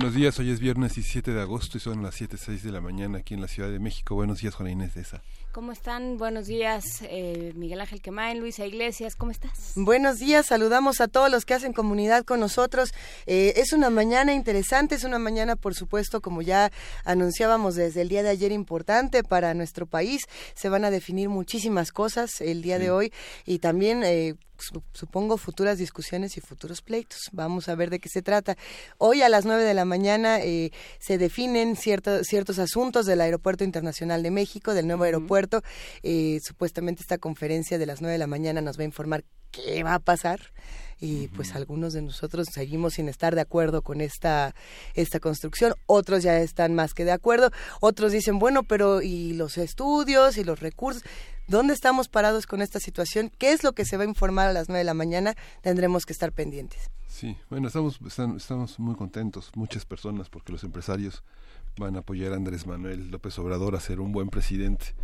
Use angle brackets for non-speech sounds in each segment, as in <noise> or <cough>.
Buenos días, hoy es viernes 17 de agosto y son las 7.06 de la mañana aquí en la Ciudad de México. Buenos días, Juana Inés de esa. ¿Cómo están? Buenos días, eh, Miguel Ángel Quemain, Luisa Iglesias, ¿cómo estás? Buenos días, saludamos a todos los que hacen comunidad con nosotros. Eh, es una mañana interesante, es una mañana, por supuesto, como ya anunciábamos desde el día de ayer, importante para nuestro país. Se van a definir muchísimas cosas el día de hoy y también eh, supongo, futuras discusiones y futuros pleitos. Vamos a ver de qué se trata. Hoy a las nueve de la mañana eh, se definen ciertos ciertos asuntos del Aeropuerto Internacional de México, del nuevo aeropuerto. Eh, supuestamente esta conferencia de las nueve de la mañana nos va a informar qué va a pasar y pues algunos de nosotros seguimos sin estar de acuerdo con esta esta construcción, otros ya están más que de acuerdo, otros dicen, bueno, pero y los estudios y los recursos, ¿Dónde estamos parados con esta situación? ¿Qué es lo que se va a informar a las nueve de la mañana? Tendremos que estar pendientes. Sí, bueno, estamos, estamos muy contentos, muchas personas, porque los empresarios van a apoyar a Andrés Manuel López Obrador a ser un buen presidente.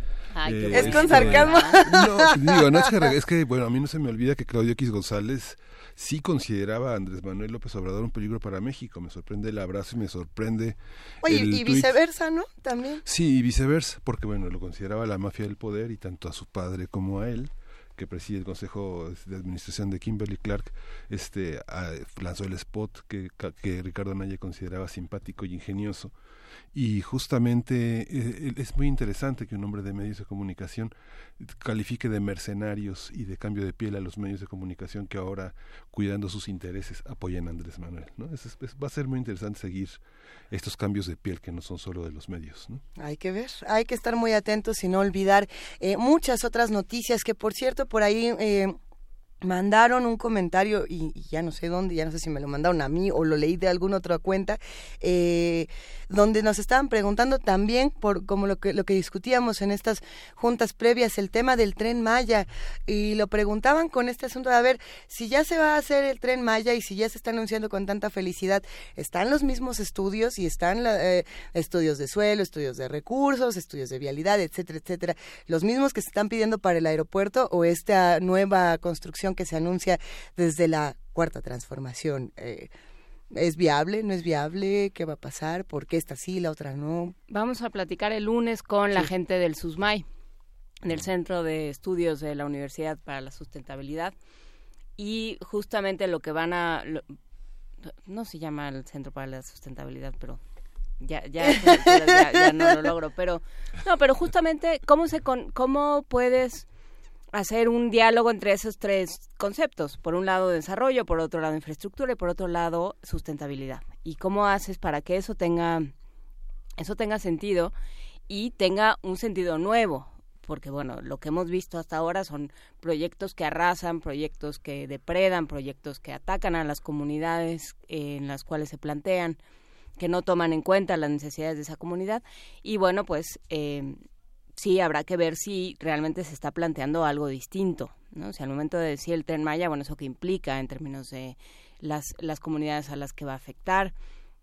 Eh, es con sarcasmo. No, digo, no es que, es que, bueno, a mí no se me olvida que Claudio X González sí consideraba a Andrés Manuel López Obrador un peligro para México. Me sorprende el abrazo y me sorprende. Oye, y viceversa, ¿no? También. Sí, y viceversa, porque bueno, lo consideraba la mafia del poder y tanto a su padre como a él que preside el Consejo de Administración de Kimberly Clark, este, lanzó el spot que, que Ricardo Naya consideraba simpático y ingenioso y justamente eh, es muy interesante que un hombre de medios de comunicación califique de mercenarios y de cambio de piel a los medios de comunicación que ahora, cuidando sus intereses, apoyan a Andrés Manuel. ¿no? va a ser muy interesante seguir estos cambios de piel que no son solo de los medios. Hay que ver, hay que estar muy atentos y no olvidar eh, muchas otras noticias que, por cierto, por ahí... Eh, mandaron un comentario y, ya no sé dónde, ya no sé si me lo mandaron a mí o lo leí de alguna otra cuenta, eh, donde nos estaban preguntando también por como lo que lo que discutíamos en estas juntas previas el tema del tren Maya. Y lo preguntaban con este asunto de a ver si ya se va a hacer el tren Maya y si ya se está anunciando con tanta felicidad están los mismos estudios y están eh, estudios de suelo estudios de recursos estudios de vialidad etcétera etcétera los mismos que se están pidiendo para el aeropuerto o esta nueva construcción que se anuncia desde la cuarta transformación. Eh, ¿Es viable? ¿No es viable? ¿Qué va a pasar? ¿Por qué esta sí, la otra no? Vamos a platicar el lunes con la gente del SUSMAI, del Centro de Estudios de la Universidad para la Sustentabilidad. Y justamente lo que van a... no se llama el Centro para la Sustentabilidad, pero ya, ya, ya, no lo logro. Pero, no, pero justamente, ¿cómo, se con, cómo puedes hacer un diálogo entre esos tres conceptos. Por un lado desarrollo, por otro lado infraestructura y por otro lado sustentabilidad. ¿Y cómo haces para que eso tenga eso tenga sentido y tenga un sentido nuevo? Porque bueno, lo que hemos visto hasta ahora son proyectos que arrasan, proyectos que depredan, proyectos que atacan a las comunidades en las cuales se plantean, que no toman en cuenta las necesidades de esa comunidad. Y bueno, pues eh, sí habrá que ver si realmente se está planteando algo distinto, ¿no? O sea, al momento de decir el tren Maya, bueno, eso que implica en términos de las, las comunidades a las que va a afectar,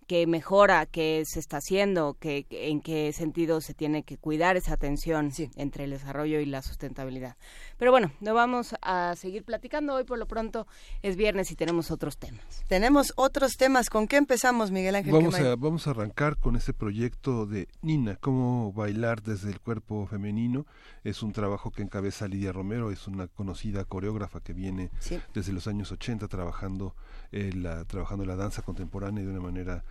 qué mejora, qué se está haciendo, qué, en qué sentido se tiene que cuidar esa tensión entre el desarrollo y la sustentabilidad. Pero bueno, no vamos a seguir platicando. Hoy por lo pronto es viernes y tenemos otros temas. Tenemos otros temas. ¿Con qué empezamos, Miguel Ángel? Vamos, a, vamos a arrancar con este proyecto de Nina, cómo bailar desde el cuerpo femenino. Es un trabajo que encabeza Lidia Romero, es una conocida coreógrafa que viene desde los años 80 trabajando, eh, la, trabajando la danza contemporánea de una manera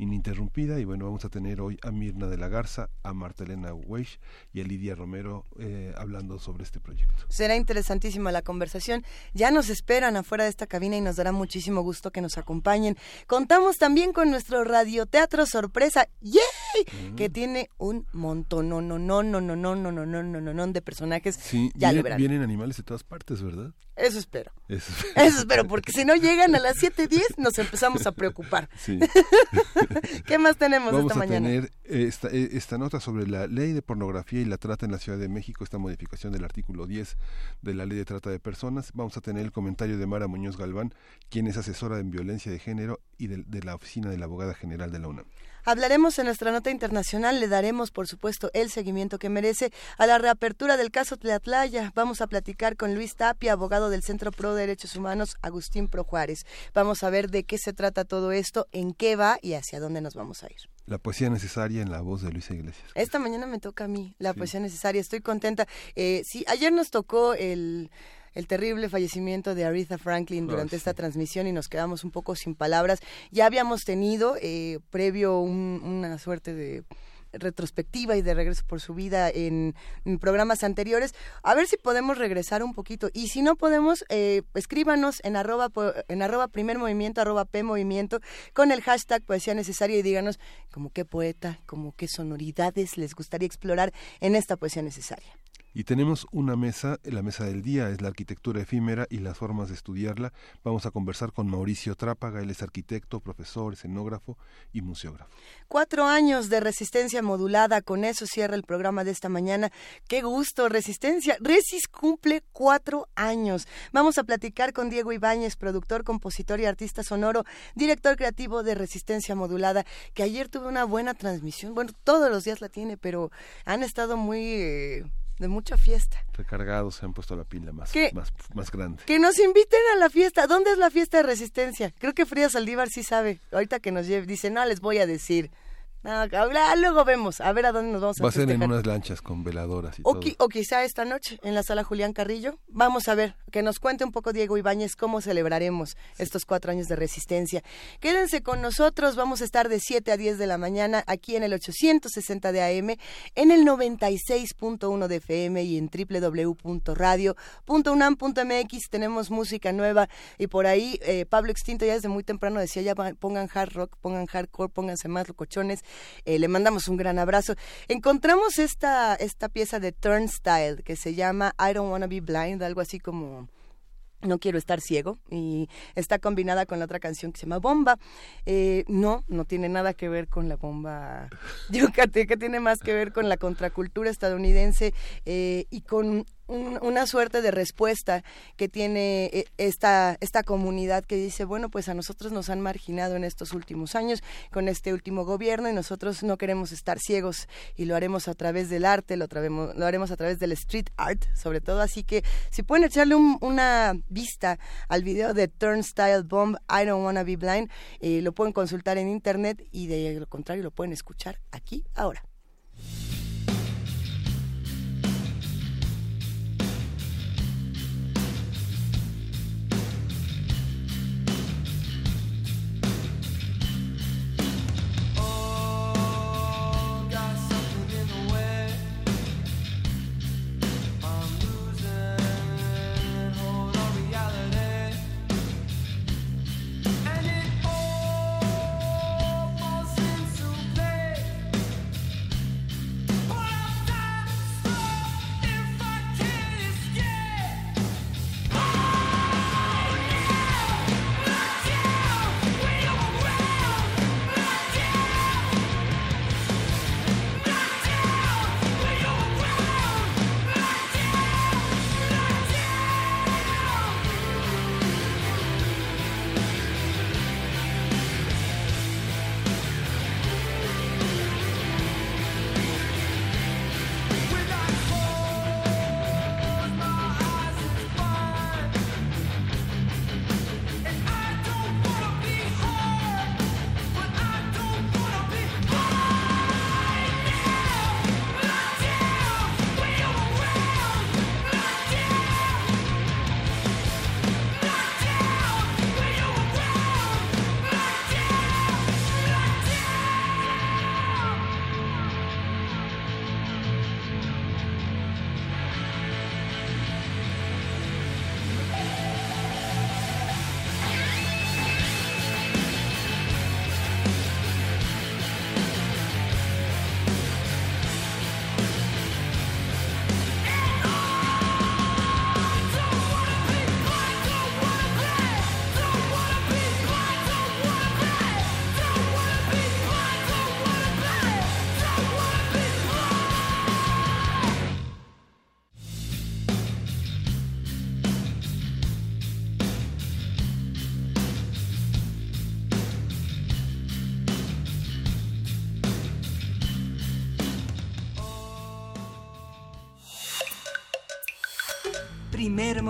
ininterrumpida y bueno, vamos a tener hoy a Mirna de la Garza, a Marta Elena Weish y a Lidia Romero eh, hablando sobre este proyecto. Será interesantísima la conversación. Ya nos esperan afuera de esta cabina y nos dará muchísimo gusto que nos acompañen. Contamos también con nuestro radioteatro sorpresa, ¡yay! Que tiene un montón, no, no, no, no, no, no, no, no, no, no, no, no, de personajes. Sí, ya vienen, vienen animales de todas partes, ¿verdad? Eso espero. Eso, espero, porque si no llegan a las 7.10 nos empezamos a preocupar. Sí. <laughs> ¿Qué más tenemos Vamos esta a mañana? tener esta, eh, esta nota sobre la ley de pornografía y la trata en la Ciudad de México, esta modificación del artículo 10 de la ley de trata de personas. Vamos a tener el comentario de Mara Muñoz Galván, quien es asesora en violencia de género y de, de la oficina de la abogada general de la UNAM. Hablaremos en nuestra nota internacional, le daremos, por supuesto, el seguimiento que merece a la reapertura del caso Tlatlaya. Vamos a platicar con Luis Tapia, abogado del Centro Pro Derechos Humanos, Agustín Pro Juárez. Vamos a ver de qué se trata todo esto, en qué va y hacia dónde nos vamos a ir. La poesía necesaria en la voz de Luisa Iglesias. Esta mañana me toca a mí, la poesía necesaria. Estoy contenta. Eh, sí, ayer nos tocó el el terrible fallecimiento de Aretha Franklin durante esta transmisión y nos quedamos un poco sin palabras. Ya habíamos tenido eh, previo una suerte de retrospectiva y de regreso por su vida en, programas anteriores. A ver si podemos regresar un poquito. Y si no podemos, eh, escríbanos en arroba, en arroba primer movimiento, arroba P movimiento, con el hashtag poesía necesaria y díganos como qué poeta, como qué sonoridades les gustaría explorar en esta poesía necesaria. Y tenemos una mesa, la mesa del día es la arquitectura efímera y las formas de estudiarla. Vamos a conversar con Mauricio Trápaga, él es arquitecto, profesor, escenógrafo y museógrafo. Cuatro años de resistencia modulada, con eso cierra el programa de esta mañana. Qué gusto, resistencia. Resis cumple cuatro años. Vamos a platicar con Diego Ibáñez, productor, compositor y artista sonoro, director creativo de Resistencia Modulada, que ayer tuvo una buena transmisión. Bueno, todos los días la tiene, pero han estado muy... Eh, de mucha fiesta. Recargados, se han puesto la pila más, más, más grande. Que nos inviten a la fiesta. ¿Dónde es la fiesta de resistencia? Creo que Frida Saldívar sí sabe. Ahorita que nos lleve, dice, no, les voy a decir. No, luego vemos, a ver a dónde nos vamos a Va a ser en unas lanchas con veladoras y o todo. o quizá esta noche en la sala Julián Carrillo. Vamos a ver, que nos cuente un poco Diego Ibáñez cómo celebraremos estos cuatro años de resistencia. Quédense con nosotros, vamos a estar de 7 a 10 de la mañana aquí en el 860 de AM, en el 96.1 de FM y en www.radio.unam.mx. Tenemos música nueva y por ahí eh, Pablo Extinto ya desde muy temprano decía ya pongan hard rock, pongan hardcore, pónganse más locochones eh, le mandamos un gran abrazo. Encontramos esta, esta pieza de Turnstile que se llama I Don't Wanna Be Blind, algo así como no quiero estar ciego y está combinada con la otra canción que se llama Bomba. Eh, no, no tiene nada que ver con la bomba <laughs> yucateca, tiene más que ver con la contracultura estadounidense eh, y con una suerte de respuesta que tiene eh, esta, esta comunidad que dice, bueno, pues a nosotros nos han marginado en estos últimos años con este último gobierno y nosotros no queremos estar ciegos y lo haremos a través del arte, lo, lo haremos a través del street art, sobre todo. Así que si pueden echarle una vista al video de Turnstile Bomb, I Don't Wanna Be Blind, eh, lo pueden consultar en internet y de lo contrario lo pueden escuchar aquí ahora.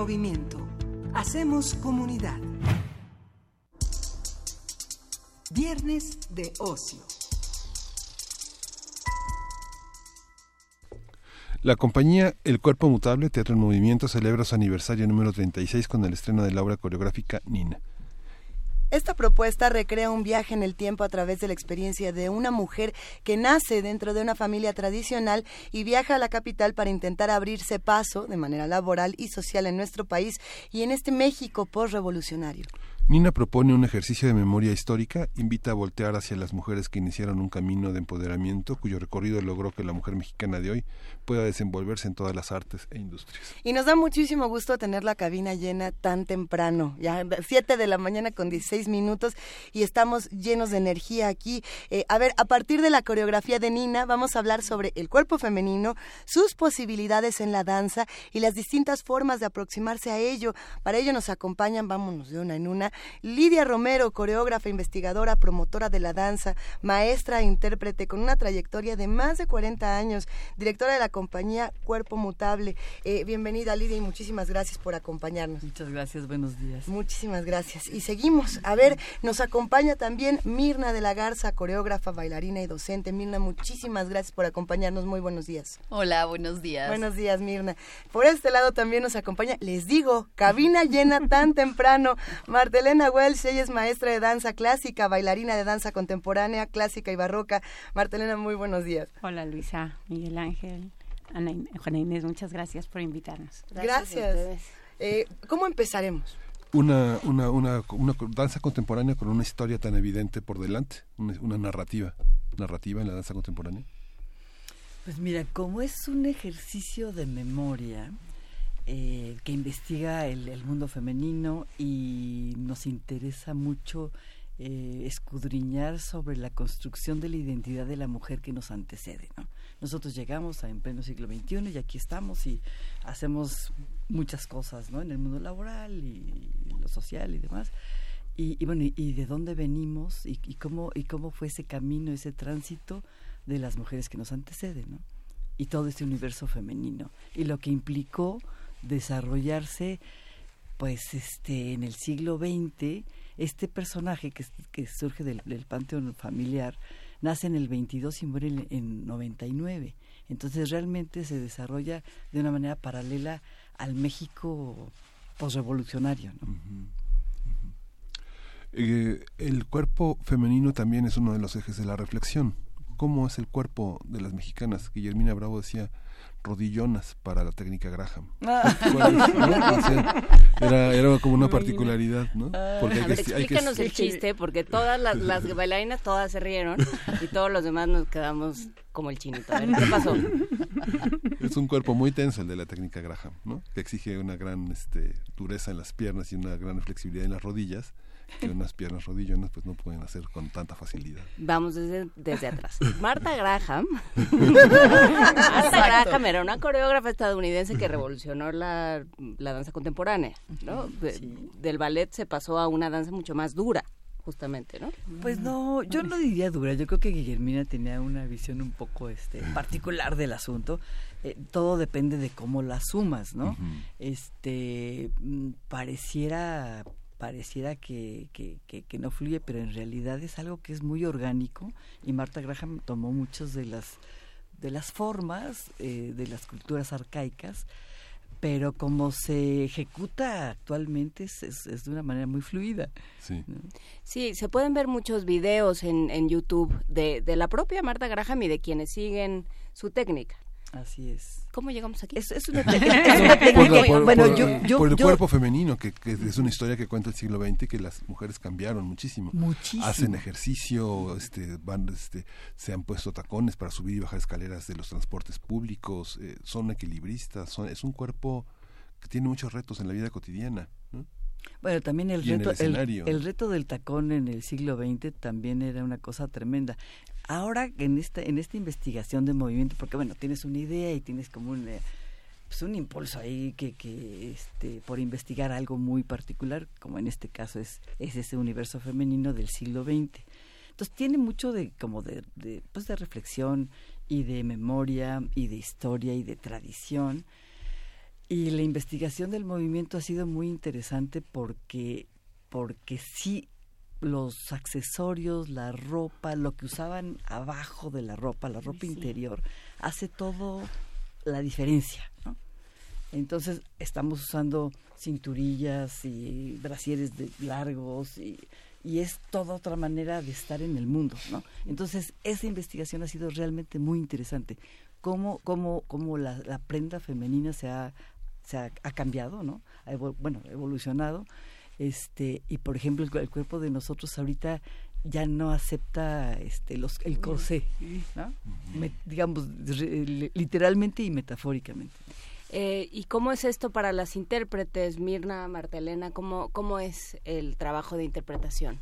Movimiento. Hacemos comunidad. Viernes de ocio. La compañía El Cuerpo Mutable, Teatro en Movimiento, celebra su aniversario número 36 con el estreno de la obra coreográfica Nina. Esta propuesta recrea un viaje en el tiempo a través de la experiencia de una mujer que nace dentro de una familia tradicional y viaja a la capital para intentar abrirse paso de manera laboral y social en nuestro país y en este México postrevolucionario. Nina propone un ejercicio de memoria histórica, invita a voltear hacia las mujeres que iniciaron un camino de empoderamiento cuyo recorrido logró que la mujer mexicana de hoy pueda desenvolverse en todas las artes e industrias. Y nos da muchísimo gusto tener la cabina llena tan temprano, ya 7 de la mañana con 16 minutos y estamos llenos de energía aquí. Eh, a ver, a partir de la coreografía de Nina vamos a hablar sobre el cuerpo femenino, sus posibilidades en la danza y las distintas formas de aproximarse a ello. Para ello nos acompañan, vámonos de una en una, Lidia Romero, coreógrafa, investigadora, promotora de la danza, maestra e intérprete con una trayectoria de más de 40 años, directora de la compañía Cuerpo Mutable. Eh, bienvenida Lidia y muchísimas gracias por acompañarnos. Muchas gracias, buenos días. Muchísimas gracias. Y seguimos. A ver, nos acompaña también Mirna de la Garza, coreógrafa, bailarina y docente. Mirna, muchísimas gracias por acompañarnos. Muy buenos días. Hola, buenos días. Buenos días, Mirna. Por este lado también nos acompaña, les digo, cabina llena tan temprano. Martelena Elena Welsh, ella es maestra de danza clásica, bailarina de danza contemporánea, clásica y barroca. Martelena, muy buenos días. Hola Luisa, Miguel Ángel, Ana Juana Inés, muchas gracias por invitarnos. Gracias. Eh, ¿Cómo empezaremos? Una, una, una, una, danza contemporánea con una historia tan evidente por delante, una, una narrativa, narrativa en la danza contemporánea. Pues mira, como es un ejercicio de memoria, eh, que investiga el, mundo femenino y nos interesa mucho eh, escudriñar sobre la construcción de la identidad de la mujer que nos antecede. Nosotros llegamos a, en pleno siglo XXI y aquí estamos y hacemos muchas cosas ¿no? en el mundo laboral y, lo social y demás. Y, bueno, y, de dónde venimos y, cómo, y cómo fue ese camino, ese tránsito de las mujeres que nos anteceden, ¿no? Y todo este universo femenino. Y lo que implicó desarrollarse pues este en el siglo XX este personaje que, surge del, panteón familiar nace en el 22 y muere en, en 99 entonces realmente se desarrolla de una manera paralela al México posrevolucionario ¿no? Eh, el cuerpo femenino también es uno de los ejes de la reflexión. Cómo es el cuerpo de las mexicanas Guillermina Bravo decía rodillonas para la técnica Graham. <laughs> Ah. era, como una particularidad, ¿no? Ah. Porque explícanos el chiste, porque todas las, bailarinas todas se rieron y todos los demás nos quedamos como el chinito. A ver, ¿qué pasó? Es un cuerpo muy tenso el de la técnica Graham, ¿no? Que exige una gran este, dureza en las piernas y una gran flexibilidad en las rodillas <laughs> que unas piernas rodillonas pues no pueden hacer con tanta facilidad. Vamos desde, desde atrás. <laughs> Marta Graham. <laughs> Marta Graham era una coreógrafa estadounidense que revolucionó la, danza contemporánea, ¿no? Del ballet se pasó a una danza mucho más dura justamente, ¿no? Pues no, yo no diría dura, yo creo que Guillermina tenía una visión un poco este particular del asunto. Eh, todo depende de cómo la sumas, ¿no? Este mm, pareciera pareciera que, que, no fluye, pero en realidad es algo que es muy orgánico y Marta Graham tomó muchas de las, de las formas eh, de las culturas arcaicas, pero como se ejecuta actualmente es, es, de una manera muy fluida. Sí. sí, se pueden ver muchos videos en, en YouTube de, de la propia Marta Graham y de quienes siguen su técnica. Así es. ¿Cómo llegamos aquí? Es, una <laughs> técnica. bueno, yo, por el cuerpo femenino, que, es una historia que cuenta el siglo XX, que las mujeres cambiaron muchísimo. Muchísimo. Hacen ejercicio, este, van, este, se han puesto tacones para subir y bajar escaleras de los transportes públicos, eh, son equilibristas, son, es un cuerpo que tiene muchos retos en la vida cotidiana. Bueno, también el reto, el, reto del tacón en el siglo XX también era una cosa tremenda. Ahora en esta en esta investigación de movimiento, porque bueno, tienes una idea y tienes como un eh, pues un impulso ahí que, que este por investigar algo muy particular, como en este caso es es ese universo femenino del siglo XX. Entonces tiene mucho de como de, pues de reflexión y de memoria y de historia y de tradición Y la investigación del movimiento ha sido muy interesante porque, porque sí los accesorios, la ropa, lo que usaban abajo de la ropa, la ropa interior, hace todo la diferencia, ¿no? Entonces estamos usando cinturillas y brasieres de largos y, y, es toda otra manera de estar en el mundo, ¿no? Entonces esa investigación ha sido realmente muy interesante. Cómo, cómo, cómo la, la prenda femenina se ha, se ha, ha cambiado, ¿no? Ha evol bueno, evolucionado este y por ejemplo el, el, cuerpo de nosotros ahorita ya no acepta este los el corsé ¿no? Me, digamos re, literalmente y metafóricamente eh, ¿Y cómo es esto para las intérpretes, Mirna, Martelena? ¿Cómo, ¿Cómo es el trabajo de interpretación?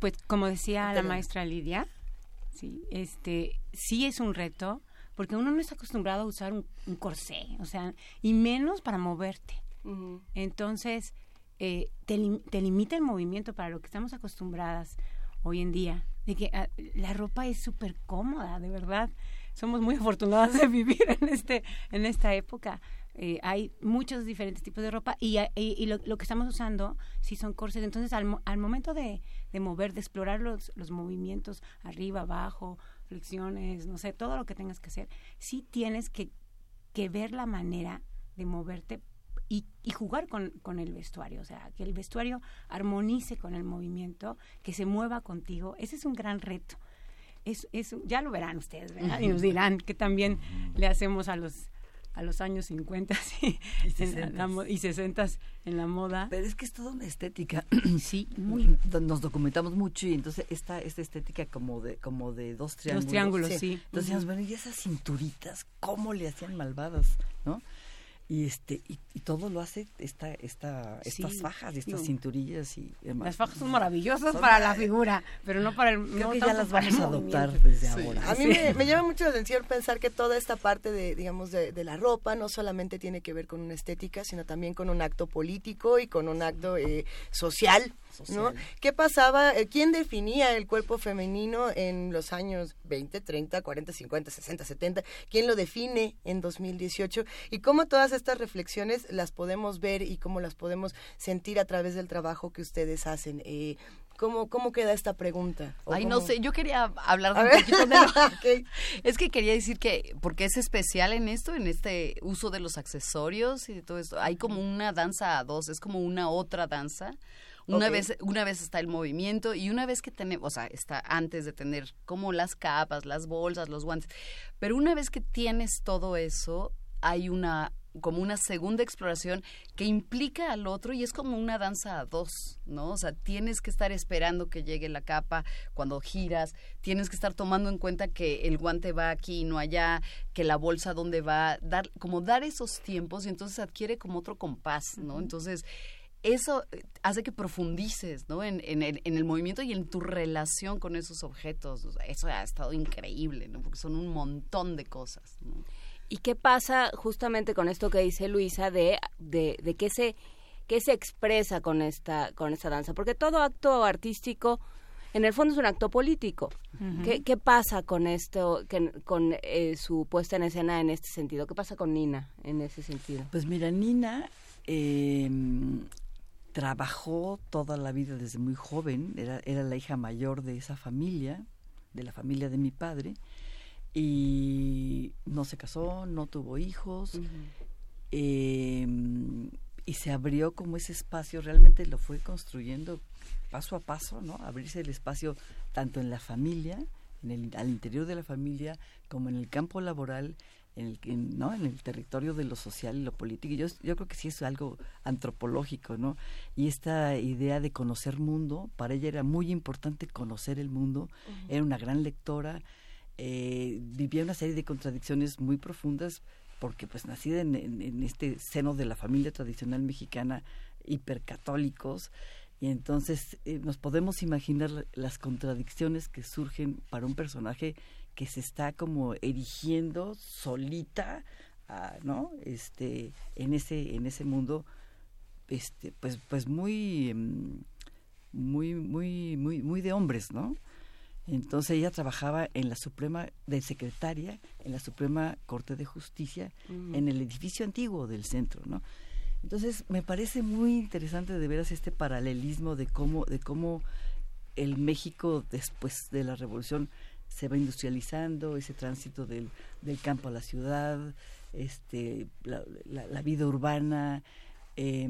Pues como decía Martelena. la maestra Lidia, sí, este, sí es un reto, porque uno no está acostumbrado a usar un, un corsé, o sea, y menos para moverte. Uh -huh. Entonces, eh, te, te, limita el movimiento para lo que estamos acostumbradas hoy en día. De que uh, la ropa es súper cómoda, de verdad. Somos muy <laughs> afortunadas de vivir en, este, en esta época. Eh, hay muchos diferentes tipos de ropa y, lo, que estamos usando sí son corsets. Entonces, al, al momento de, mover, de explorar los, los movimientos arriba, abajo, flexiones, no sé, todo lo que tengas que hacer, sí tienes que ver la manera de moverte y, y, jugar con, con, el vestuario, o sea, que el vestuario armonice con el movimiento, que se mueva contigo. Ese es un gran reto. Es, es, ya lo verán ustedes, ¿verdad? Y nos dirán que también le hacemos a los a los años 50 <laughs> y, y 60 y 60 en la moda. Pero es que es toda una estética. <coughs> sí, muy. Nos documentamos mucho y entonces esta, esta estética como de como de dos triángulos. Dos triángulos, sí. sí. Entonces, uh -huh. bueno, y esas cinturitas, ¿cómo le hacían malvadas, no? Y este y, y, todo lo hace esta esta sí, estas fajas y estas cinturillas y demás. las fajas son maravillosas son para la figura pero no para el creo no que ya las vamos a adoptar desde sí. ahora. A mí me, me, llama mucho la atención pensar que toda esta parte de digamos de, de, la ropa no solamente tiene que ver con una estética sino también con un acto político y con un acto eh, social ¿no? ¿Qué pasaba? Eh, ¿Quién definía el cuerpo femenino en los años 20, 30, 40, 50, 60, 70? ¿Quién lo define en 2018? ¿Y cómo todas estas reflexiones las podemos ver y cómo las podemos sentir a través del trabajo que ustedes hacen? Eh, ¿Cómo, ¿Cómo queda esta pregunta? Ay, cómo... no sé, yo quería hablar de un poquito de <laughs> lo... okay. Es que quería decir que, porque es especial en esto, en este uso de los accesorios y de todo esto, hay como una danza a dos, es como una otra danza. Una, okay. vez, una vez está el movimiento y una vez que tenemos, o sea, está antes de tener como las capas, las bolsas, los guantes, pero una vez que tienes todo eso, hay una como una segunda exploración que implica al otro y es como una danza a dos, ¿no? O sea, tienes que estar esperando que llegue la capa cuando giras, tienes que estar tomando en cuenta que el guante va aquí y no allá, que la bolsa dónde va, dar como dar esos tiempos y entonces adquiere como otro compás, ¿no? Entonces, eso hace que profundices ¿no? en, en, el, en, el, movimiento y en tu relación con esos objetos. Eso ha estado increíble, ¿no? porque son un montón de cosas. ¿no? ¿Y qué pasa justamente con esto que dice Luisa de, de, de qué, se, qué se expresa con esta, con esta danza? Porque todo acto artístico en el fondo es un acto político. Uh -huh. ¿Qué, ¿Qué, pasa con esto, que, con eh, su puesta en escena en este sentido? ¿Qué pasa con Nina en ese sentido? Pues mira, Nina... Eh, trabajó toda la vida desde muy joven, era, era la hija mayor de esa familia, de la familia de mi padre, y no se casó, no tuvo hijos, uh -huh. eh, y se abrió como ese espacio, realmente lo fue construyendo paso a paso, ¿no? Abrirse el espacio tanto en la familia, en el, al interior de la familia, como en el campo laboral, en el, en, ¿no? en el territorio de lo social y lo político. Yo, yo creo que sí es algo antropológico, ¿no? Y esta idea de conocer mundo, para ella era muy importante conocer el mundo, uh -huh. era una gran lectora, eh, vivía una serie de contradicciones muy profundas, porque pues nacida en, en, en este seno de la familia tradicional mexicana, hipercatólicos, y entonces eh, nos podemos imaginar las contradicciones que surgen para un personaje que se está como erigiendo solita, uh, ¿no? Este, en ese, en ese mundo, este, pues, pues muy, muy, muy, muy, muy de hombres, ¿no? Entonces ella trabajaba en la Suprema de secretaria, en la Suprema Corte de Justicia, en el edificio antiguo del centro, ¿no? Entonces me parece muy interesante de veras este paralelismo de cómo, de cómo el México después de la revolución se va industrializando, ese tránsito del, del campo a la ciudad, este, la, la vida urbana, eh,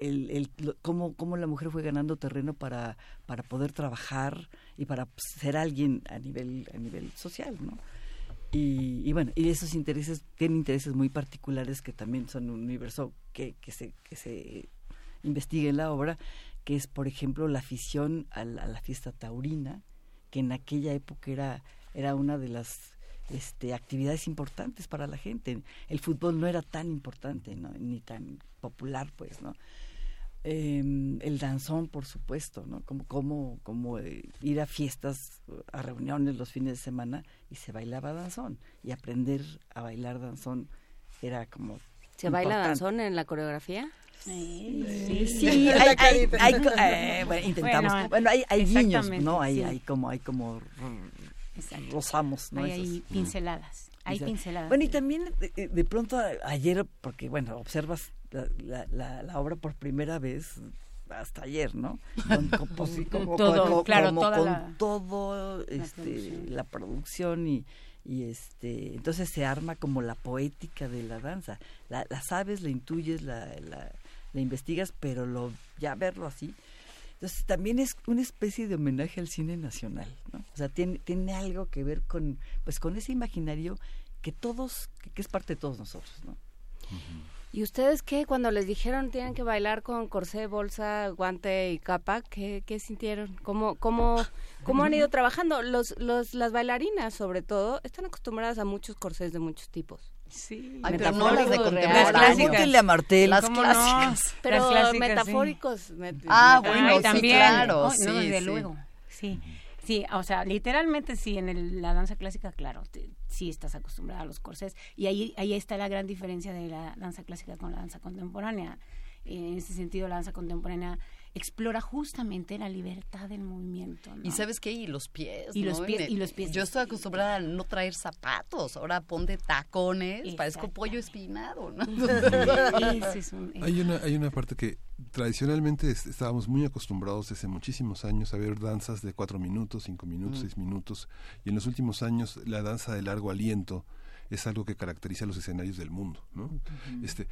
el, el, cómo, cómo, la mujer fue ganando terreno para, para poder trabajar y para ser alguien a nivel, a nivel social, ¿no? Y, y, bueno, y esos intereses tienen intereses muy particulares que también son un universo que, que, se, que se investiga en la obra, que es, por ejemplo, la afición a la, a la fiesta taurina, que en aquella época era, era una de las este, actividades importantes para la gente. El fútbol no era tan importante, ¿no? ni tan popular, pues, ¿no? Eh, el danzón, por supuesto, ¿no? Como, como, como eh, ir a fiestas, a reuniones los fines de semana y se bailaba danzón. Y aprender a bailar danzón era como... ¿Se baila danzón en la coreografía? Sí, sí, sí hay, hay, hay, eh, <laughs> bueno, intentamos. Bueno, bueno hay, hay guiños, ¿no? Hay, sí. hay como, hay como Exacto. rozamos, ¿no? Hay, hay pinceladas. Hay pinceladas. Bueno, y también de, de, pronto ayer, porque bueno, observas la, la, la, la obra por primera vez hasta ayer, ¿no? Con, con, pues, <laughs> como, todo, claro, como toda con la, todo este, producción. la producción y, y este entonces se arma como la poética de la danza. La, la sabes, la intuyes, la, la, la investigas, pero lo ya verlo así, entonces también es una especie de homenaje al cine nacional, ¿no? O sea, tiene, tiene algo que ver con, pues, con ese imaginario que todos, que, que es parte de todos nosotros, ¿no? Uh -huh. ¿Y ustedes qué? Cuando les dijeron tienen que bailar con corsé, bolsa, guante y capa, ¿qué, qué sintieron? ¿Cómo, cómo, ¿Cómo han ido <laughs> trabajando? Los, los, las bailarinas, sobre todo, están acostumbradas a muchos corsés de muchos tipos. Sí, Ay, pero no las de Las clásicas. a Martel. Las clásicas. No, pero las clásicas, metafóricos. Sí. Met ah, bueno, Ay, sí, también. claro. Oh, sí, no, desde sí. luego. Sí. Sí, o sea, literalmente sí, en el, la danza clásica, claro, te, sí estás acostumbrada a los corsés. Y ahí, ahí está la gran diferencia de la danza clásica con la danza contemporánea. En ese sentido, la danza contemporánea explora justamente la libertad del movimiento. ¿no? Y sabes qué, y los pies. Y ¿no? los pies, y los pies. Yo estoy acostumbrada a no traer zapatos, ahora ponte tacones, parezco pollo espinado, ¿no? <laughs> Ese es un, hay una hay una parte que tradicionalmente estábamos muy acostumbrados desde muchísimos años a ver danzas de cuatro minutos, cinco minutos, mm. seis minutos, y en los últimos años la danza de largo aliento es algo que caracteriza los escenarios del mundo, ¿no? Uh -huh. Este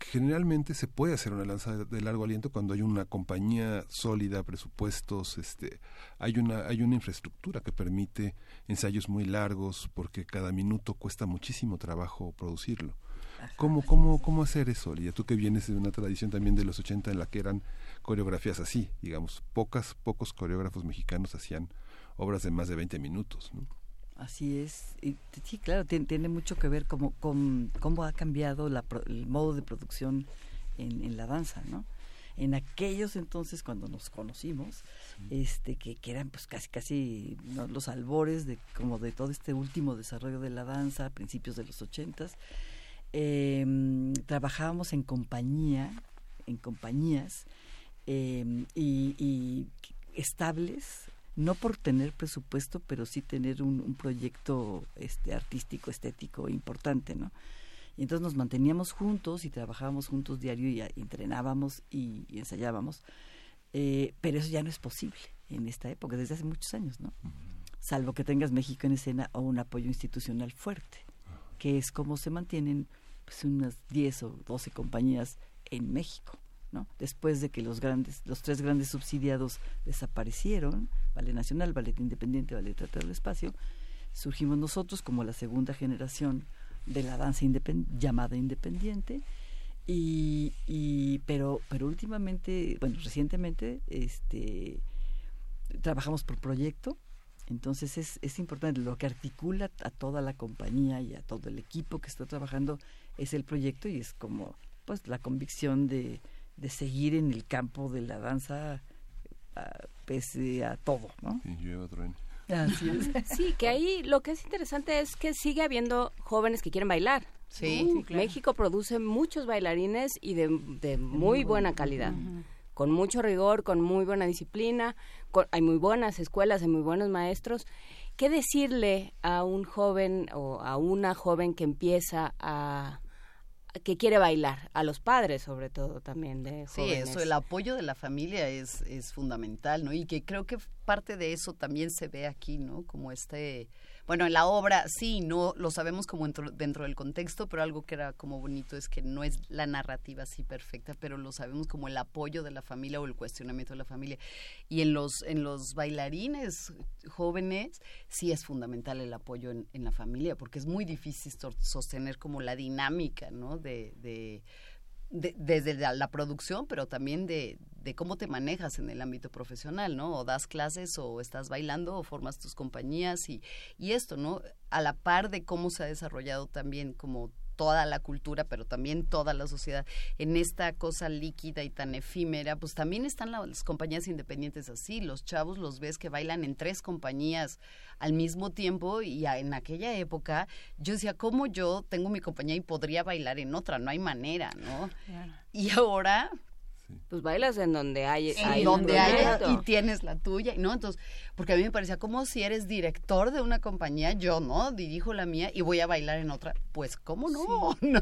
generalmente se puede hacer una lanza de, de, largo aliento cuando hay una compañía sólida, presupuestos, este, hay una hay una infraestructura que permite ensayos muy largos porque cada minuto cuesta muchísimo trabajo producirlo. ¿Cómo, cómo, ¿Cómo hacer eso, Lía? Tú que vienes de una tradición también de los 80 en la que eran coreografías así, digamos, pocas, pocos coreógrafos mexicanos hacían obras de más de 20 minutos, ¿no? Así es. Y, sí, claro, tiene, tiene, mucho que ver como, con cómo ha cambiado la, el modo de producción en, en, la danza, ¿no? En aquellos entonces, cuando nos conocimos, sí. este, que, que, eran pues casi casi ¿no? los albores de como de todo este último desarrollo de la danza, a principios de los ochentas, eh, trabajábamos en compañía, en compañías eh, y, y estables no por tener presupuesto, pero sí tener un, un, proyecto este, artístico, estético importante, ¿no? Y entonces nos manteníamos juntos y trabajábamos juntos diario y, y entrenábamos y, y ensayábamos, eh, pero eso ya no es posible en esta época, desde hace muchos años, ¿no? Salvo que tengas México en escena o un apoyo institucional fuerte, -huh. que es como se mantienen pues, unas 10 o 12 compañías en México. Después de que los grandes, los tres grandes subsidiados desaparecieron, Ballet Nacional, Ballet Independiente, Ballet Teatro del Espacio, surgimos nosotros como la segunda generación de la danza independ llamada independiente, y, pero, pero últimamente, bueno, recientemente, este, trabajamos por proyecto, entonces es, es importante, lo que articula a toda la compañía y a todo el equipo que está trabajando es el proyecto y es como pues la convicción de, de seguir en el campo de la danza uh, pese a todo, ¿no? Truene. Así es. <laughs> Sí, que ahí lo que es interesante es que sigue habiendo jóvenes que quieren bailar. Sí, uh, sí claro. México produce muchos bailarines y de, de muy buena calidad. Uh -huh. con mucho rigor, con muy buena disciplina, hay muy buenas escuelas, hay muy buenos maestros. ¿Qué decirle a un joven o a una joven que empieza a que quiere bailar, a los padres sobre todo también de jóvenes. Sí, eso, el apoyo de la familia es, es fundamental, ¿no? Y que creo que parte de eso también se ve aquí, ¿no? Como este bueno, en la obra sí, no lo sabemos como dentro, del contexto, pero algo que era como bonito es que no es la narrativa así perfecta, pero lo sabemos como el apoyo de la familia o el cuestionamiento de la familia. Y en los, en los bailarines jóvenes sí es fundamental el apoyo en, la familia, porque es muy difícil sostener como la dinámica, ¿no? de desde la, producción, pero también de, de, cómo te manejas en el ámbito profesional, ¿no? O das clases o estás bailando o formas tus compañías y, y esto, ¿no? A la par de cómo se ha desarrollado también como toda la cultura, pero también toda la sociedad en esta cosa líquida y tan efímera, pues también están las compañías independientes así. Los chavos los ves que bailan en tres compañías al mismo tiempo y en aquella época yo decía, ¿cómo yo tengo mi compañía y podría bailar en otra? No hay manera, ¿no? Y ahora pues bailas en donde hay, en donde hay y tienes la tuya, ¿no? Entonces, porque a mí me parecía como si eres director de una compañía, yo no, dirijo la mía y voy a bailar en otra, pues cómo no, <laughs> ¿no?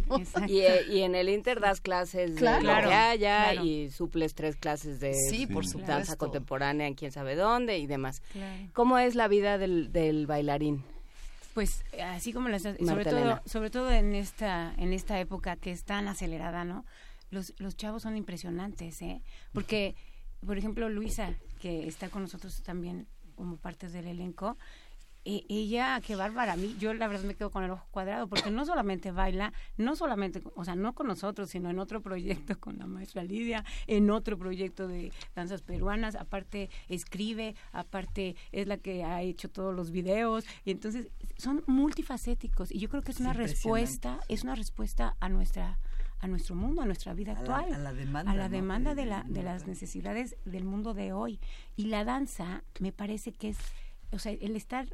Eh, y, en el Inter das clases de ya, ya y suples tres clases de sí, por danza contemporánea en quién sabe dónde y demás. ¿Cómo es la vida del, del bailarín? Pues así como la sobre todo sobre todo en esta en esta época que es tan acelerada, ¿no? Los, los chavos son impresionantes, ¿eh? Porque, por ejemplo, Luisa, que está con nosotros también como parte del elenco, e, ella, qué bárbara, a mí, yo la verdad me quedo con el ojo cuadrado, porque no solamente baila, no solamente, o sea, no con nosotros, sino en otro proyecto con la maestra Lidia, en otro proyecto de danzas peruanas, aparte escribe, aparte es la que ha hecho todos los videos, y entonces son multifacéticos, y yo creo que es una respuesta, es una respuesta a nuestra a nuestro mundo, a nuestra vida actual, a la demanda, a la demanda de, la, de las necesidades del mundo de hoy. Y la danza me parece que es, o sea, el estar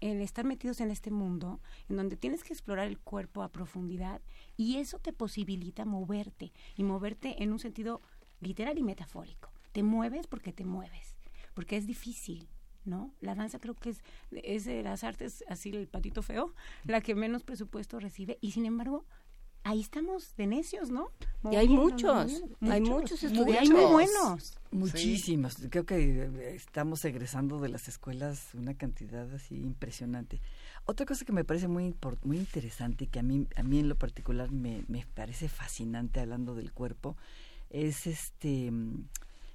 el estar metidos en este mundo en donde tienes que explorar el cuerpo a profundidad y eso te posibilita moverte y moverte en un sentido literal y metafórico. Te mueves porque te mueves, porque es difícil, ¿no? La danza creo que es, es de las artes, así el patito feo, la que menos presupuesto recibe y sin embargo ahí estamos de necios, ¿no? y hay muchos, hay muchos estudiantes. muy buenos. Muchísimos. Creo que eh, estamos egresando de las escuelas una cantidad así impresionante. Otra cosa que me parece muy, muy interesante y que a mí, a mí en lo particular me, me parece fascinante hablando del cuerpo es este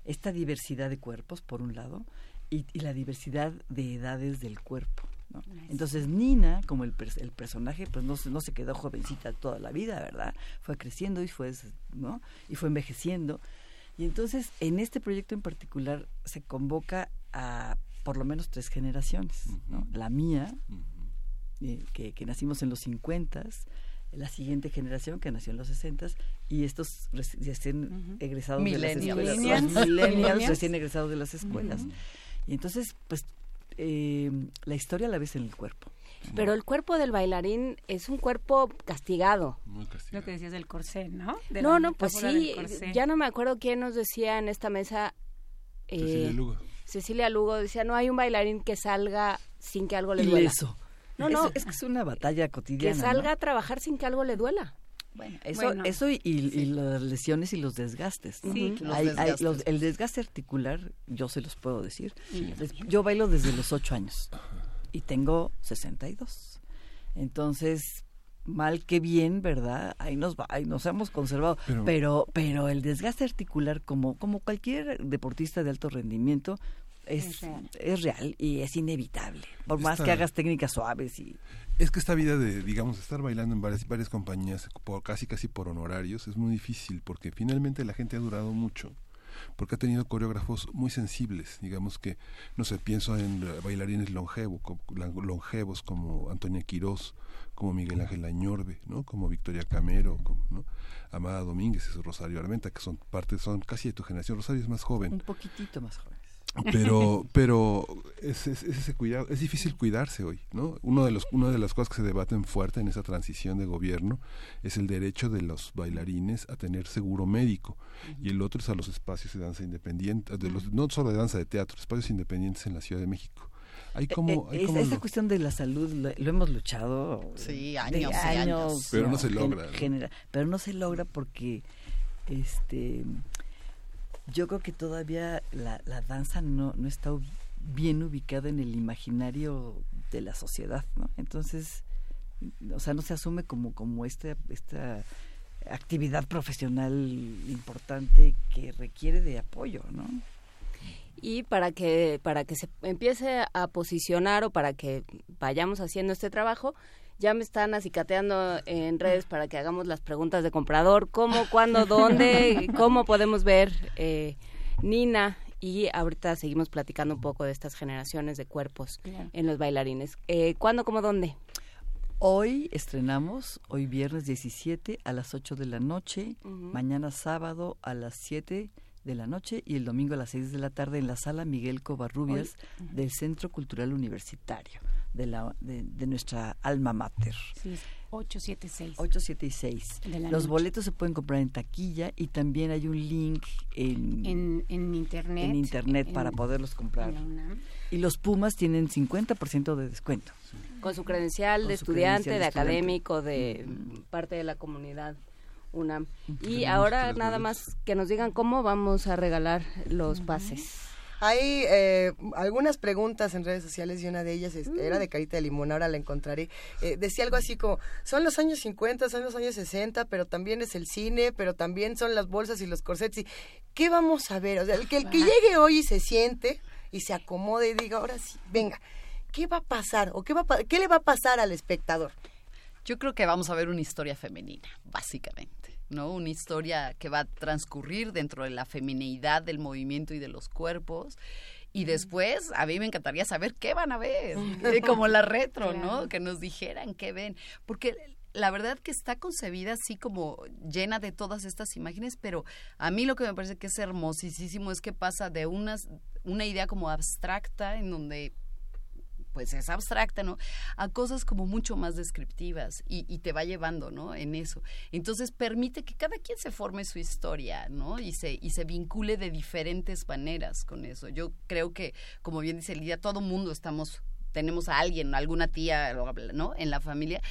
esta diversidad de cuerpos, por un lado, y la diversidad de edades del cuerpo. Entonces Nina, como el, el personaje, pues no, no se quedó jovencita toda la vida, ¿verdad? Fue creciendo y fue, ¿no? Y fue envejeciendo. Y entonces en este proyecto en particular se convoca a por lo menos tres generaciones, ¿no? La mía, eh, que, que, nacimos en los 50 la siguiente generación que nació en los 60 y estos recién egresados de las escuelas, recién egresados de las escuelas. Y entonces, pues eh, la historia la ves en el cuerpo. Pero el cuerpo del bailarín es un cuerpo castigado. Muy castigado. Lo que decías del corsé, ¿no? no, no, pues sí, ya no me acuerdo quién nos decía en esta mesa. Eh, Cecilia Lugo. Cecilia Lugo decía, no hay un bailarín que salga sin que algo le duela. Eso. No, no. Es, que es una batalla cotidiana. Que salga a trabajar sin que algo le duela. Bueno, eso, eso y, las lesiones y los desgastes. Sí, el desgaste articular, yo se los puedo decir. yo bailo desde los ocho años y tengo 62. Entonces, mal que bien, ¿verdad? Ahí nos va, ahí nos hemos conservado. Pero, pero, el desgaste articular, como, como cualquier deportista de alto rendimiento, es, es, real. y es inevitable. Por más que hagas técnicas suaves y es que esta vida de, digamos, estar bailando en varias, varias compañías, por, casi casi por honorarios, es muy difícil porque finalmente la gente ha durado mucho porque ha tenido coreógrafos muy sensibles, digamos que, no sé, pienso en bailarines longevos, longevos como Antonia Quirós, como Miguel Ángel Añorbe, ¿no? como Victoria Camero, como, ¿no? Amada Domínguez y Rosario Armenta, que son parte, son casi de tu generación. Rosario es más joven. Un poquitito más joven. Pero <laughs> pero es, es, ese cuidado es difícil cuidarse hoy no uno de los una de las cosas que se debaten fuerte en esa transición de gobierno es el derecho de los bailarines a tener seguro médico. Y el otro es a los espacios de danza independiente de los no solo de danza de teatro espacios independientes en la Ciudad de México. Hay como, eh, hay esta cuestión de la salud lo, hemos luchado sí años, y años, pero no, se logra pero no se logra porque este yo creo que todavía la, la danza no, no está bien ubicada en el imaginario de la sociedad, ¿no? Entonces, o sea, no se asume como, como esta, esta actividad profesional importante que requiere de apoyo, ¿no? Y para que, para que se empiece a posicionar o para que vayamos haciendo este trabajo, ya me están acicateando en redes para que hagamos las preguntas de comprador, cómo, cuándo, dónde, <laughs> cómo podemos ver eh, Nina. Y ahorita seguimos platicando un poco de estas generaciones de cuerpos en los bailarines. Eh, ¿Cuándo, cómo, dónde? Hoy estrenamos, hoy viernes 17 a las 8 de la noche, mañana sábado a las 7 de la noche y el domingo a las 6 de la tarde en la sala Miguel Covarrubias del Centro Cultural Universitario de, la, de, nuestra alma mater. Sí, 876. 876. Los boletos se pueden comprar en taquilla y también hay un link en, en, internet. En internet para poderlos comprar. Y los Pumas tienen 50% de descuento. Con su credencial de estudiante, de académico, de parte de la comunidad. Una. Y ahora nada más que nos digan cómo vamos a regalar los pases. Hay eh, algunas preguntas en redes sociales y una de ellas este, era de Carita de Limón, ahora la encontraré. Eh, decía algo así como, son los años 50, son los años 60, pero también es el cine, pero también son las bolsas y los corsets. Y, ¿Qué vamos a ver? O sea, el que, el que llegue hoy y se siente y se acomode y diga, ahora sí, venga, ¿qué va a pasar? ¿O qué, va qué le va a pasar al espectador? Yo creo que vamos a ver una historia femenina, básicamente. ¿No? Una historia que va a transcurrir dentro de la femineidad del movimiento y de los cuerpos. Y después, a mí me encantaría saber qué van a ver, <laughs> como la retro, ¿no? Que nos dijeran qué ven. Porque la verdad que está concebida así como llena de todas estas imágenes, pero a mí lo que me parece que es hermosísimo es que pasa de unas, una idea como abstracta en donde pues es abstracta, ¿no? A cosas como mucho más descriptivas y, y, te va llevando, ¿no? En eso. Entonces permite que cada quien se forme su historia, ¿no? Y se, y se vincule de diferentes maneras con eso. Yo creo que, como bien dice Lidia, todo mundo estamos, tenemos a alguien, alguna tía, ¿no? En la familia.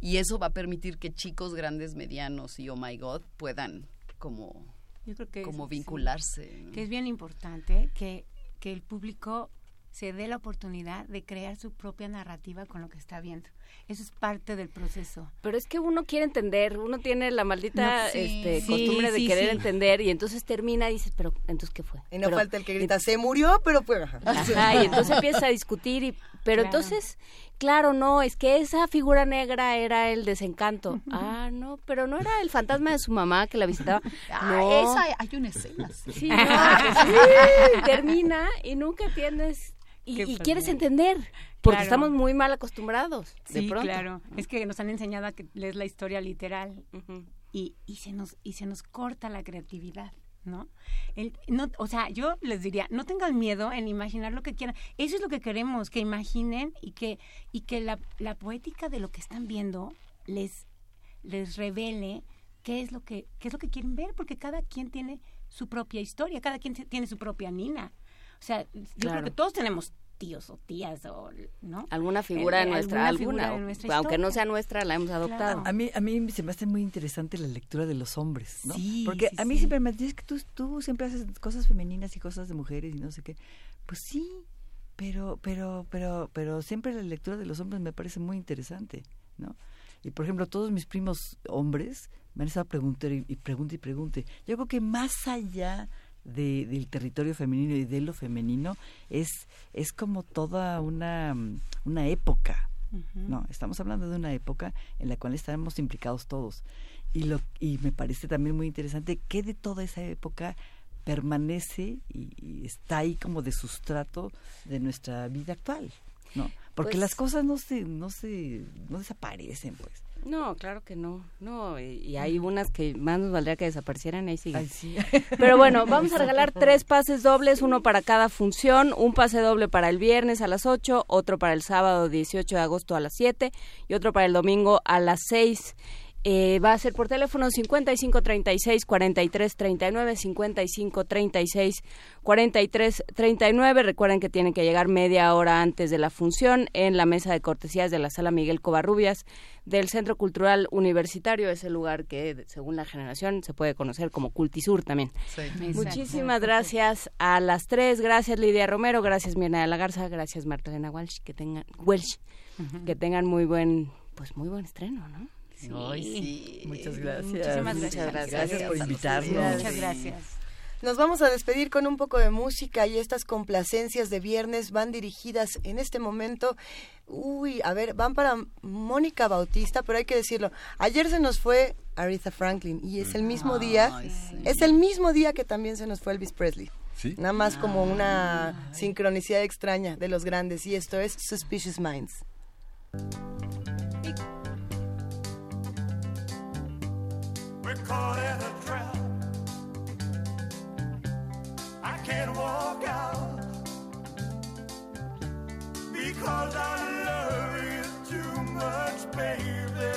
Y eso va a permitir que chicos grandes, medianos y oh my god puedan como, Yo creo que como vincularse. Que es bien importante que, que el público se dé la oportunidad de crear su propia narrativa con lo que está viendo. Eso es parte del proceso. Pero es que uno quiere entender, uno tiene la maldita este, costumbre de querer entender y entonces termina y dices, pero entonces ¿qué fue? Y no falta el que grita, se murió, pero fue... Ajá, y entonces empieza a discutir y pero entonces claro, no, es que esa figura negra era el desencanto. Ah, no, pero no era el fantasma de su mamá que la visitaba. Ah, esa hay una escena. Sí, no, <laughs> termina y nunca entiendes y, quieres entender, porque estamos muy mal acostumbrados. Sí, claro. Es que nos han enseñado a que lees la historia literal y, y, se nos, y se nos corta la creatividad. ¿no? no, o sea, yo les diría, no tengan miedo en imaginar lo que quieran. Eso es lo que queremos, que imaginen y que, y que la, la poética de lo que están viendo les, les revele qué es lo que, qué es lo que quieren ver, porque cada quien tiene su propia historia, cada quien tiene su propia Nina. O sea, yo creo que todos tenemos tíos o tías o no alguna figura de nuestra alguna, aunque no sea nuestra la hemos adoptado. A mí a mí se me hace muy interesante la lectura de los hombres ¿no? porque a mí siempre me dices que tú, tú siempre haces cosas femeninas y cosas de mujeres y no sé qué pues sí pero pero pero pero siempre la lectura de los hombres me parece muy interesante no y por ejemplo todos mis primos hombres me han estado preguntando y, y pregunte y pregunte yo creo que más allá de, del territorio femenino y de lo femenino es, es como toda una, una época. No, estamos hablando de una época en la cual estamos implicados todos. Y, lo, y me parece también muy interesante que de toda esa época permanece y, está ahí como de sustrato de nuestra vida actual, ¿no? Porque pues las cosas no se, no se, no desaparecen, pues. No, claro que no. No, y, hay unas que más nos valdría que desaparecieran, ahí siguen. Ay, sí. <laughs> Pero bueno, <laughs> vamos a regalar tres pases dobles, uno para cada función, un pase doble para el viernes a las 8, otro para el sábado 18 de agosto a las 7 y otro para el domingo a las 6. Eh, va a ser por teléfono 55 36 43 39 55 36 43 39. Recuerden que tienen que llegar media hora antes de la función en la mesa de cortesías de la sala Miguel Covarrubias del Centro Cultural Universitario. Es el lugar que, según la generación, se puede conocer como Cultisur también. Muchísimas gracias a las tres. Gracias Lidia Romero, gracias Mirna de la Garza, gracias Marta Walsh. Que tengan, Welsh, que tengan muy buen, pues muy buen estreno, ¿no? Sí. Muchas gracias. Muchísimas gracias. Gracias, por invitarnos. Muchas gracias. Nos vamos a despedir con un poco de música y estas complacencias de viernes van dirigidas en este momento. Uy, a ver, van para Mónica Bautista, pero hay que decirlo. Ayer se nos fue Aretha Franklin y es el mismo día, es el mismo día que también se nos fue Elvis Presley. ¿Sí? Nada más como una sincronicidad extraña de los grandes y esto es Suspicious Minds. Caught in a trap. I can't walk out because I love you too much, baby.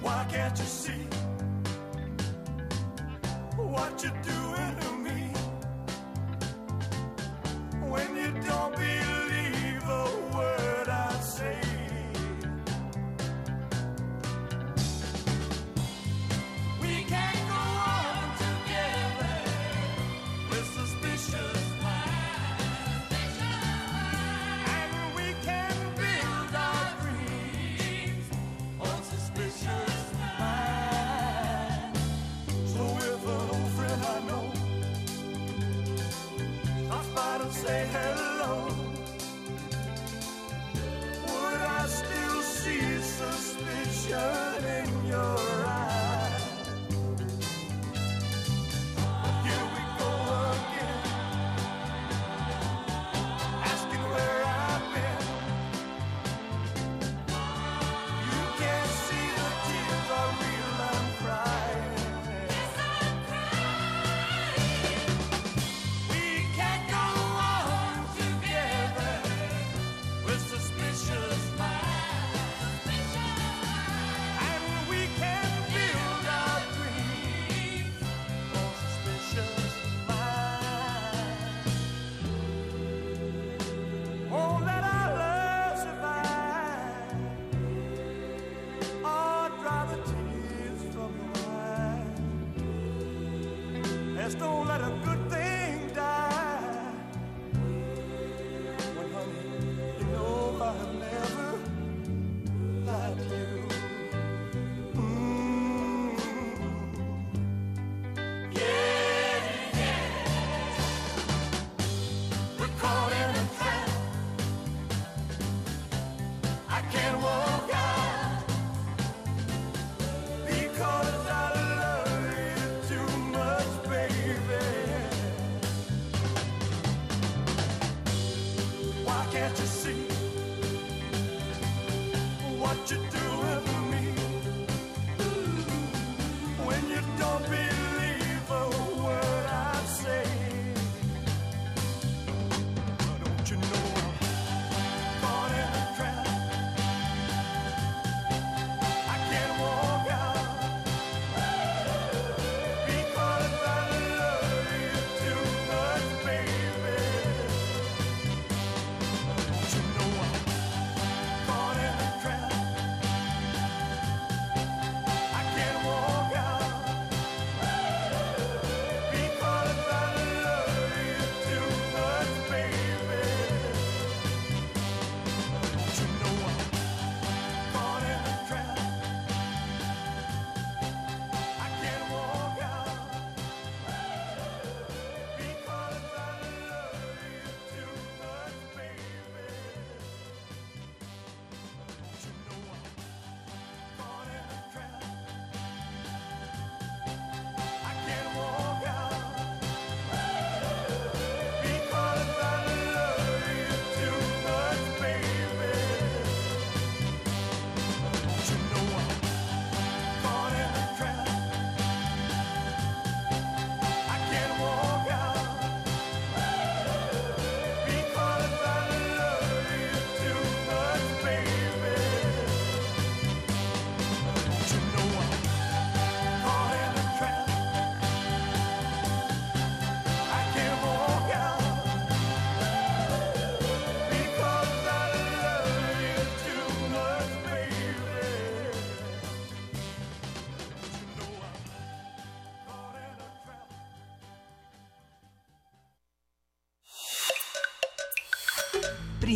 Why can't you see what you're doing to me when you don't believe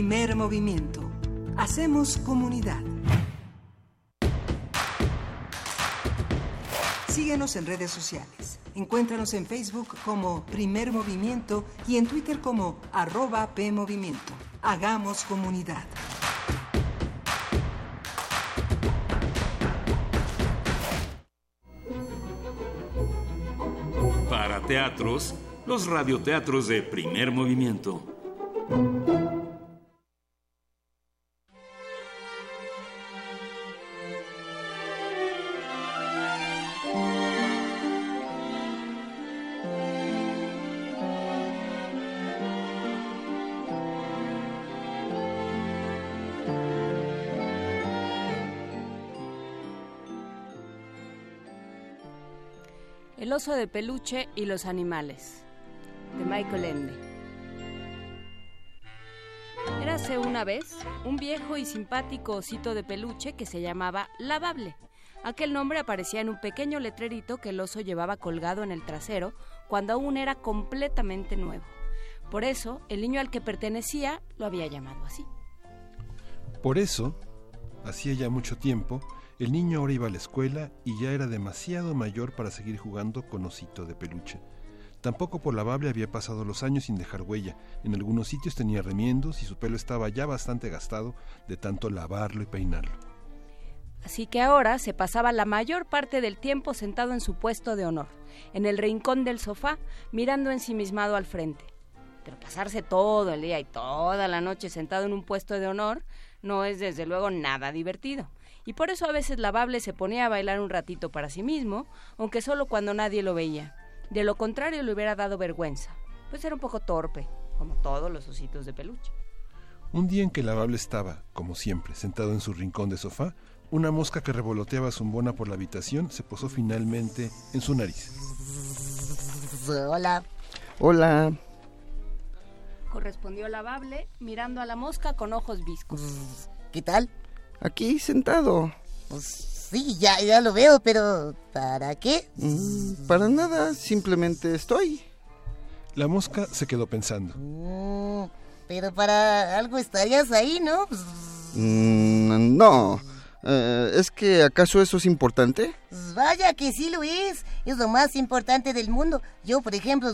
Primer movimiento. Hacemos comunidad. Síguenos en redes sociales. Encuéntranos en Facebook como Primer Movimiento y en Twitter como arroba PMovimiento. Hagamos comunidad. Para teatros, los radioteatros de primer movimiento. Oso de peluche y los animales, de Michael Ende. Érase una vez un viejo y simpático osito de peluche que se llamaba Lavable. Aquel nombre aparecía en un pequeño letrerito que el oso llevaba colgado en el trasero cuando aún era completamente nuevo. Por eso, el niño al que pertenecía lo había llamado así. Por eso, hacía ya mucho tiempo, el niño ahora iba a la escuela y ya era demasiado mayor para seguir jugando con osito de peluche. Tampoco por lavable había pasado los años sin dejar huella. En algunos sitios tenía remiendos y su pelo estaba ya bastante gastado de tanto lavarlo y peinarlo. Así que ahora se pasaba la mayor parte del tiempo sentado en su puesto de honor, en el rincón del sofá, mirando ensimismado al frente. Pero pasarse todo el día y toda la noche sentado en un puesto de honor no es desde luego nada divertido. Y por eso a veces Lavable se ponía a bailar un ratito para sí mismo, aunque solo cuando nadie lo veía. De lo contrario le hubiera dado vergüenza, pues era un poco torpe, como todos los ositos de peluche. Un día en que Lavable estaba, como siempre, sentado en su rincón de sofá, una mosca que revoloteaba zumbona por la habitación se posó finalmente en su nariz. Hola. Hola. Correspondió Lavable, mirando a la mosca con ojos viscos. ¿Qué tal? Aquí sentado. Pues sí, ya, ya lo veo, pero ¿para qué? Mm, para nada, simplemente estoy. La mosca se quedó pensando. Mm, pero para algo estarías ahí, ¿no? Pues, Mm, no. Eh, ¿Es que acaso eso es importante? Vaya que sí lo es. Es lo más importante del mundo. Yo, por ejemplo,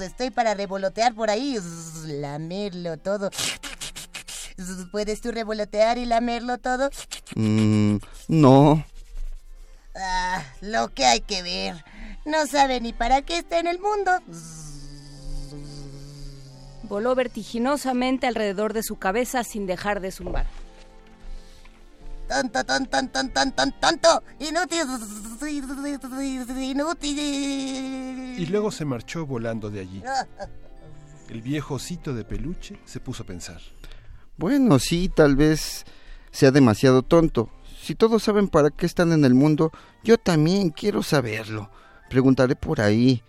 estoy para revolotear por ahí, lamerlo todo. ¿Puedes tú revolotear y lamerlo todo? Mm, no. Ah, lo que hay que ver. No sabe ni para qué está en el mundo. Voló vertiginosamente alrededor de su cabeza sin dejar de zumbar. Tonto, tonto, tonto, tonto, tonto, inútil, inútil. Y luego se marchó volando de allí. <laughs> El viejo osito de peluche se puso a pensar. Bueno, sí, tal vez sea demasiado tonto. Si todos saben para qué están en el mundo, yo también quiero saberlo. Preguntaré por ahí.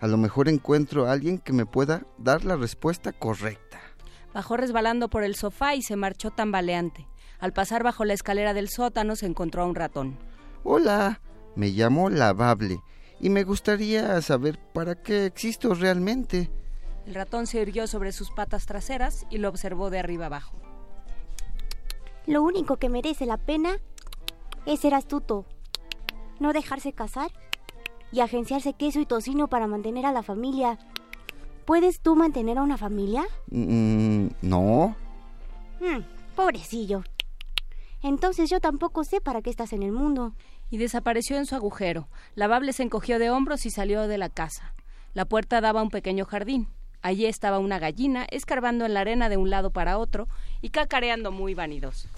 A lo mejor encuentro a alguien que me pueda dar la respuesta correcta. Bajó resbalando por el sofá y se marchó tambaleante. Al pasar bajo la escalera del sótano se encontró a un ratón. Hola, me llamo Lavable y me gustaría saber para qué existo realmente. El ratón se irguió sobre sus patas traseras y lo observó de arriba abajo. Lo único que merece la pena es ser astuto, no dejarse casar y agenciarse queso y tocino para mantener a la familia. ¿Puedes tú mantener a una familia? Mm, no. Hmm, pobrecillo. Entonces yo tampoco sé para qué estás en el mundo. Y desapareció en su agujero. Lavable se encogió de hombros y salió de la casa. La puerta daba a un pequeño jardín. Allí estaba una gallina, escarbando en la arena de un lado para otro y cacareando muy vanidoso.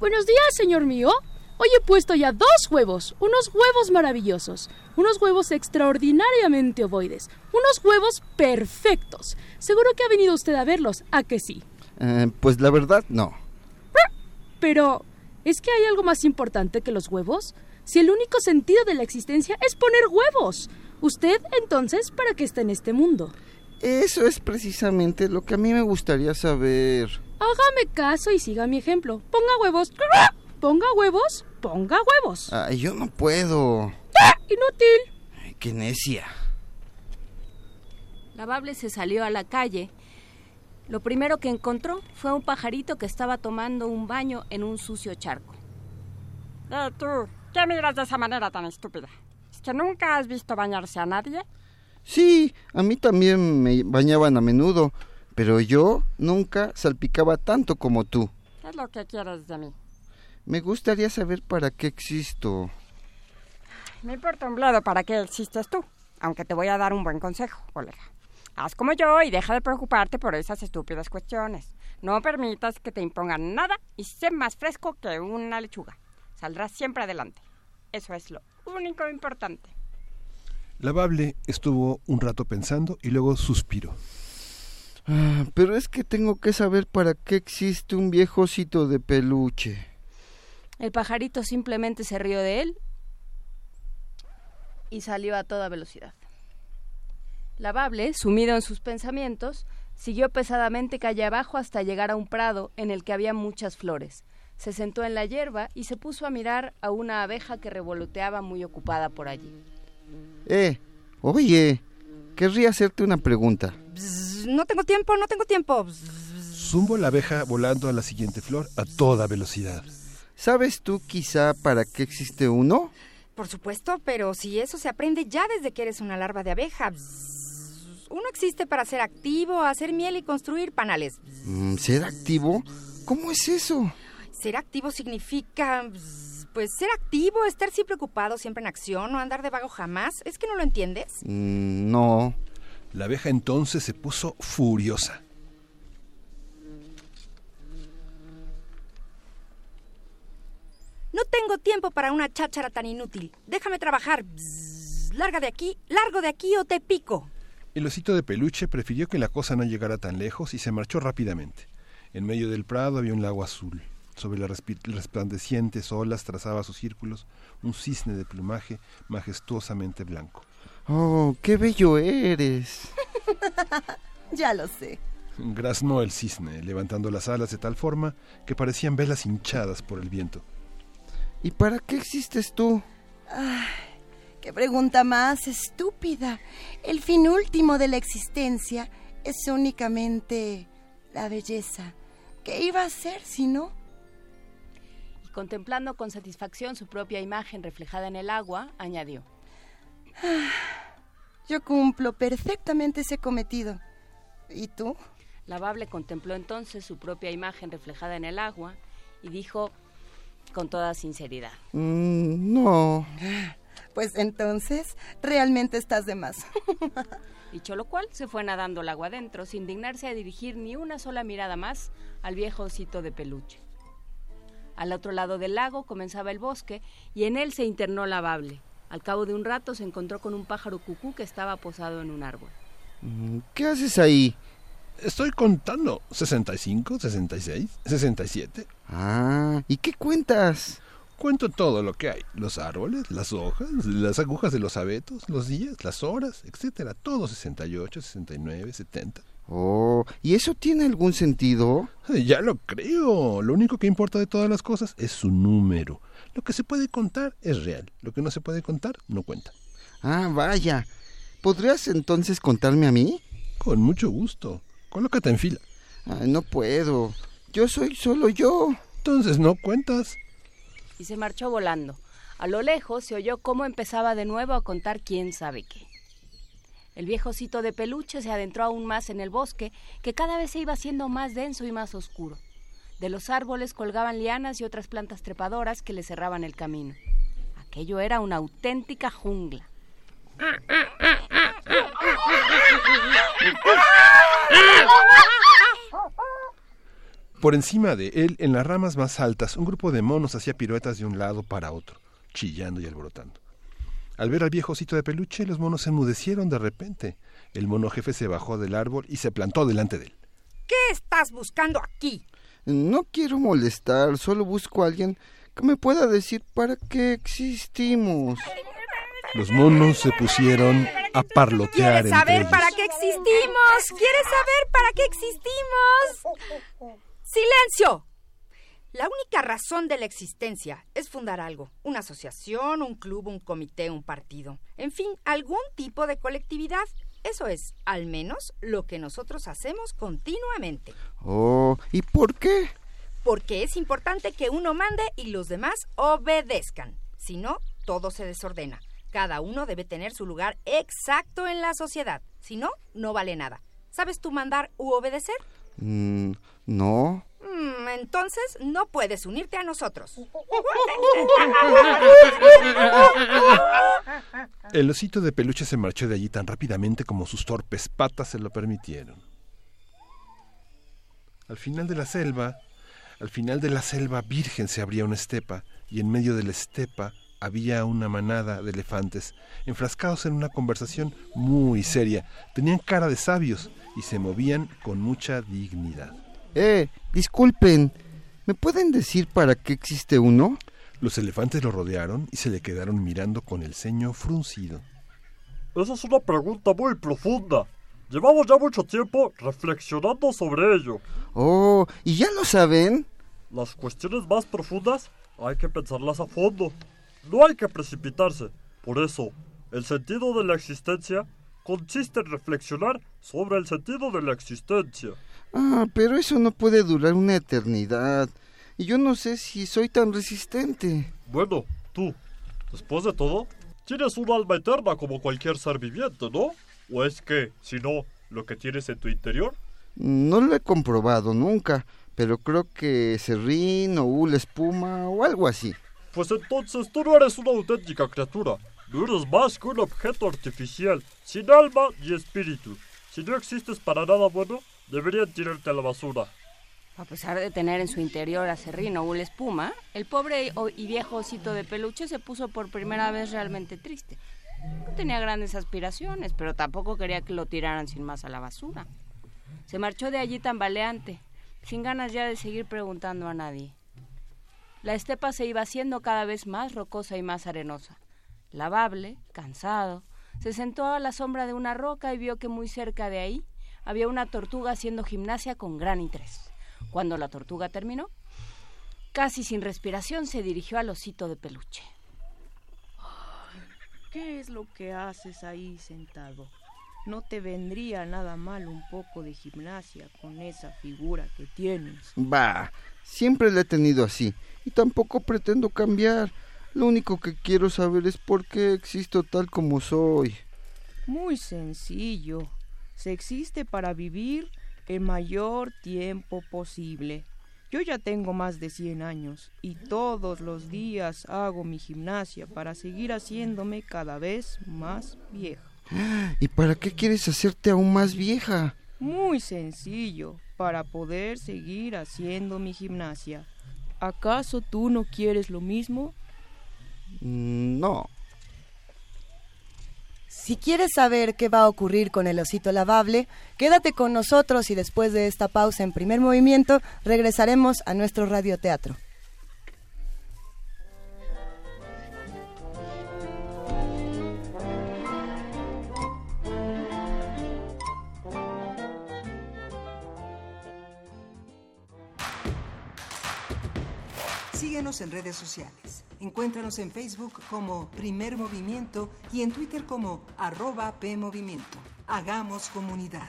Buenos días, señor mío. Hoy he puesto ya dos huevos, unos huevos maravillosos, unos huevos extraordinariamente ovoides, unos huevos perfectos. Seguro que ha venido usted a verlos, ¿a que sí? Eh, pues la verdad, no. Pero, ¿es que hay algo más importante que los huevos? Si el único sentido de la existencia es poner huevos. Usted, entonces, ¿para qué está en este mundo? Eso es precisamente lo que a mí me gustaría saber. Hágame caso y siga mi ejemplo. Ponga huevos. Ponga huevos. Ponga huevos. Ay, yo no puedo. Inútil. Ay, qué necia. Lavable se salió a la calle Lo primero que encontró fue un pajarito que estaba tomando un baño en un sucio charco. Eh, tú, ¿qué miras de esa manera tan estúpida? ¿Es que nunca has visto bañarse a nadie? Sí, a mí también me bañaban a menudo, pero yo nunca salpicaba tanto como tú. ¿Qué es lo que quieres de mí? Me gustaría saber para qué existo. Me importa un bledo para qué existes tú, aunque te voy a dar un buen consejo, colega. Haz como yo y deja de preocuparte por esas estúpidas cuestiones. No permitas que te impongan nada y sé más fresco que una lechuga. Saldrás siempre adelante. Eso es lo único importante. Lavable estuvo un rato pensando y luego suspiró. Ah, pero es que tengo que saber para qué existe un viejo osito de peluche. El pajarito simplemente se rió de él y salió a toda velocidad. Lavable, sumido en sus pensamientos, siguió pesadamente calle abajo hasta llegar a un prado en el que había muchas flores. Se sentó en la hierba y se puso a mirar a una abeja que revoloteaba muy ocupada por allí. Eh, oye, querría hacerte una pregunta. No tengo tiempo, no tengo tiempo. Zumbo la abeja volando a la siguiente flor a toda velocidad. ¿Sabes tú quizá para qué existe uno? Por supuesto, pero si eso se aprende ya desde que eres una larva de abeja. Uno existe para ser activo, hacer miel y construir panales. Mm, ¿Ser activo? ¿Cómo es eso? Ser activo significa, pues, ser activo, estar siempre ocupado, siempre en acción, no andar de vago jamás. ¿Es que no lo entiendes? Mm, no. La abeja entonces se puso furiosa. No tengo tiempo para una cháchara tan inútil. Déjame trabajar. Bzz, larga de aquí, largo de aquí o te pico. El osito de peluche prefirió que la cosa no llegara tan lejos y se marchó rápidamente. En medio del prado había un lago azul. Sobre las resplandecientes olas trazaba sus círculos un cisne de plumaje majestuosamente blanco. Oh, qué bello eres. <laughs> ya lo sé. Graznó el cisne, levantando las alas de tal forma que parecían velas hinchadas por el viento. ¿Y para qué existes tú? Ay, qué pregunta más estúpida. El fin último de la existencia es únicamente la belleza. ¿Qué iba a ser si no? Contemplando con satisfacción su propia imagen reflejada en el agua, añadió. Ah, Yo cumplo perfectamente ese cometido. ¿Y tú? Lavable contempló entonces su propia imagen reflejada en el agua y dijo con toda sinceridad. Mm, no. Pues entonces, realmente estás de más. <laughs> Dicho lo cual, se fue nadando el agua adentro, sin dignarse a dirigir ni una sola mirada más al viejo osito de peluche. Al otro lado del lago comenzaba el bosque y en él se internó Lavable. Al cabo de un rato se encontró con un pájaro cucú que estaba posado en un árbol. Mm, ¿Qué haces ahí? Estoy contando. ¿65, 66, 67? Ah, ¿y qué cuentas? Cuento todo lo que hay. Los árboles, las hojas, las agujas de los abetos, los días, las horas, etcétera. Todo 68, 69, 70. Oh, ¿y eso tiene algún sentido? Ya lo creo. Lo único que importa de todas las cosas es su número. Lo que se puede contar es real. Lo que no se puede contar no cuenta. Ah, vaya. ¿Podrías entonces contarme a mí? Con mucho gusto. Colócate en fila. Ay, no puedo. Yo soy solo yo. Entonces no cuentas. Y se marchó volando. A lo lejos se oyó cómo empezaba de nuevo a contar quién sabe qué. El viejo osito de peluche se adentró aún más en el bosque, que cada vez se iba haciendo más denso y más oscuro. De los árboles colgaban lianas y otras plantas trepadoras que le cerraban el camino. Aquello era una auténtica jungla. Por encima de él, en las ramas más altas, un grupo de monos hacía piruetas de un lado para otro, chillando y alborotando. Al ver al viejo osito de peluche, los monos se enmudecieron de repente. El mono jefe se bajó del árbol y se plantó delante de él. ¿Qué estás buscando aquí? No quiero molestar, solo busco a alguien que me pueda decir para qué existimos. Los monos se pusieron a parlotear ¿Quieres entre saber ellos. para qué existimos? ¿Quieres saber para qué existimos? ¡Silencio! La única razón de la existencia es fundar algo, una asociación, un club, un comité, un partido, en fin, algún tipo de colectividad. Eso es, al menos, lo que nosotros hacemos continuamente. Oh, ¿y por qué? Porque es importante que uno mande y los demás obedezcan. Si no, todo se desordena. Cada uno debe tener su lugar exacto en la sociedad. Si no, no vale nada. ¿Sabes tú mandar u obedecer? Mm, no. Mm, entonces no puedes unirte a nosotros. El osito de peluche se marchó de allí tan rápidamente como sus torpes patas se lo permitieron. Al final de la selva, al final de la selva virgen se abría una estepa, y en medio de la estepa había una manada de elefantes, enfrascados en una conversación muy seria. Tenían cara de sabios y se movían con mucha dignidad. Eh, disculpen, ¿me pueden decir para qué existe uno? Los elefantes lo rodearon y se le quedaron mirando con el ceño fruncido. Esa es una pregunta muy profunda. Llevamos ya mucho tiempo reflexionando sobre ello. Oh, ¿y ya lo saben? Las cuestiones más profundas hay que pensarlas a fondo. No hay que precipitarse. Por eso, el sentido de la existencia consiste en reflexionar sobre el sentido de la existencia. Ah, pero eso no puede durar una eternidad. Y yo no sé si soy tan resistente. Bueno, tú, después de todo, tienes un alma eterna como cualquier ser viviente, ¿no? ¿O es que, si no, lo que tienes en tu interior? No lo he comprobado nunca, pero creo que serrín o hula espuma o algo así. Pues entonces tú no eres una auténtica criatura. No más que un objeto artificial, sin alma ni espíritu. Si no existes para nada bueno, deberían tirarte a la basura. A pesar de tener en su interior acerrín o espuma, el pobre y viejo osito de peluche se puso por primera vez realmente triste. No tenía grandes aspiraciones, pero tampoco quería que lo tiraran sin más a la basura. Se marchó de allí tambaleante, sin ganas ya de seguir preguntando a nadie. La estepa se iba haciendo cada vez más rocosa y más arenosa. Lavable, cansado, se sentó a la sombra de una roca y vio que muy cerca de ahí había una tortuga haciendo gimnasia con gran interés. Cuando la tortuga terminó, casi sin respiración se dirigió al osito de peluche. ¿Qué es lo que haces ahí sentado? No te vendría nada mal un poco de gimnasia con esa figura que tienes. Bah, siempre la he tenido así y tampoco pretendo cambiar. Lo único que quiero saber es por qué existo tal como soy. Muy sencillo. Se existe para vivir el mayor tiempo posible. Yo ya tengo más de 100 años y todos los días hago mi gimnasia para seguir haciéndome cada vez más vieja. ¿Y para qué quieres hacerte aún más vieja? Muy sencillo, para poder seguir haciendo mi gimnasia. ¿Acaso tú no quieres lo mismo? Mm, No. Si quieres saber qué va a ocurrir con el osito lavable, quédate con nosotros y después de esta pausa en primer movimiento regresaremos a nuestro radioteatro. Síguenos en redes sociales. Encuéntranos en Facebook como Primer Movimiento y en Twitter como arroba PMovimiento. Hagamos comunidad.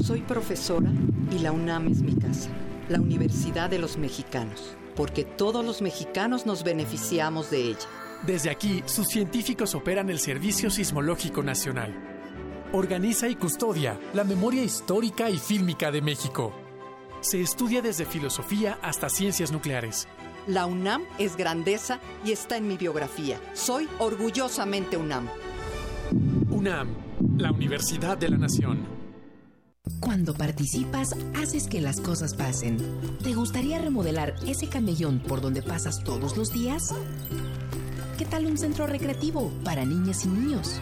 Soy profesora y la UNAM es mi casa, la Universidad de los Mexicanos, porque todos los mexicanos nos beneficiamos de ella. Desde aquí, sus científicos operan el Servicio Sismológico Nacional. Organiza y custodia la memoria histórica y fílmica de México. Se estudia desde filosofía hasta ciencias nucleares. La UNAM es grandeza y está en mi biografía. Soy orgullosamente UNAM. UNAM, la Universidad de la Nación. Cuando participas, haces que las cosas pasen. ¿Te gustaría remodelar ese camellón por donde pasas todos los días? ¿Qué tal un centro recreativo para niñas y niños?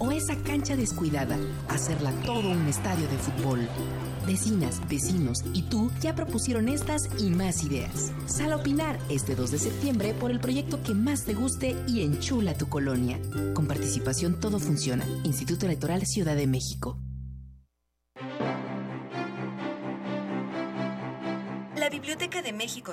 ¿O esa cancha descuidada, hacerla todo un estadio de fútbol? Vecinas, vecinos y tú ya propusieron estas y más ideas. Sal a opinar este 2 de septiembre por el proyecto que más te guste y enchula tu colonia. Con participación todo funciona. Instituto Electoral Ciudad de México.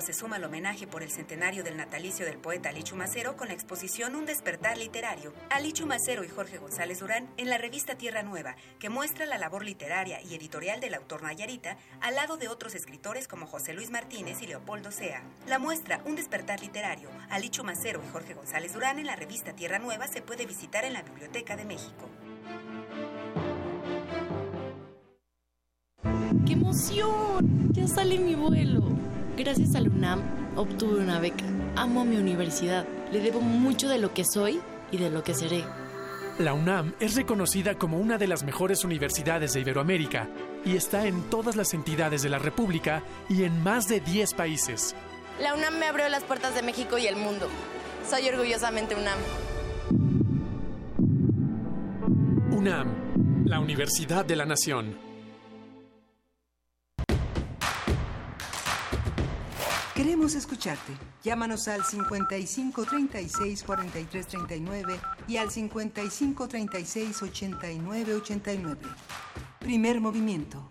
Se suma al homenaje por el centenario del natalicio del poeta Ali Chumacero con la exposición Un despertar literario, Ali Chumacero y Jorge González Durán en la revista Tierra Nueva, que muestra la labor literaria y editorial del autor Nayarita al lado de otros escritores como José Luis Martínez y Leopoldo Sea. La muestra Un despertar literario, Ali Chumacero y Jorge González Durán en la revista Tierra Nueva se puede visitar en la Biblioteca de México. ¡Qué emoción! Ya sale mi vuelo. Gracias a la UNAM obtuve una beca. Amo a mi universidad. Le debo mucho de lo que soy y de lo que seré. La UNAM es reconocida como una de las mejores universidades de Iberoamérica y está en todas las entidades de la República y en más de 10 países. La UNAM me abrió las puertas de México y el mundo. Soy orgullosamente UNAM. UNAM, la Universidad de la Nación. Queremos escucharte. Llámanos al 55 36 43 39 y al 55 36 89 89. Primer movimiento.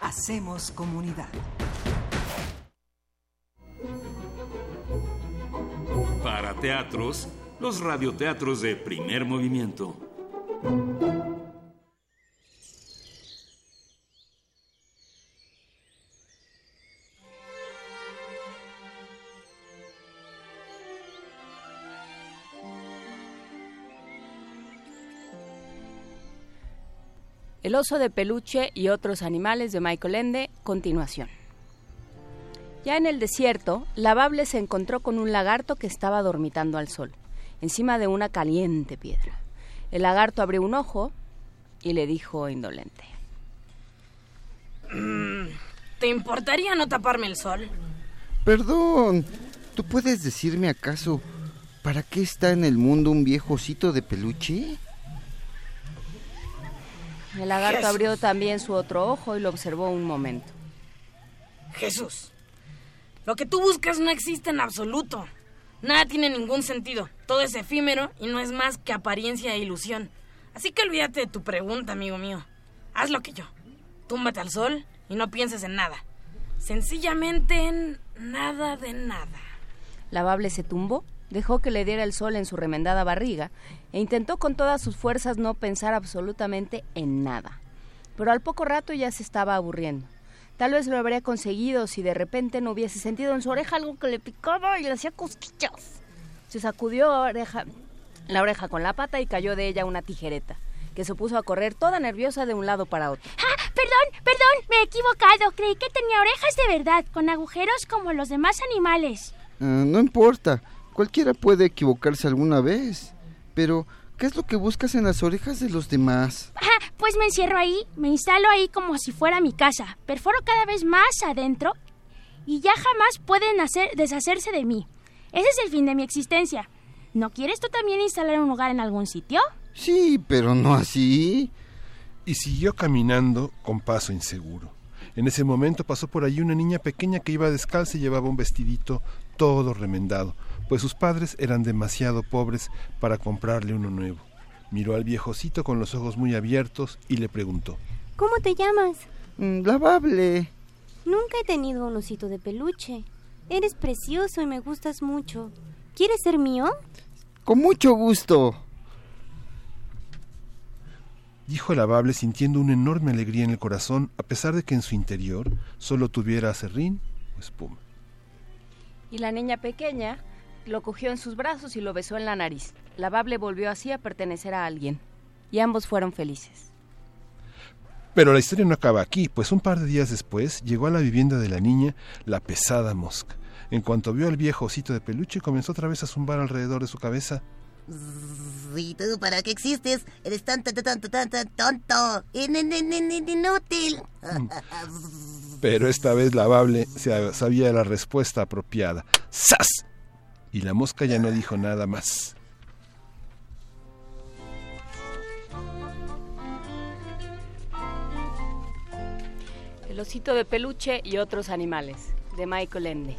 Hacemos comunidad. Para teatros, los radioteatros de primer movimiento. El oso de peluche y otros animales de Michael Ende, continuación. Ya en el desierto, Lavable se encontró con un lagarto que estaba dormitando al sol, encima de una caliente piedra. El lagarto abrió un ojo y le dijo indolente. Mm, ¿Te importaría no taparme el sol? Perdón, ¿tú puedes decirme acaso para qué está en el mundo un viejo osito de peluche? El lagarto Jesús. abrió también su otro ojo y lo observó un momento. Jesús, lo que tú buscas no existe en absoluto. Nada tiene ningún sentido. Todo es efímero y no es más que apariencia e ilusión. Así que olvídate de tu pregunta, amigo mío. Haz lo que yo. Túmbate al sol y no pienses en nada. Sencillamente en nada de nada. Lavable se tumbó, dejó que le diera el sol en su remendada barriga e intentó con todas sus fuerzas no pensar absolutamente en nada. Pero al poco rato ya se estaba aburriendo. Tal vez lo habría conseguido si de repente no hubiese sentido en su oreja algo que le picaba y le hacía cosquillas. Se sacudió oreja- la oreja con la pata y cayó de ella una tijereta, que se puso a correr toda nerviosa de un lado para otro. Ah, perdón, perdón, me he equivocado. Creí que tenía orejas de verdad, con agujeros como los demás animales. Ah, no importa, cualquiera puede equivocarse alguna vez. Pero, ¿qué es lo que buscas en las orejas de los demás? Ah, pues me encierro ahí, me instalo ahí como si fuera mi casa. Perforo cada vez más adentro y ya jamás pueden hacer, deshacerse de mí. Ese es el fin de mi existencia. ¿No quieres tú también instalar un hogar en algún sitio? Sí, pero no así. Y siguió caminando con paso inseguro. En ese momento pasó por allí una niña pequeña que iba descalza y llevaba un vestidito todo remendado, pues sus padres eran demasiado pobres para comprarle uno nuevo. Miró al viejocito con los ojos muy abiertos y le preguntó. ¿Cómo te llamas? Mm, lavable. Nunca he tenido un osito de peluche. Eres precioso y me gustas mucho. ¿Quieres ser mío? Con mucho gusto. Dijo el amable sintiendo una enorme alegría en el corazón, a pesar de que en su interior solo tuviera acerrín o espuma. Y la niña pequeña lo cogió en sus brazos y lo besó en la nariz. Lavable volvió así a pertenecer a alguien. Y ambos fueron felices. Pero la historia no acaba aquí, pues un par de días después llegó a la vivienda de la niña la pesada mosca. En cuanto vio al viejo osito de peluche, comenzó otra vez a zumbar alrededor de su cabeza. ¿Y tú para qué existes? Eres tan, tan, tan, tan, tan, tonto. In- Inútil. Pero esta vez Lavable se- sabía la respuesta apropiada. ¡Sas! Y la mosca ya no dijo nada más. El osito de peluche y otros animales, de Michael Ende.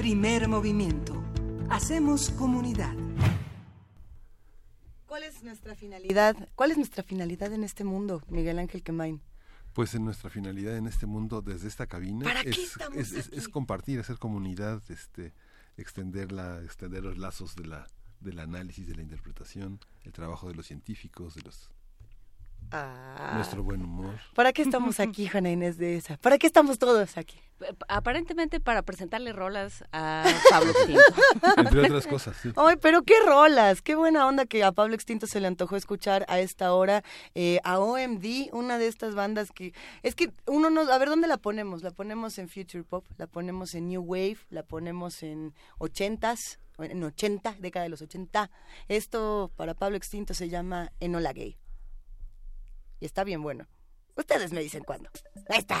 Primer movimiento. Hacemos comunidad. ¿Cuál es nuestra finalidad? ¿Cuál es nuestra finalidad en este mundo, Miguel Ángel Quemain? Pues en nuestra finalidad en este mundo, desde esta cabina, ¿Para qué es, estamos es, es- aquí? es compartir, hacer comunidad, este, extender, la, extender los lazos de la, del análisis, de la interpretación, el trabajo de los científicos, de los Ah. nuestro buen humor. ¿Para qué estamos aquí, <laughs> Juana Inés de esa? ¿Para qué estamos todos aquí? Aparentemente para presentarle rolas a <laughs> Pablo Extinto. Entre otras cosas, sí. Ay, pero qué rolas, qué buena onda que a Pablo Extinto se le antojó escuchar a esta hora eh, a OMD, una de estas bandas que es que uno no, a ver dónde la ponemos, la ponemos en Future Pop, la ponemos en New Wave, la ponemos en ochentas, en 80, década de los 80. Esto para Pablo Extinto se llama Enola Gay. Y está bien bueno. Ustedes me dicen cuándo. Ahí está.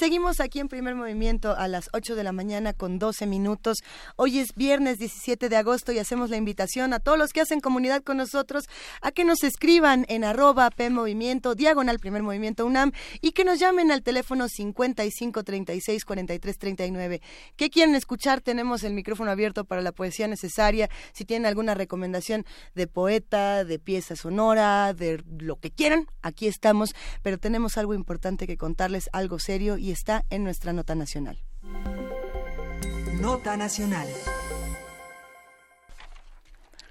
Seguimos aquí en primer movimiento a las 8 de la mañana con 12 minutos. Hoy es viernes 17 de agosto y hacemos la invitación a todos los que hacen comunidad con nosotros a que nos escriban en arroba PMovimiento, diagonal primer movimiento UNAM y que nos llamen al teléfono 55 36 43 39. ¿Qué quieren escuchar? Tenemos el micrófono abierto para la poesía necesaria. Si tienen alguna recomendación de poeta, de pieza sonora, de lo que quieran, aquí estamos. Pero tenemos algo importante que contarles, algo serio y está en nuestra nota nacional. Nota nacional.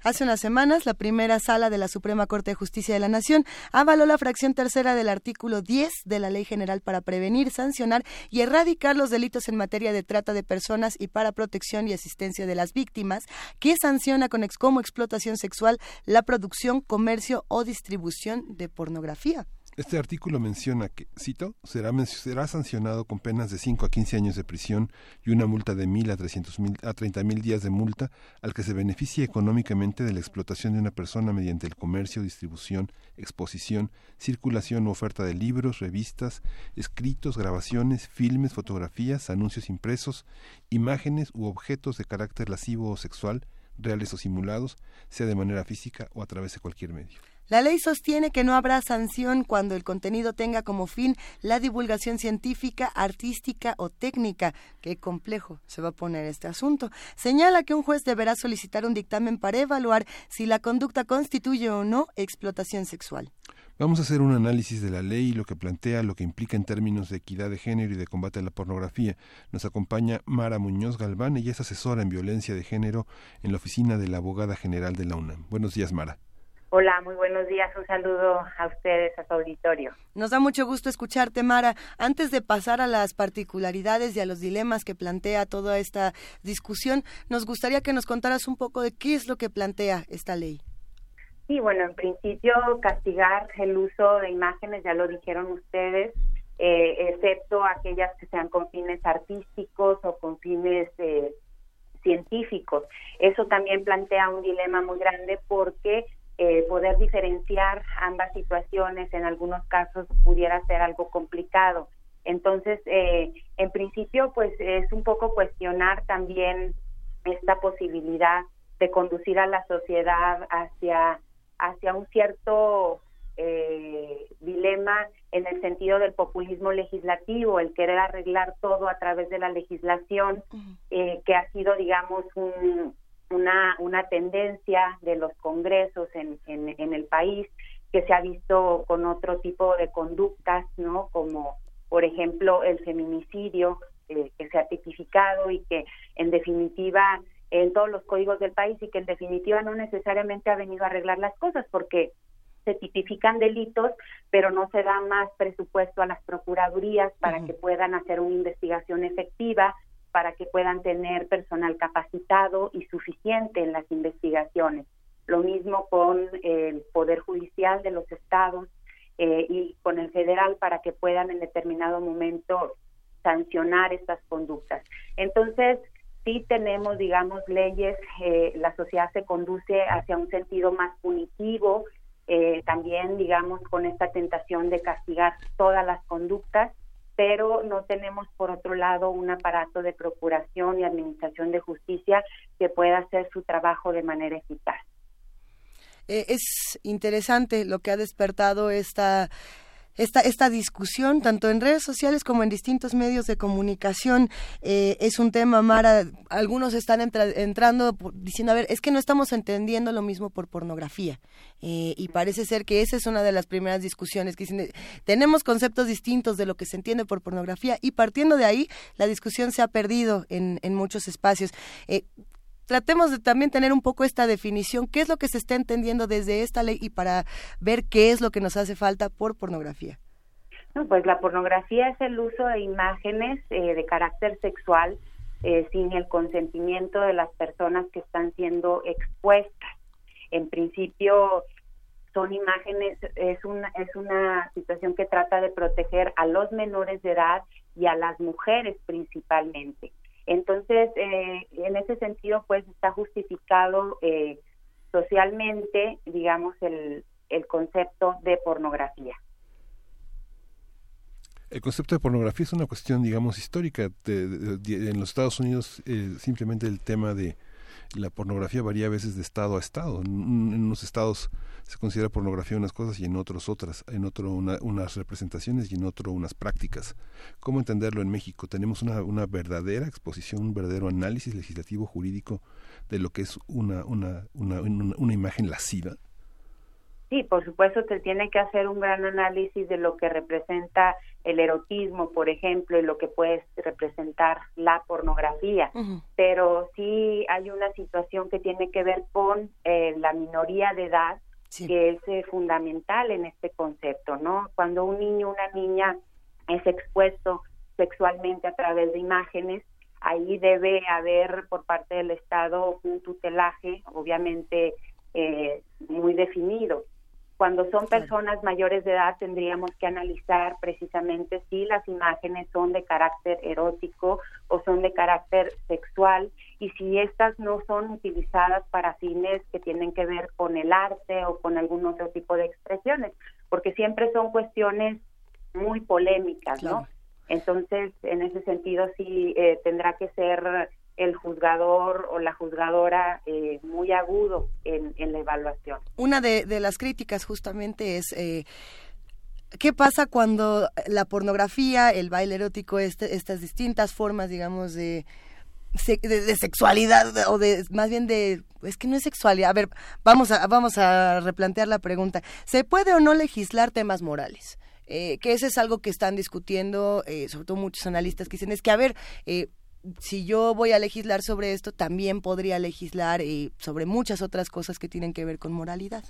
Hace unas semanas, la primera sala de la Suprema Corte de Justicia de la Nación avaló la fracción tercera del artículo 10 de la Ley General para prevenir, sancionar y erradicar los delitos en materia de trata de personas y para protección y asistencia de las víctimas, que sanciona con ex como explotación sexual la producción, comercio o distribución de pornografía. Este artículo menciona que, cito, será, sancionado con penas de 5 a 15 años de prisión y una multa de 1.000 a 300.000 a 30.000 días de multa al que se beneficie económicamente de la explotación de una persona mediante el comercio, distribución, exposición, circulación u oferta de libros, revistas, escritos, grabaciones, filmes, fotografías, anuncios impresos, imágenes u objetos de carácter lascivo o sexual, reales o simulados, sea de manera física o a través de cualquier medio. La ley sostiene que no habrá sanción cuando el contenido tenga como fin la divulgación científica, artística o técnica. Qué complejo se va a poner este asunto. Señala que un juez deberá solicitar un dictamen para evaluar si la conducta constituye o no explotación sexual. Vamos a hacer un análisis de la ley y lo que plantea, lo que implica en términos de equidad de género y de combate a la pornografía. Nos acompaña Mara Muñoz Galván, ella es asesora en violencia de género en la oficina de la abogada general de la UNAM. Buenos días, Mara. Hola, muy buenos días. Un saludo a ustedes, a su auditorio. Nos da mucho gusto escucharte, Mara. Antes de pasar a las particularidades y a los dilemas que plantea toda esta discusión, nos gustaría que nos contaras un poco de qué es lo que plantea esta ley. Sí, bueno, en principio castigar el uso de imágenes, ya lo dijeron ustedes, eh, excepto aquellas que sean con fines artísticos o con fines eh, científicos. Eso también plantea un dilema muy grande porque eh, poder diferenciar ambas situaciones en algunos casos pudiera ser algo complicado. Entonces, eh, en principio, pues es un poco cuestionar también esta posibilidad de conducir a la sociedad hacia, hacia un cierto eh, dilema en el sentido del populismo legislativo, el querer arreglar todo a través de la legislación, eh, que ha sido, digamos, un, una, una tendencia de los congresos en, en, en el país, que se ha visto con otro tipo de conductas, ¿no? Como, por ejemplo, el feminicidio, eh, que se ha tipificado y que, en definitiva, en todos los códigos del país y que, en definitiva, no necesariamente ha venido a arreglar las cosas, porque se tipifican delitos, pero no se da más presupuesto a las procuradurías para que puedan hacer una investigación efectiva, para que puedan tener personal capacitado y suficiente en las investigaciones. Lo mismo con el Poder Judicial de los estados eh, y con el federal para que puedan en determinado momento sancionar estas conductas. Entonces, sí tenemos, digamos, leyes, eh, la sociedad se conduce hacia un sentido más punitivo, eh, también, digamos, con esta tentación de castigar todas las conductas, pero no tenemos, por otro lado, un aparato de procuración y administración de justicia que pueda hacer su trabajo de manera eficaz. Eh, es interesante lo que ha despertado esta esta, esta discusión, tanto en redes sociales como en distintos medios de comunicación, eh, es un tema, Mara, algunos están entra- entrando diciendo, a ver, es que no estamos entendiendo lo mismo por pornografía. Eh, y parece ser que esa es una de las primeras discusiones que eh, tenemos conceptos distintos de lo que se entiende por pornografía y partiendo de ahí, la discusión se ha perdido en, en muchos espacios. Tratemos de también tener un poco esta definición, qué es lo que se está entendiendo desde esta ley y para ver qué es lo que nos hace falta por pornografía. No, pues la pornografía es el uso de imágenes eh, de carácter sexual eh, sin el consentimiento de las personas que están siendo expuestas. En principio son imágenes, es una, es una situación que trata de proteger a los menores de edad y a las mujeres principalmente. Entonces, eh, en ese sentido, pues está justificado eh, socialmente, digamos, el, el concepto de pornografía. El concepto de pornografía es una cuestión, digamos, histórica. De- en los Estados Unidos, eh, simplemente el tema de la pornografía varía a veces de estado a estado. En, unos estados se considera pornografía unas cosas y en otros otras. En otro una- unas representaciones y en otro unas prácticas. ¿Cómo entenderlo en México? Tenemos una, una verdadera exposición, un verdadero análisis legislativo jurídico de lo que es una, una, una, una imagen lasciva. Sí, por supuesto se tiene que hacer un gran análisis de lo que representa el erotismo, por ejemplo, y lo que puede representar la pornografía. Pero sí hay una situación que tiene que ver con eh, la minoría de edad, que es eh, fundamental en este concepto, ¿no? Cuando un niño, una niña es expuesto sexualmente a través de imágenes, ahí debe haber por parte del Estado un tutelaje, obviamente eh, muy definido. Cuando son personas mayores de edad tendríamos que analizar precisamente si las imágenes son de carácter erótico o son de carácter sexual y si estas no son utilizadas para fines que tienen que ver con el arte o con algún otro tipo de expresiones, porque siempre son cuestiones muy polémicas, ¿no? Entonces, en ese sentido, sí eh, tendrá que ser el juzgador o la juzgadora eh, muy agudo en, en la evaluación. Una de, las críticas justamente es... eh, ¿Qué pasa cuando la pornografía, el baile erótico, este- estas distintas formas, digamos, de, de, sexualidad o de más bien de es que no es sexualidad. A ver, vamos a vamos a replantear la pregunta. ¿Se puede o no legislar temas morales? Eh, que ese es algo que están discutiendo, eh, sobre todo muchos analistas que dicen es que a ver. Eh, si yo voy a legislar sobre esto, también podría legislar eh, sobre muchas otras cosas que tienen que ver con moralidad.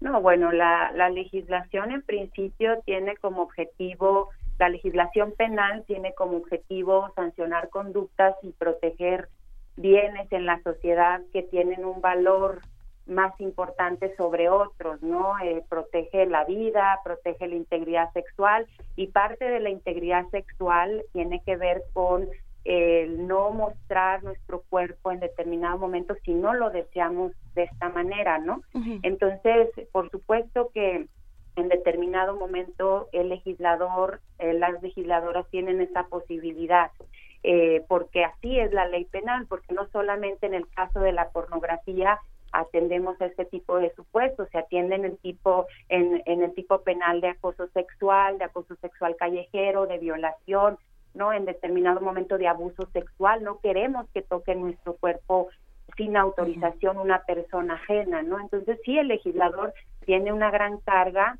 No, bueno, la, la legislación en principio tiene como objetivo, la legislación penal tiene como objetivo sancionar conductas y proteger bienes en la sociedad que tienen un valor más importante sobre otros, ¿no? Eh, protege la vida, protege la integridad sexual y parte de la integridad sexual tiene que ver con el no mostrar nuestro cuerpo en determinado momento si no lo deseamos de esta manera, ¿no? Entonces, por supuesto que en determinado momento el legislador, eh, las legisladoras tienen esa posibilidad, eh, porque así es la ley penal, porque no solamente en el caso de la pornografía atendemos a este tipo de supuestos, se atiende en el tipo en, en el tipo penal de acoso sexual, de acoso sexual callejero, de violación, no en determinado momento de abuso sexual, no queremos que toque nuestro cuerpo sin autorización una persona ajena, ¿no? Entonces sí el legislador tiene una gran carga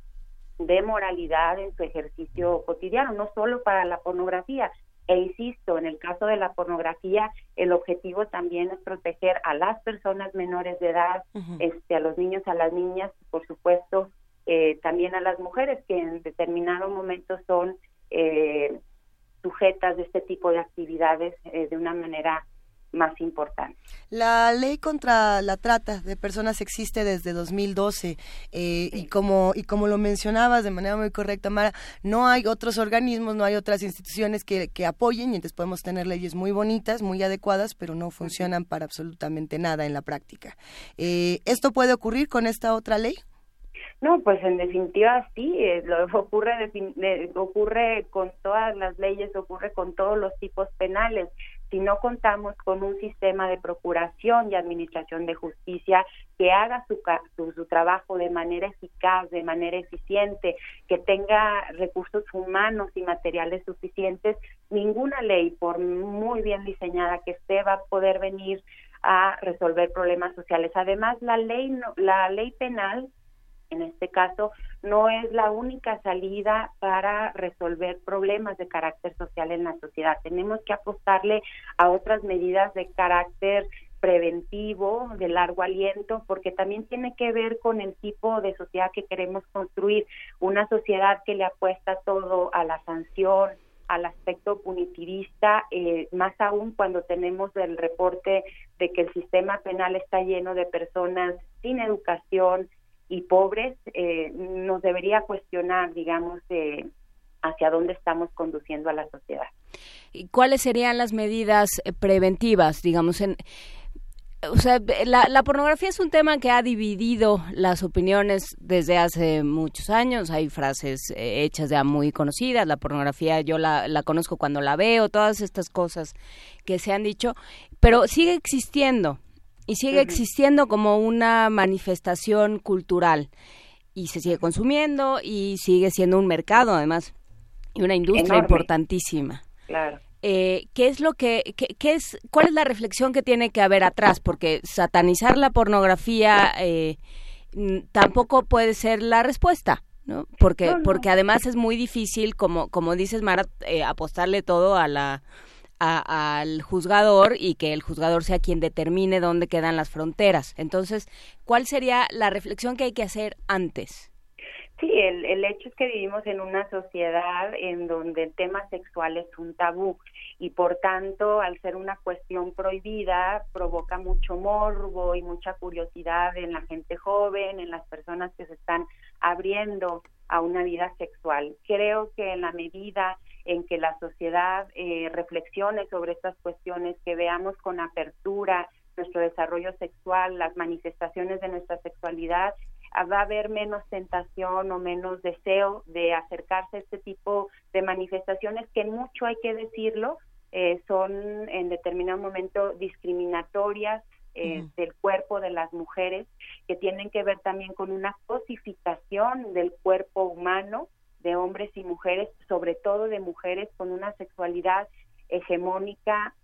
de moralidad en su ejercicio cotidiano, no solo para la pornografía. E insisto, en el caso de la pornografía, el objetivo también es proteger a las personas menores de edad, este, a los niños, a las niñas, por supuesto, eh, también a las mujeres que en determinado momento son eh, sujetas de este tipo de actividades eh, de una manera más importante. La ley contra la trata de personas existe desde 2012 eh, y como y como lo mencionabas de manera muy correcta, Mara, no hay otros organismos, no hay otras instituciones que, que apoyen y entonces podemos tener leyes muy bonitas, muy adecuadas, pero no funcionan para absolutamente nada en la práctica. Eh, ¿Esto puede ocurrir con esta otra ley? No, pues en definitiva sí, eh, lo <laughs> ocurre defin- eh, ocurre con todas las leyes, ocurre con todos los tipos penales. Si no contamos con un sistema de procuración y administración de justicia que haga su, su, su trabajo de manera eficaz, de manera eficiente, que tenga recursos humanos y materiales suficientes, ninguna ley, por muy bien diseñada que esté, va a poder venir a resolver problemas sociales. Además, la ley, la ley penal en este caso, no es la única salida para resolver problemas de carácter social en la sociedad. Tenemos que apostarle a otras medidas de carácter preventivo, de largo aliento, porque también tiene que ver con el tipo de sociedad que queremos construir, una sociedad que le apuesta todo a la sanción, al aspecto punitivista, eh, más aún cuando tenemos el reporte de que el sistema penal está lleno de personas sin educación, y pobres, eh, nos debería cuestionar, digamos, eh, hacia dónde estamos conduciendo a la sociedad. ¿Y cuáles serían las medidas eh, preventivas, digamos, en... O sea, la, la pornografía es un tema que ha dividido las opiniones desde hace muchos años. Hay frases eh, hechas ya muy conocidas. La pornografía yo la, la conozco cuando la veo, todas estas cosas que se han dicho, pero sigue existiendo y sigue existiendo como una manifestación cultural y se sigue consumiendo y sigue siendo un mercado además y una industria Enorme. importantísima. Claro. Eh, ¿Qué es lo que, qué, qué es, cuál es la reflexión que tiene que haber atrás? Porque satanizar la pornografía eh, tampoco puede ser la respuesta. ¿no? Porque, No, no. porque además es muy difícil, como, como dices, Mara, eh, apostarle todo a la, a- al juzgador y que el juzgador sea quien determine dónde quedan las fronteras. Entonces, ¿cuál sería la reflexión que hay que hacer antes? Sí, el, el hecho es que vivimos en una sociedad en donde el tema sexual es un tabú y por tanto, al ser una cuestión prohibida, provoca mucho morbo y mucha curiosidad en la gente joven, en las personas que se están abriendo a una vida sexual. Creo que en la medida en que la sociedad eh, reflexione sobre estas cuestiones, que veamos con apertura nuestro desarrollo sexual, las manifestaciones de nuestra sexualidad, ah, va a haber menos tentación o menos deseo de acercarse a este tipo de manifestaciones que en mucho hay que decirlo, eh, son en determinado momento discriminatorias eh, del cuerpo de las mujeres, que tienen que ver también con una cosificación del cuerpo humano de hombres y mujeres, sobre todo de mujeres con una sexualidad hegemónica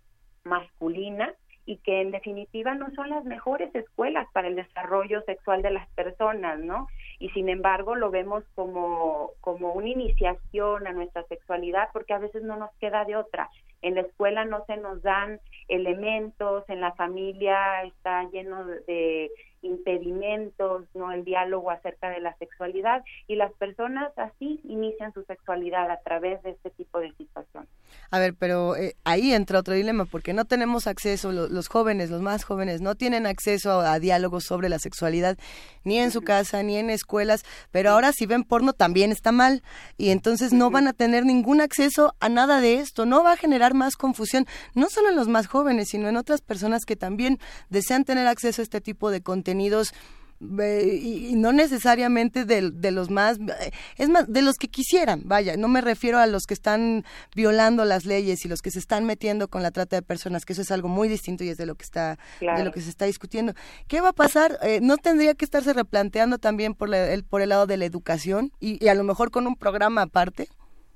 masculina y que en definitiva no son las mejores escuelas para el desarrollo sexual de las personas, ¿no? Y sin embargo lo vemos como, como una iniciación a nuestra sexualidad porque a veces no nos queda de otra. En la escuela no se nos dan elementos, en la familia está lleno de- impedimentos, no el diálogo acerca de la sexualidad y las personas así inician su sexualidad a través de este tipo de situaciones. A ver, pero eh, ahí entra otro dilema, porque no tenemos acceso, lo- los jóvenes, los más jóvenes, no tienen acceso a, a diálogos sobre la sexualidad, ni en su casa, ni en escuelas, pero ahora si ven porno también está mal, y entonces no van a tener ningún acceso a nada de esto, no va a generar más confusión, no solo en los más jóvenes, sino en otras personas que también desean tener acceso a este tipo de contenidos y, no necesariamente de, de los más, es más, de los que quisieran, vaya, no me refiero a los que están violando las leyes y los que se están metiendo con la trata de personas, que eso es algo muy distinto y es de lo que está, Claro. de lo que se está discutiendo. ¿Qué va a pasar? Eh, ¿No tendría que estarse replanteando también por, la- el, por el lado de la educación y, y a lo mejor con un programa aparte?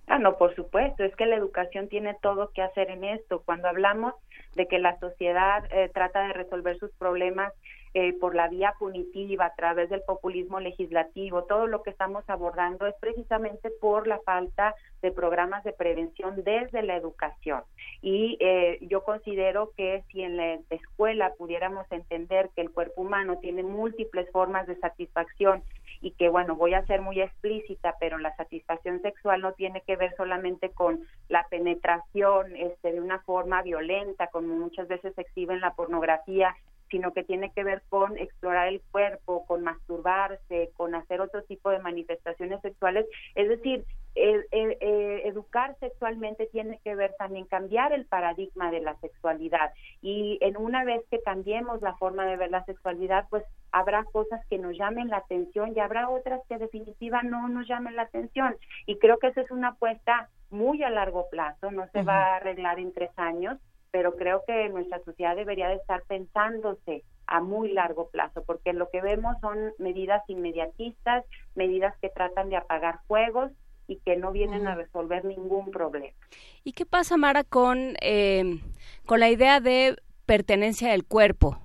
Ah, no, por supuesto, es que la educación tiene todo que hacer en esto. Cuando hablamos de que la sociedad eh, trata de resolver sus problemas eh, por la vía punitiva, a través del populismo legislativo, todo lo que estamos abordando es precisamente por la falta de programas de prevención desde la educación. Y eh, yo considero que si en la escuela pudiéramos entender que el cuerpo humano tiene múltiples formas de satisfacción y que bueno, voy a ser muy explícita, pero la satisfacción sexual no tiene que ver solamente con la penetración este, de una forma violenta, como muchas veces se exhibe en la pornografía, sino que tiene que ver con explorar el cuerpo, con masturbarse, con hacer otro tipo de manifestaciones sexuales. Es decir, eh, eh, eh, educar sexualmente tiene que ver también cambiar el paradigma de la sexualidad. Y en una vez que cambiemos la forma de ver la sexualidad, pues habrá cosas que nos llamen la atención y habrá otras que en definitiva no nos llamen la atención. Y creo que esa es una apuesta muy a largo plazo, no se va a arreglar en tres años, pero creo que nuestra sociedad debería de estar pensándose a muy largo plazo, porque lo que vemos son medidas inmediatistas, medidas que tratan de apagar fuegos y que no vienen a resolver ningún problema. ¿Y qué pasa, Mara, con, eh, con la idea de pertenencia del cuerpo?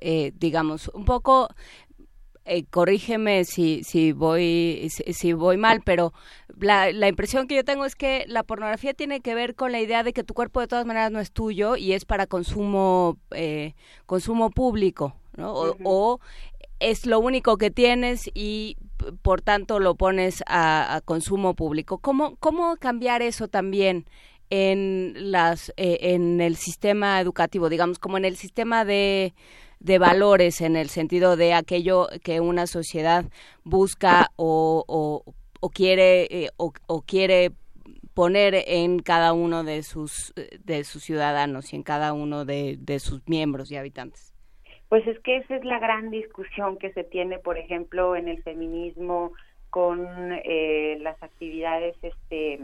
Eh, digamos, un poco, eh, corrígeme si, si, voy, si, si voy mal, pero la, la impresión que yo tengo es que la pornografía tiene que ver con la idea de que tu cuerpo de todas maneras no es tuyo y es para consumo, eh, consumo público, ¿no? O, o es lo único que tienes y por tanto lo pones a, a consumo público. ¿Cómo, ¿Cómo cambiar eso también en, las, eh, en el sistema educativo, digamos, como en el sistema de, de valores, en el sentido de aquello que una sociedad busca o, o, quiere, eh, o, o quiere poner en cada uno de sus, de sus ciudadanos y en cada uno de, de sus miembros y habitantes? Pues es que esa es la gran discusión que se tiene, por ejemplo, en el feminismo con eh, las actividades este,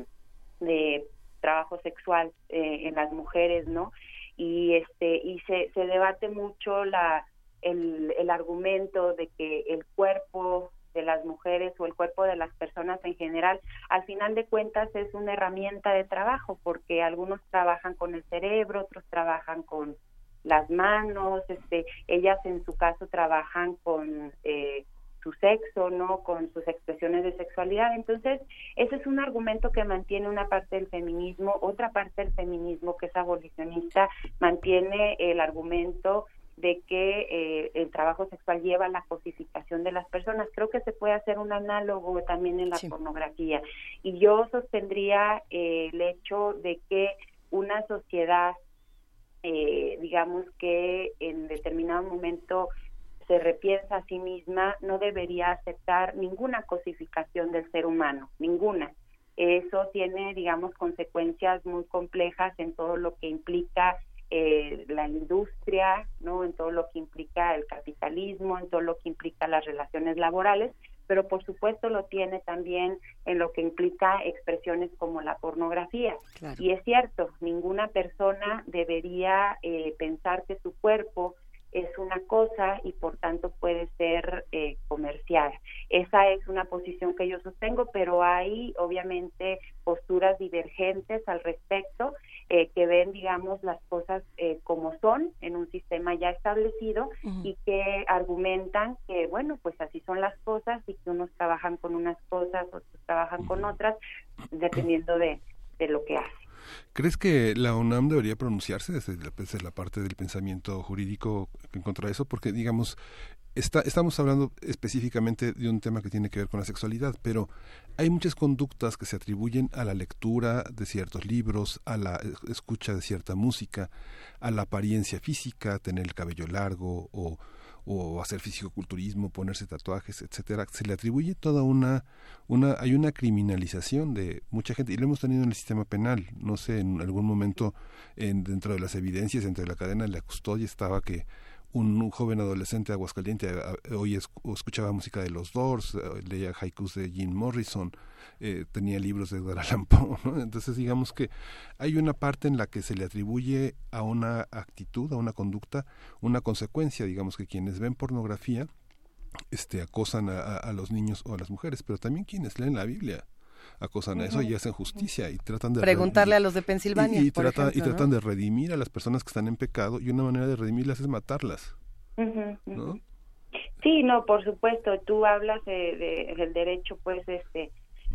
de trabajo sexual eh, en las mujeres, ¿no? Y este y se, se debate mucho la el, el argumento de que el cuerpo de las mujeres o el cuerpo de las personas en general, al final de cuentas es una herramienta de trabajo, porque algunos trabajan con el cerebro, otros trabajan con las manos, este, ellas en su caso trabajan con eh, su sexo, ¿no? Con sus expresiones de sexualidad. Entonces, ese es un argumento que mantiene una parte del feminismo, otra parte del feminismo que es abolicionista mantiene el argumento de que eh, el trabajo sexual lleva a la cosificación de las personas. Creo que se puede hacer un análogo también en la pornografía. Y yo sostendría eh, el hecho de que una sociedad, eh, digamos que en determinado momento se repiensa a sí misma, no debería aceptar ninguna cosificación del ser humano, ninguna. Eso tiene, digamos, consecuencias muy complejas en todo lo que implica eh, la industria, ¿no? En todo lo que implica el capitalismo, en todo lo que implica las relaciones laborales, pero por supuesto lo tiene también en lo que implica expresiones como la pornografía. Y es cierto, ninguna persona debería eh, pensar que su cuerpo es una cosa y por tanto puede ser eh, comercial. Esa es una posición que yo sostengo, pero hay obviamente posturas divergentes al respecto eh, que ven, digamos, las cosas eh, como son en un sistema ya establecido y que argumentan que, bueno, pues así son las cosas y que unos trabajan con unas cosas, otros trabajan con otras, dependiendo de, de lo que hacen. ¿Crees que la UNAM debería pronunciarse desde la, la parte del pensamiento jurídico en contra de eso? Porque, digamos, está, estamos hablando específicamente de un tema que tiene que ver con la sexualidad, pero hay muchas conductas que se atribuyen a la lectura de ciertos libros, a la escucha de cierta música, a la apariencia física, tener el cabello largo o o hacer fisicoculturismo, ponerse tatuajes, etcétera, se le atribuye toda una una hay una criminalización de mucha gente y lo hemos tenido en el sistema penal, no sé, en algún momento en, dentro de las evidencias, dentro de la cadena de la custodia estaba que un, joven adolescente de Aguascalientes hoy es- escuchaba música de los Doors, eh, leía haikus de Jim Morrison, eh, tenía libros de Edgar Allan Poe. Entonces digamos que hay una parte en la que se le atribuye a una actitud, a una conducta, una consecuencia, digamos que quienes ven pornografía este acosan a- a los niños o a las mujeres, pero también quienes leen la Biblia acosan a eso y hacen justicia y tratan de Preguntarle redimir- a los de Pensilvania, y, y por trata- y tratan ¿no? de redimir a las personas que están en pecado y una manera de redimirlas es matarlas ujú. Sí, no, por supuesto. Tú hablas de, de- del derecho, pues, este,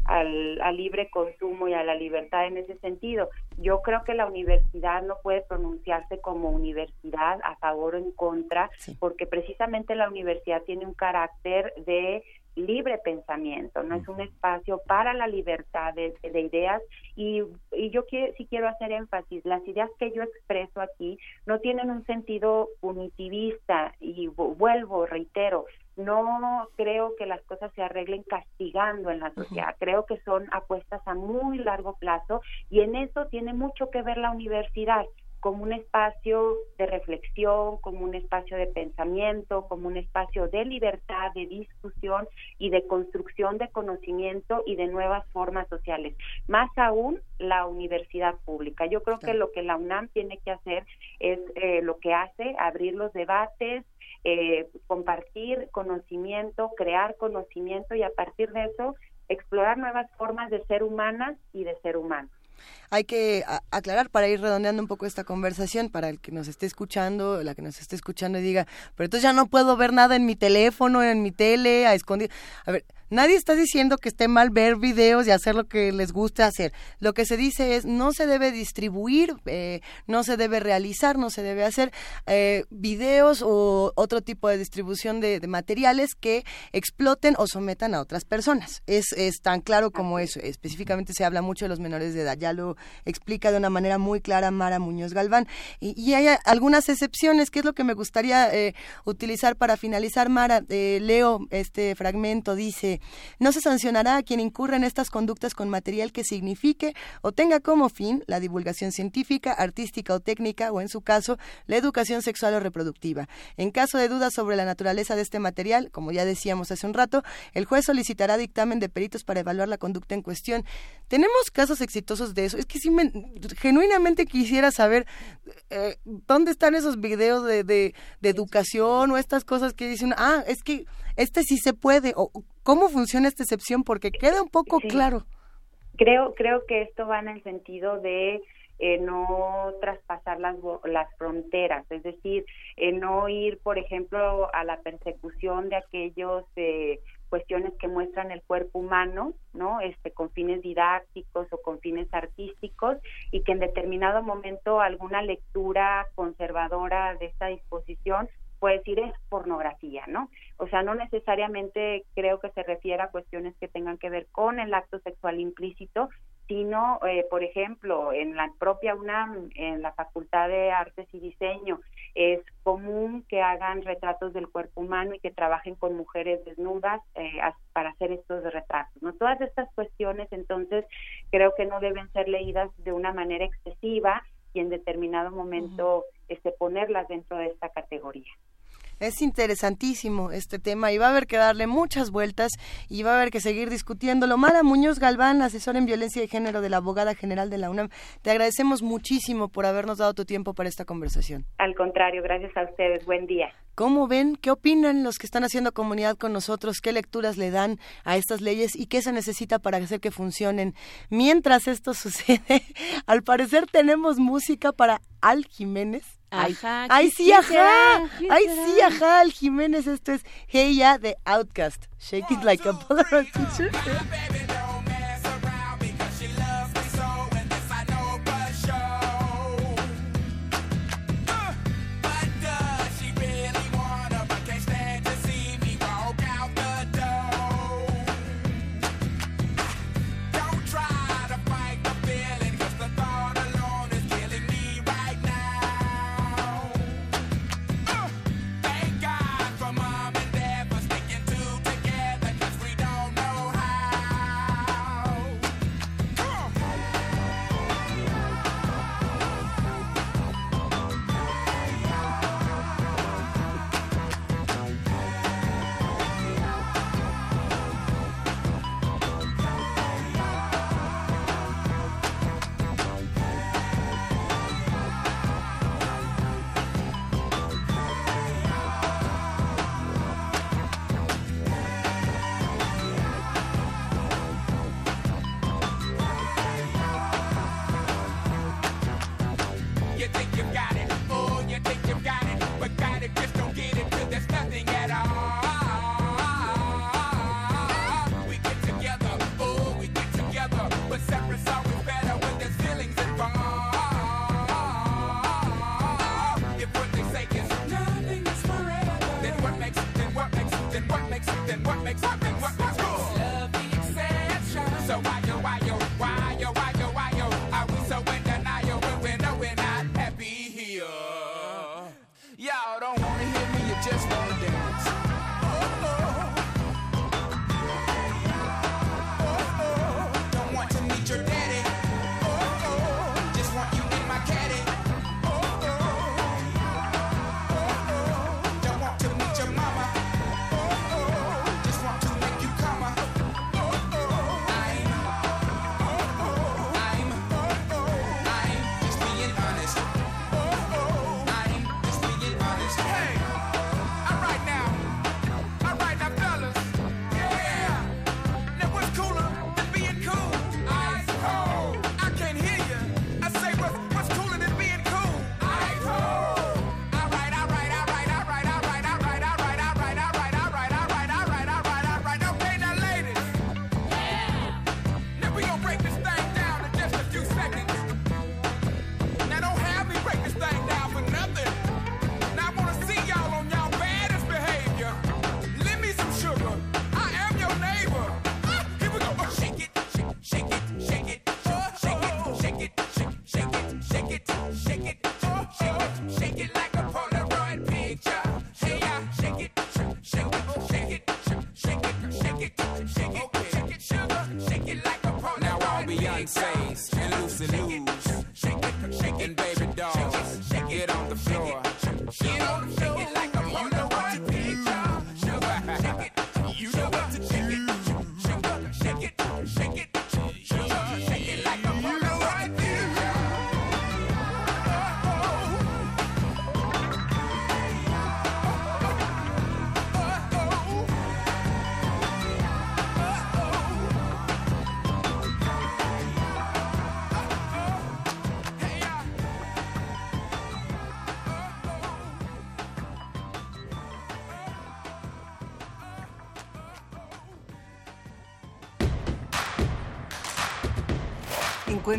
al, al libre consumo y a la libertad en ese sentido. Yo creo que la universidad no puede pronunciarse como universidad a favor o en contra, porque precisamente la universidad tiene un carácter de libre pensamiento, no es un espacio para la libertad de, de ideas y, y yo quiero, sí quiero hacer énfasis, las ideas que yo expreso aquí no tienen un sentido punitivista y vu- vuelvo, reitero, no creo que las cosas se arreglen castigando en la sociedad, creo que son apuestas a muy largo plazo y en eso tiene mucho que ver la universidad como un espacio de reflexión, como un espacio de pensamiento, como un espacio de libertad, de discusión y de construcción de conocimiento y de nuevas formas sociales. Más aún la universidad pública. Yo creo que lo que la UNAM tiene que hacer es eh, lo que hace, abrir los debates, eh, compartir conocimiento, crear conocimiento y a partir de eso explorar nuevas formas de ser humanas y de ser humano. Hay que aclarar para ir redondeando un poco esta conversación, para el que nos esté escuchando, la que nos esté escuchando y diga, pero entonces ya no puedo ver nada en mi teléfono, en mi tele, a escondido. A ver, nadie está diciendo que esté mal ver videos y hacer lo que les guste hacer. Lo que se dice es, no se debe distribuir, eh, no se debe realizar, no se debe hacer eh, videos o otro tipo de distribución de, de materiales que exploten o sometan a otras personas. Es, es tan claro como eso. Específicamente se habla mucho de los menores de edad. Ya lo explica de una manera muy clara Mara Muñoz Galván. Y, y hay algunas excepciones, que es lo que me gustaría eh, utilizar para finalizar, Mara. Eh, leo este fragmento, dice, no se sancionará a quien incurra en estas conductas con material que signifique o tenga como fin la divulgación científica, artística o técnica, o en su caso, la educación sexual o reproductiva. En caso de dudas sobre la naturaleza de este material, como ya decíamos hace un rato, el juez solicitará dictamen de peritos para evaluar la conducta en cuestión. Tenemos casos exitosos de eso. Es que sí, me, genuinamente quisiera saber eh, dónde están esos videos de, de, de educación o estas cosas que dicen, ah, es que este sí se puede, o cómo funciona esta excepción, porque queda un poco Sí. claro. Creo, creo que esto va en el sentido de eh, no traspasar las, las fronteras, es decir, eh, no ir, por ejemplo, a la persecución de aquellos eh, cuestiones que muestran el cuerpo humano, ¿no? Este, con fines didácticos o con fines artísticos y que en determinado momento alguna lectura conservadora de esta disposición puede decir es pornografía, ¿no? O sea, no necesariamente creo que se refiera a cuestiones que tengan que ver con el acto sexual implícito, sino, eh, por ejemplo, en la propia UNAM, en la Facultad de Artes y Diseño, es común que hagan retratos del cuerpo humano y que trabajen con mujeres desnudas eh, para hacer estos retratos. ¿no? Todas estas cuestiones, entonces, creo que no deben ser leídas de una manera excesiva y en determinado momento este, ponerlas dentro de esta categoría. Es interesantísimo este tema y va a haber que darle muchas vueltas y va a haber que seguir discutiéndolo. Mara Muñoz Galván, asesora en violencia de género de la abogada general de la UNAM, te agradecemos muchísimo por habernos dado tu tiempo para esta conversación. Al contrario, gracias a ustedes. Buen día. ¿Cómo ven? ¿Qué opinan los que están haciendo comunidad con nosotros? ¿Qué lecturas le dan a estas leyes y qué se necesita para hacer que funcionen? Mientras esto <laughs> sucede, al parecer tenemos música para Al Jiménez. Ay, Ajá, ay, ¿qué- sí, ajá. Ay, será? sí, ajá, Al Jiménez. Esto es Hey Ya de Outcast. Shake it like a Polaroid picture.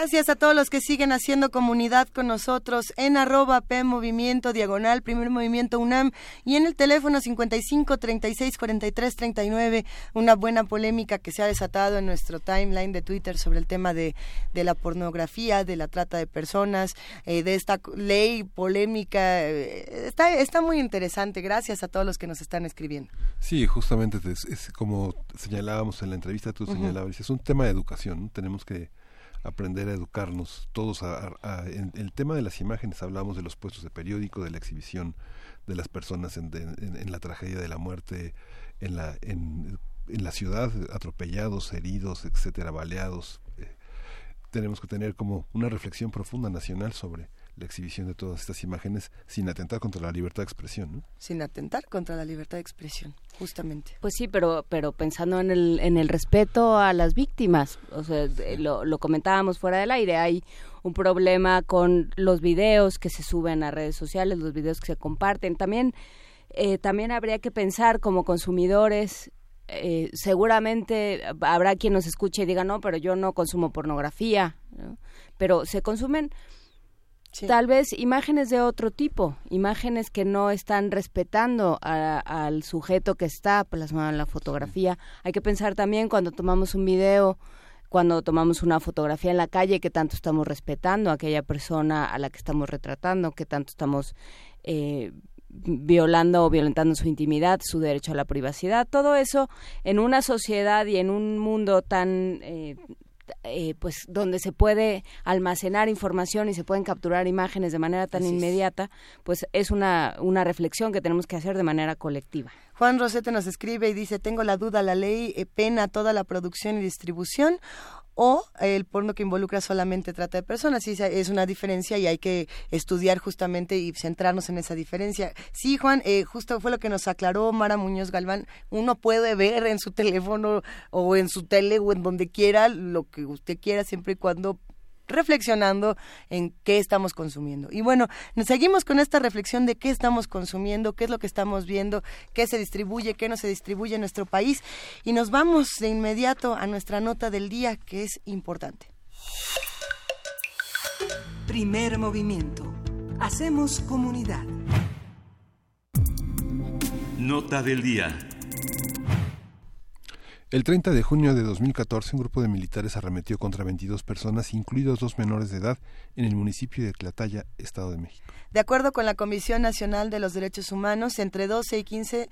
Gracias a todos los que siguen haciendo comunidad con nosotros en arroba P Movimiento Diagonal, Primer Movimiento UNAM y en el teléfono 55 36 43 39. Una buena polémica que se ha desatado en nuestro timeline de Twitter sobre el tema de, de la pornografía, de la trata de personas, eh, de esta ley polémica. eh, Está, está muy interesante. Gracias a todos los que nos están escribiendo. Sí, justamente es, es como señalábamos en la entrevista, tú señalabas, es un tema de educación, ¿no? tenemos que aprender a educarnos todos. A, en el tema de las imágenes hablamos de los puestos de periódico, de la exhibición de las personas en, la tragedia de la muerte, en la, en, en la ciudad, atropellados, heridos, etcétera, baleados. Eh, tenemos que tener como una reflexión profunda nacional sobre la exhibición de todas estas imágenes sin atentar contra la libertad de expresión. ¿no? Sin atentar contra la libertad de expresión, justamente. Pues sí, pero, pero pensando en el, en el respeto a las víctimas, o sea, lo, lo comentábamos fuera del aire, hay un problema con los videos que se suben a redes sociales, los videos que se comparten. También, eh, también habría que pensar como consumidores, eh, seguramente habrá quien nos escuche y diga, no, pero yo no consumo pornografía, ¿no? pero se consumen Tal vez imágenes de otro tipo, imágenes que no están respetando a- al sujeto que está plasmado en la fotografía. Hay que pensar también cuando tomamos un video, cuando tomamos una fotografía en la calle, que tanto estamos respetando a aquella persona a la que estamos retratando, que tanto estamos eh, violando o violentando su intimidad, su derecho a la privacidad. Todo eso en una sociedad y en un mundo tan eh, eh, pues donde se puede almacenar información y se pueden capturar imágenes de manera tan Así es. inmediata, pues es una, una reflexión que tenemos que hacer de manera colectiva. Juan Rosete nos escribe y dice, tengo la duda, ¿la ley eh, pena toda la producción y distribución o el porno que involucra solamente trata de personas? Sí, es una diferencia y hay que estudiar justamente y centrarnos en esa diferencia. Sí, Juan, eh, justo fue lo que nos aclaró Mara Muñoz Galván. Uno puede ver en su teléfono o en su tele o en donde quiera lo que usted quiera siempre y cuando reflexionando en qué estamos consumiendo. Y bueno, nos seguimos con esta reflexión de qué estamos consumiendo, qué es lo que estamos viendo, qué se distribuye, qué no se distribuye en nuestro país. Y nos vamos de inmediato a nuestra nota del día, que es importante. Primer movimiento. Hacemos comunidad. Nota del día. El 30 de junio de 2014, un grupo de militares arremetió contra 22 personas, incluidos dos menores de edad, en el municipio de Tlataya, Estado de México. De acuerdo con la Comisión Nacional de los Derechos Humanos, entre 12 y 15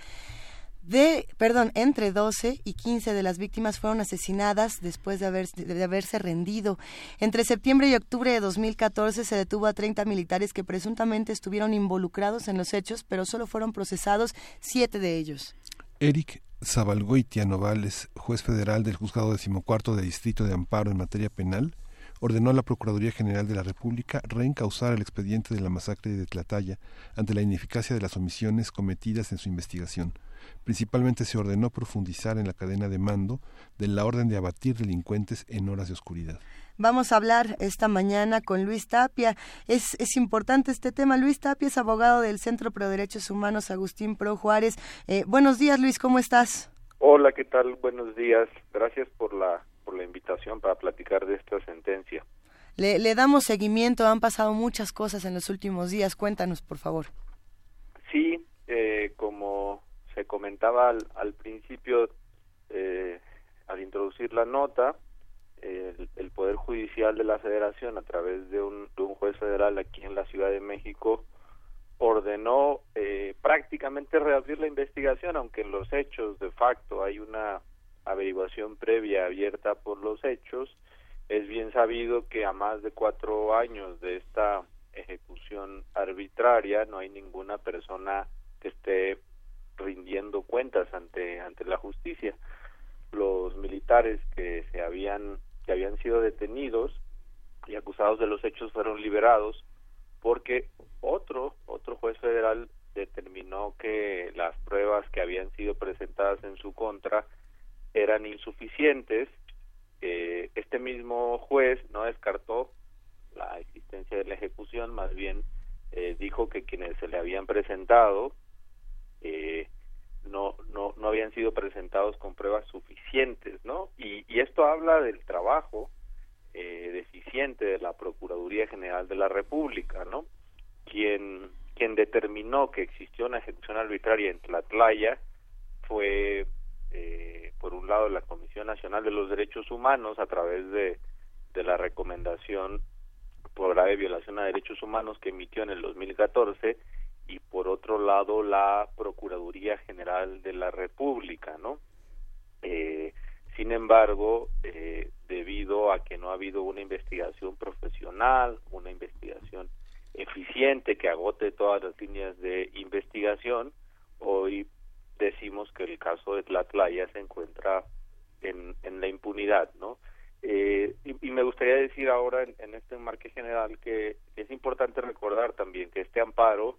de, perdón, entre 12 y 15 de las víctimas fueron asesinadas después de, haber- de haberse rendido. Entre septiembre y octubre de 2014 se detuvo a 30 militares que presuntamente estuvieron involucrados en los hechos, pero solo fueron procesados siete de ellos. Eric Zabalgoitia Novales, juez federal del Juzgado Decimocuarto de Distrito de Amparo en materia penal, ordenó a la Procuraduría General de la República reencausar el expediente de la masacre de Tlataya ante la ineficacia de las omisiones cometidas en su investigación. Principalmente se ordenó profundizar en la cadena de mando de la orden de abatir delincuentes en horas de oscuridad. Vamos a hablar esta mañana con Luis Tapia. Es, es importante este tema. Luis Tapia es abogado del Centro Pro Derechos Humanos Agustín Pro Juárez. Eh, buenos días, Luis, ¿cómo estás? Hola, ¿qué tal? Buenos días. Gracias por la por la invitación para platicar de esta sentencia. Le, le damos seguimiento. Han pasado muchas cosas en los últimos días. Cuéntanos, por favor. Sí, eh, como se comentaba al, al principio, eh, al introducir la nota, el, el Poder Judicial de la Federación, a través de un, de un juez federal aquí en la Ciudad de México, ordenó eh, prácticamente reabrir la investigación, aunque en los hechos de facto hay una averiguación previa abierta por los hechos. Es bien sabido que a más de cuatro años de esta ejecución arbitraria no hay ninguna persona que esté rindiendo cuentas ante ante la justicia. Los militares que se habían que habían sido detenidos y acusados de los hechos fueron liberados porque otro otro juez federal determinó que las pruebas que habían sido presentadas en su contra eran insuficientes. Eh, este mismo juez no descartó la existencia de la ejecución, más bien eh, dijo que quienes se le habían presentado eh, no, no, no habían sido presentados con pruebas suficientes, ¿no? Y, esto habla del trabajo eh, deficiente de la Procuraduría General de la República, ¿no? Quien, quien determinó que existió una ejecución arbitraria en Tlatlaya fue, eh, por un lado, la Comisión Nacional de los Derechos Humanos a través de, de la recomendación por grave violación a derechos humanos que emitió en el 2014 y por otro lado la Procuraduría General de la República, ¿no? Eh, sin embargo, eh, debido a que no ha habido una investigación profesional, una investigación eficiente que agote todas las líneas de investigación, hoy decimos que el caso de Tlatlaya se encuentra en, en la impunidad, ¿no? Eh, y, y me gustaría decir ahora en, en este enmarque general que es importante recordar también que este amparo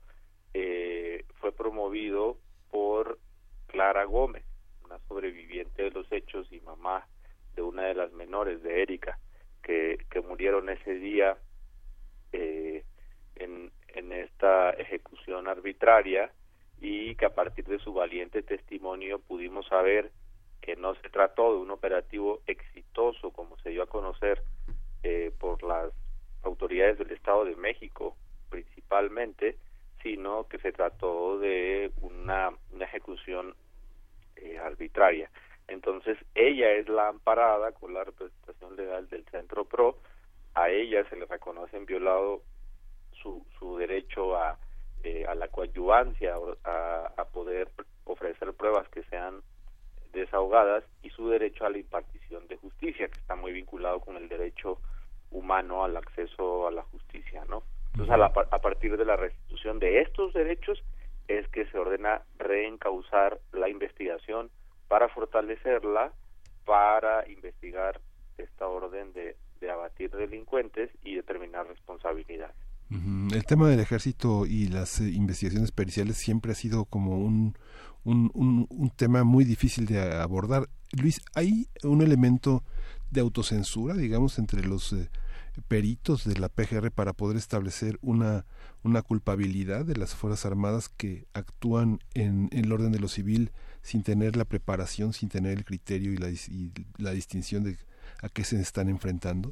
eh, fue promovido por Clara Gómez, una sobreviviente de los hechos y mamá de una de las menores de Erika, que, murieron ese día eh, en, en esta ejecución arbitraria y que a partir de su valiente testimonio pudimos saber que no se trató de un operativo exitoso como se dio a conocer eh, por las autoridades del Estado de México principalmente, sino que se trató de una, una ejecución eh, arbitraria. Entonces, ella es la amparada con la representación legal del Centro PRO, a ella se le reconoce en violado su, su derecho a, eh, a la coadyuvancia, a, a poder ofrecer pruebas que sean desahogadas y su derecho a la impartición de justicia, que está muy vinculado con el derecho humano al acceso a la justicia, ¿no? Entonces, a, la- a partir de la de estos derechos es que se ordena reencauzar la investigación para fortalecerla, para investigar esta orden de, de abatir delincuentes y determinar responsabilidades. El tema del ejército y las eh, investigaciones periciales siempre ha sido como un, un, un, tema muy difícil de abordar. Luis, ¿hay un elemento de autocensura, digamos, entre los eh, peritos de la PGR para poder establecer una, una culpabilidad de las Fuerzas Armadas que actúan en, el orden de lo civil sin tener la preparación, sin tener el criterio y la, la distinción de a qué se están enfrentando?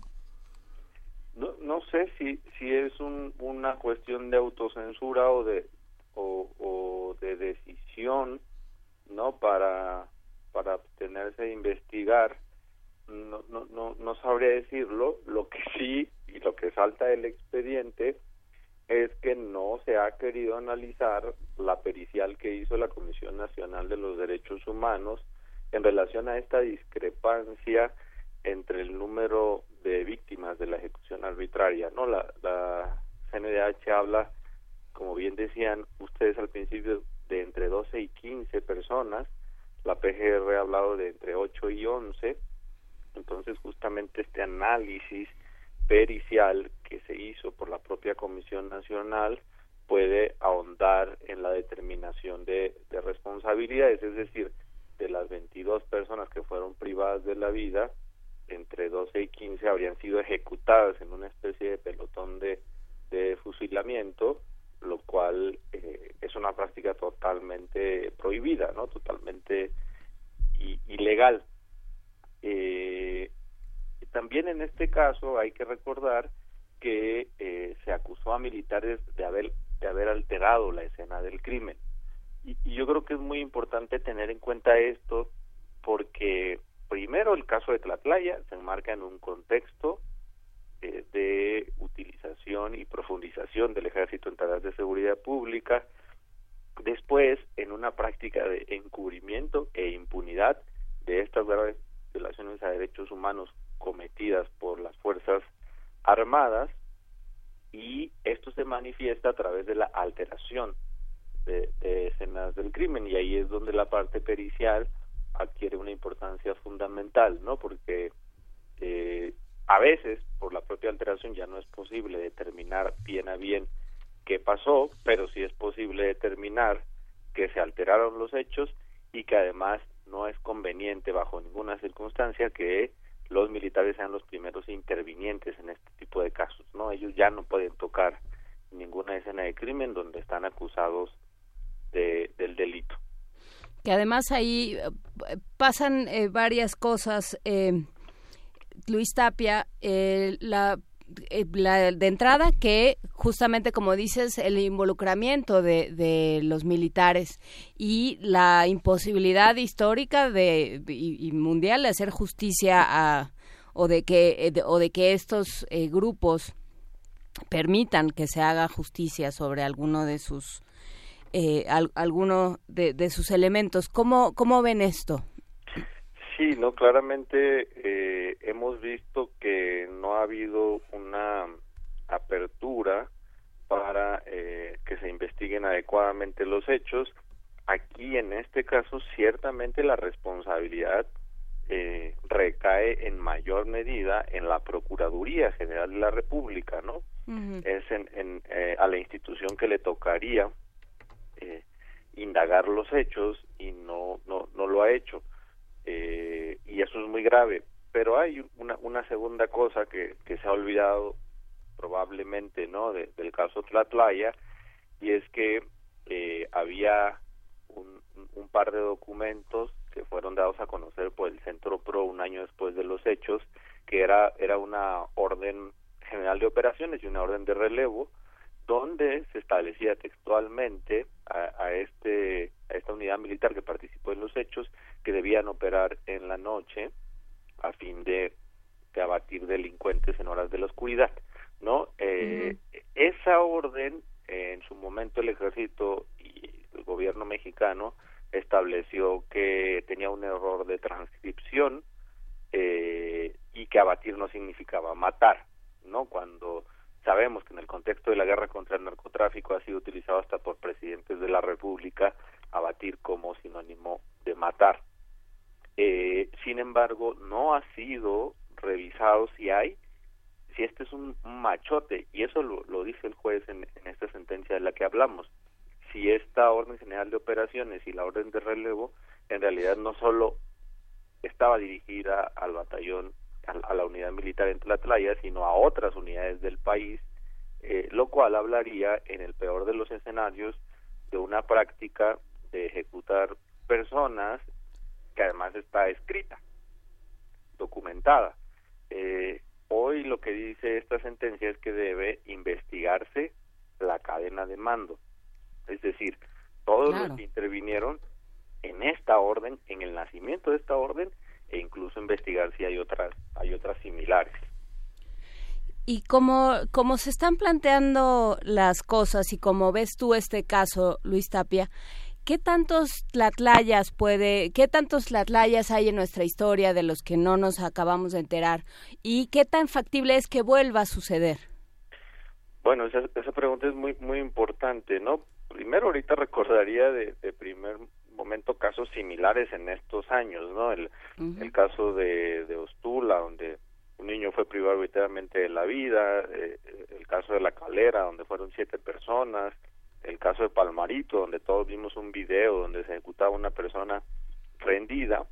No, no sé si, si es un, una cuestión de autocensura o de, o, o de decisión, ¿no? Para, para abstenerse de investigar. No, no, no, no sabría decirlo. Lo que sí, y lo que salta del expediente, es que no se ha querido analizar la pericial que hizo la Comisión Nacional de los Derechos Humanos en relación a esta discrepancia entre el número de víctimas de la ejecución arbitraria, ¿no? La, la CNDH habla, como bien decían ustedes al principio, de entre 12 y 15 personas, la PGR ha hablado de entre 8 y 11, entonces justamente este análisis pericial que se hizo por la propia Comisión Nacional puede ahondar en la determinación de, de responsabilidades, es decir, de las 22 personas que fueron privadas de la vida, entre 12 y 15 habrían sido ejecutadas en una especie de pelotón de, de fusilamiento, lo cual eh, es una práctica totalmente prohibida, ¿no? Totalmente ilegal. Eh, también en este caso hay que recordar que eh, se acusó a militares de haber de haber alterado la escena del crimen. Y, yo creo que es muy importante tener en cuenta esto porque primero el caso de Tlatlaya se enmarca en un contexto eh, de utilización y profundización del ejército en tareas de seguridad pública después en una práctica de encubrimiento e impunidad de estas graves violaciones a derechos humanos cometidas por las fuerzas armadas y esto se manifiesta a través de la alteración de, de escenas del crimen y ahí es donde la parte pericial adquiere una importancia fundamental, ¿no? Porque eh, a veces por la propia alteración ya no es posible determinar bien a bien qué pasó, pero sí es posible determinar que se alteraron los hechos y que además no es conveniente bajo ninguna circunstancia que los militares sean los primeros intervinientes en este tipo de casos, ¿no? Ellos ya no pueden tocar ninguna escena de crimen donde están acusados de, del delito. que además ahí eh, pasan eh, varias cosas. eh, Luis Tapia, eh, la, la de entrada que justamente como dices el involucramiento de, de los militares y la imposibilidad histórica de y, mundial de hacer justicia a o de que eh, o de que estos eh, grupos permitan que se haga justicia sobre alguno de sus eh, al- alguno de, de sus elementos. ¿Cómo, ¿Cómo ven esto? Sí, no, claramente eh, hemos visto que no ha habido una apertura para eh, que se investiguen adecuadamente los hechos. Aquí, en este caso, ciertamente la responsabilidad eh, recae en mayor medida en la Procuraduría General de la República, ¿no? Es en, en, eh, a la institución que le tocaría eh, indagar los hechos y no, no, no lo ha hecho eh, y eso es muy grave. Pero hay una, una segunda cosa que, que se ha olvidado probablemente no de- del caso Tlatlaya y es que eh, había un, un par de documentos que fueron dados a conocer por el Centro Pro un año después de los hechos que era era una orden general de operaciones y una orden de relevo donde se establecía textualmente a, a este a esta unidad militar que participó en los hechos que debían operar en la noche a fin de, de abatir delincuentes en horas de la oscuridad no Eh, esa orden eh, en su momento el ejército y el gobierno mexicano estableció que tenía un error de transcripción eh, y que abatir no significaba matar no cuando sabemos que en el contexto de la guerra contra el narcotráfico ha sido utilizado hasta por presidentes de la República abatir como sinónimo de matar. Eh, sin embargo, no ha sido revisado si hay, si este es un machote, y eso lo, dice el juez en, en esta sentencia de la que hablamos, si esta orden general de operaciones y la orden de relevo en realidad no solo estaba dirigida al batallón, a, a la unidad militar en Tlatlaya, sino a otras unidades del país, eh, lo cual hablaría, en el peor de los escenarios, de una práctica de ejecutar personas que además está escrita, documentada. Eh, hoy lo que dice esta sentencia es que debe investigarse la cadena de mando, es decir, todos Claro. los que intervinieron en esta orden, en el nacimiento de esta orden, e incluso investigar si hay otras, hay otras similares. Y como, como se están planteando las cosas y como ves tú este caso, Luis Tapia, ¿qué tantos tlatlayas puede, qué tantos tlatlayas hay en nuestra historia de los que no nos acabamos de enterar? ¿Y qué tan factible es que vuelva a suceder? Bueno, esa, esa pregunta es muy muy importante, ¿no? Primero, ahorita recordaría de, de primer momento casos similares en estos años, ¿no? El, el caso de, de Ostula, donde un niño fue privado arbitrariamente de la vida, eh, el caso de La Calera, donde fueron siete personas, el caso de Palmarito, donde todos vimos un video donde se ejecutaba una persona rendida.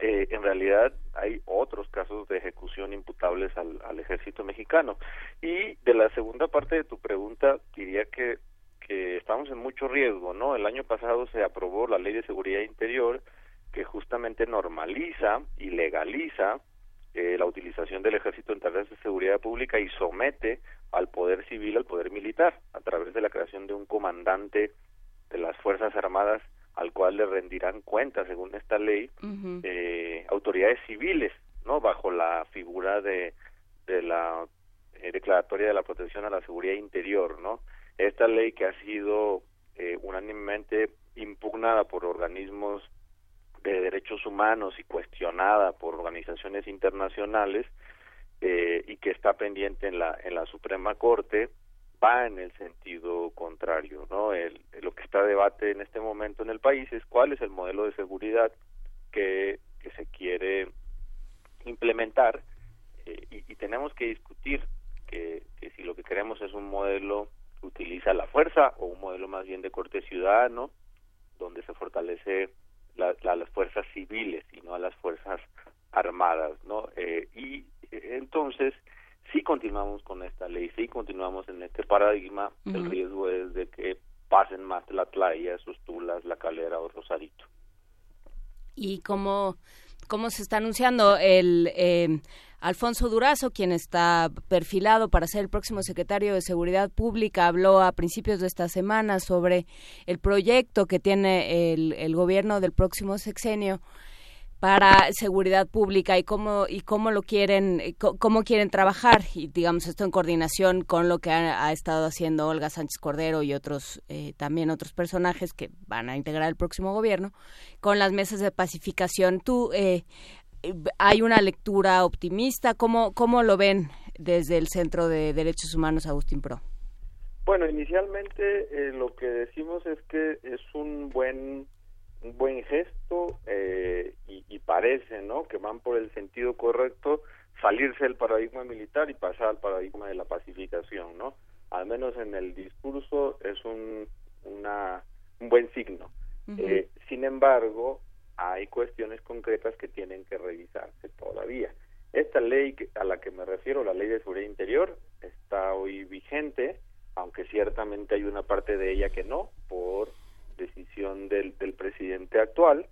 Eh, en realidad hay otros casos de ejecución imputables al, al ejército mexicano. Y de la segunda parte de tu pregunta, diría que, que estamos en mucho riesgo, ¿no? El año pasado se aprobó la Ley de Seguridad Interior que justamente normaliza y legaliza eh, la utilización del ejército en tareas de seguridad pública y somete al poder civil, al poder militar, a través de la creación de un comandante de las Fuerzas Armadas al cual le rendirán cuentas, según esta ley, eh, autoridades civiles, ¿no? Bajo la figura de, de la eh, declaratoria de la protección a la seguridad interior, ¿no? Esta ley que ha sido eh, unánimemente impugnada por organismos de derechos humanos y cuestionada por organizaciones internacionales eh, y que está pendiente en la en la Suprema Corte va en el sentido contrario, ¿no? El, lo que está a debate en este momento en el país es cuál es el modelo de seguridad que, que se quiere implementar eh, y, y tenemos que discutir que, que si lo que queremos es un modelo utiliza la fuerza o un modelo más bien de corte ciudadano, donde se fortalece la, la, las fuerzas civiles y no a las fuerzas armadas, ¿no? Eh, y entonces, si continuamos con esta ley, si continuamos en este paradigma, el riesgo es de que pasen más la playa, sus tulas, la calera o Rosarito. Y como cómo se está anunciando el eh, Alfonso Durazo, quien está perfilado para ser el próximo secretario de Seguridad Pública, habló a principios de esta semana sobre el proyecto que tiene el, el gobierno del próximo sexenio para seguridad pública y cómo y cómo lo quieren eh, cómo quieren trabajar. Y digamos esto en coordinación con lo que ha, estado haciendo Olga Sánchez Cordero y otros eh, también otros personajes que van a integrar el próximo gobierno con las mesas de pacificación. Tú eh, hay una lectura optimista cómo cómo lo ven desde el Centro de Derechos Humanos Agustín Pro Bueno, inicialmente eh, lo que decimos es que es un buen un buen gesto eh, y, parece, ¿no? Que van por el sentido correcto, salirse del paradigma militar y pasar al paradigma de la pacificación, ¿no? Al menos en el discurso es un una un buen signo. Eh, sin embargo, hay cuestiones concretas que tienen que revisarse todavía. Esta ley a la que me refiero, la ley de seguridad interior, está hoy vigente, aunque ciertamente hay una parte de ella que no, por decisión del, del presidente actual.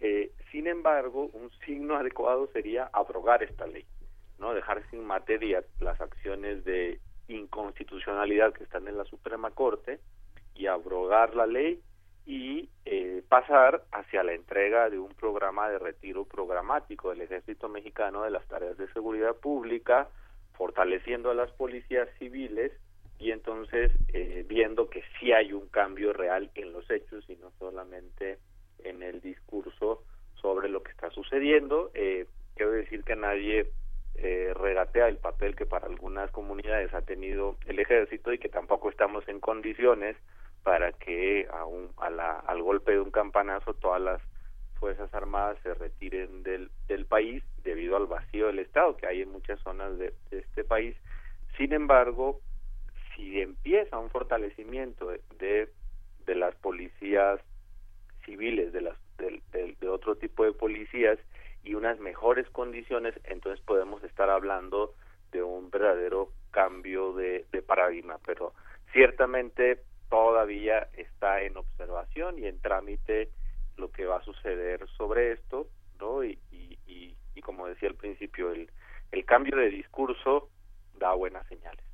Eh, sin embargo, un signo adecuado sería abrogar esta ley, no dejar sin materia las acciones de inconstitucionalidad que están en la Suprema Corte y abrogar la ley y eh, pasar hacia la entrega de un programa de retiro programático del ejército mexicano de las tareas de seguridad pública, fortaleciendo a las policías civiles y entonces eh, viendo que sí hay un cambio real en los hechos y no solamente en el discurso sobre lo que está sucediendo. Eh, quiero decir que nadie eh, regatea el papel que para algunas comunidades ha tenido el ejército y que tampoco estamos en condiciones para que a un- a la- al golpe de un campanazo todas las fuerzas armadas se retiren del, del país debido al vacío del Estado que hay en muchas zonas de, de este país. Sin embargo, si empieza un fortalecimiento de, de, de las policías civiles, de, las, del- de otro tipo de policías y unas mejores condiciones, entonces podemos estar hablando de un verdadero cambio de, de paradigma. Pero ciertamente todavía está en observación y en trámite lo que va a suceder sobre esto, ¿no? Y, y, y, y como decía al principio, el, el cambio de discurso da buenas señales.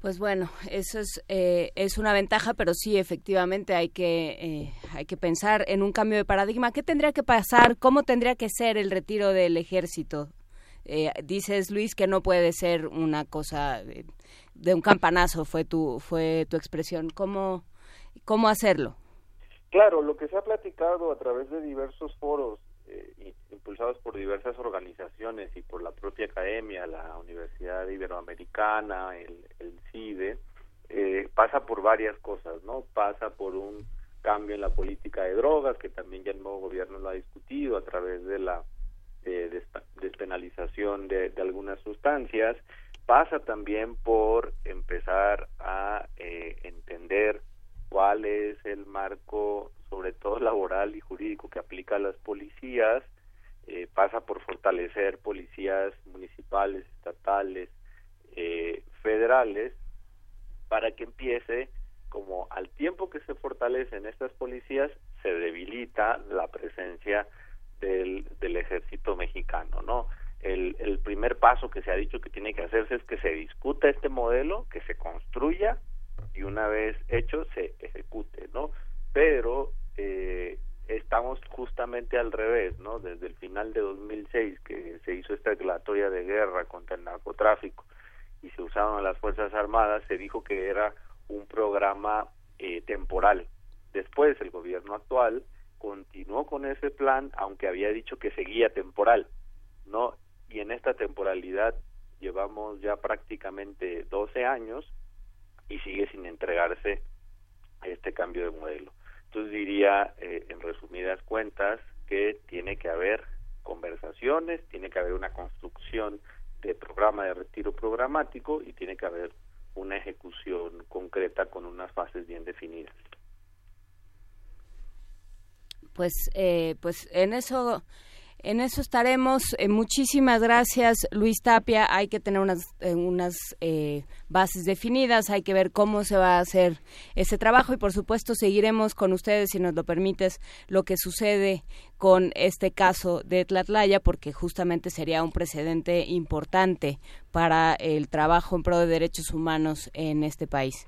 Pues bueno, eso es, eh, es una ventaja, pero sí, efectivamente, hay que, eh, hay que pensar en un cambio de paradigma. ¿Qué tendría que pasar? ¿Cómo tendría que ser el retiro del ejército? Eh, dices, Luis, que no puede ser una cosa de, un campanazo, fue tu, fue tu expresión. ¿Cómo, cómo hacerlo? Claro, lo que se ha platicado a través de diversos foros eh, i- impulsados por diversas organizaciones y por la propia academia, la Universidad Iberoamericana, el, CIDE, eh, pasa por varias cosas, ¿no? Pasa por un cambio en la política de drogas, que también ya el nuevo gobierno lo ha discutido a través de la eh, despenalización de, de algunas sustancias. Pasa también por empezar a eh, entender cuál es el marco, sobre todo laboral y jurídico, que aplica a las policías, eh, pasa por fortalecer policías municipales, estatales, eh, federales, para que empiece, como al tiempo que se fortalecen estas policías, se debilita la presencia del, del ejército mexicano, ¿no? El, el primer paso que se ha dicho que tiene que hacerse es que se discuta este modelo, que se construya y una vez hecho se ejecute, ¿no? Pero eh, estamos justamente al revés, ¿no? Desde el final de 2006 que se hizo esta declaratoria de guerra contra el narcotráfico y se usaron las Fuerzas Armadas, se dijo que era un programa eh, temporal. Después el gobierno actual continuó con ese plan, aunque había dicho que seguía temporal, ¿no? Y en esta temporalidad llevamos ya prácticamente 12 años y sigue sin entregarse este cambio de modelo. Entonces diría, eh, en resumidas cuentas, que tiene que haber conversaciones, tiene que haber una construcción de programa de retiro programático y tiene que haber una ejecución concreta con unas fases bien definidas. Pues, eh, pues en eso, En eso estaremos. Eh, muchísimas gracias, Luis Tapia. Hay que tener unas, eh, unas eh, bases definidas, hay que ver cómo se va a hacer ese trabajo y, por supuesto, seguiremos con ustedes, si nos lo permites, lo que sucede con este caso de Tlatlaya, porque justamente sería un precedente importante para el trabajo en pro de derechos humanos en este país.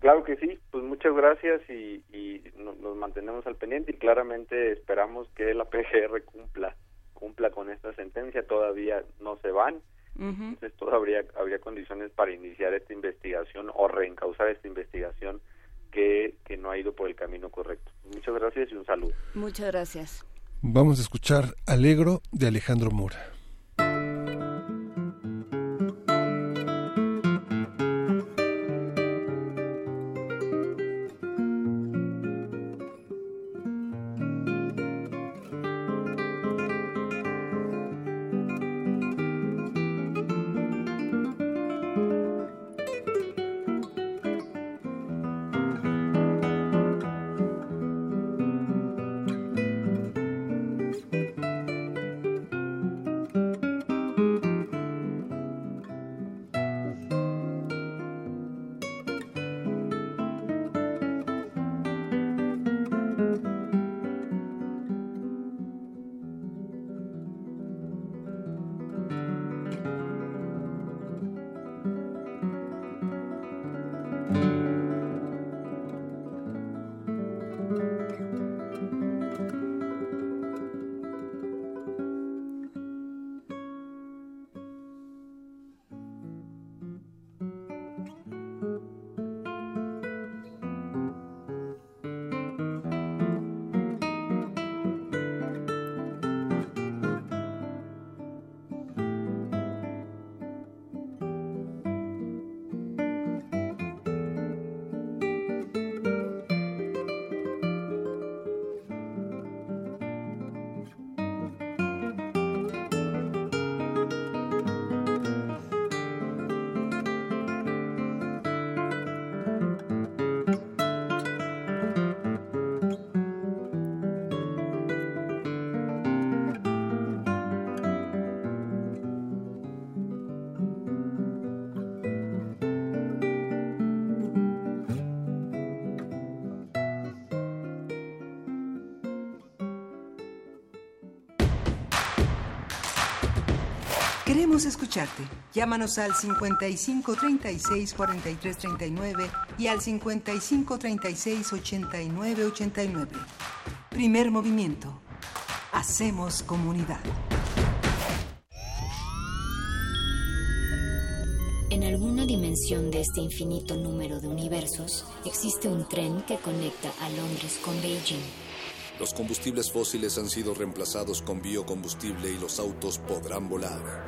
Claro que sí, pues muchas gracias y, y no- nos mantenemos al pendiente y claramente esperamos que la PGR cumpla cumpla con esta sentencia, todavía no se van, entonces todavía habría condiciones para iniciar esta investigación o reencauzar esta investigación que, que no ha ido por el camino correcto. Muchas gracias y un saludo. Muchas gracias. Vamos a escuchar Alegro de Alejandro Mora. Escucharte. Llámanos al 55 36 43 39 y al 55 36 89 89. Primer movimiento. Hacemos comunidad. En alguna dimensión de este infinito número de universos existe un tren que conecta a Londres con Beijing. Los combustibles fósiles han sido reemplazados con biocombustible y los autos podrán volar.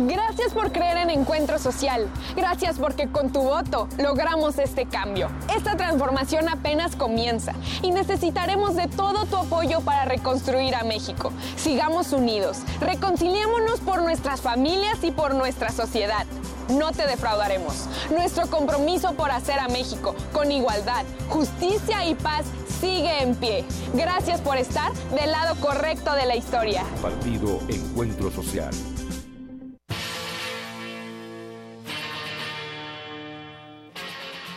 Gracias por creer en Encuentro Social. Gracias porque con tu voto logramos este cambio. Esta transformación apenas comienza y necesitaremos de todo tu apoyo para reconstruir a México. Sigamos unidos, reconciliémonos por nuestras familias y por nuestra sociedad. No te defraudaremos. Nuestro compromiso por hacer a México con igualdad, justicia y paz sigue en pie. Gracias por estar del lado correcto de la historia. Partido Encuentro Social.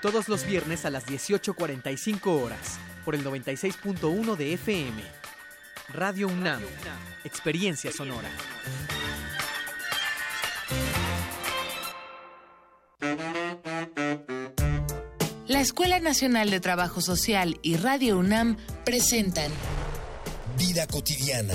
Todos los viernes a las 18.45 horas, por el 96.1 de FM. Radio UNAM, experiencia sonora. La Escuela Nacional de Trabajo Social y Radio UNAM presentan Vida cotidiana,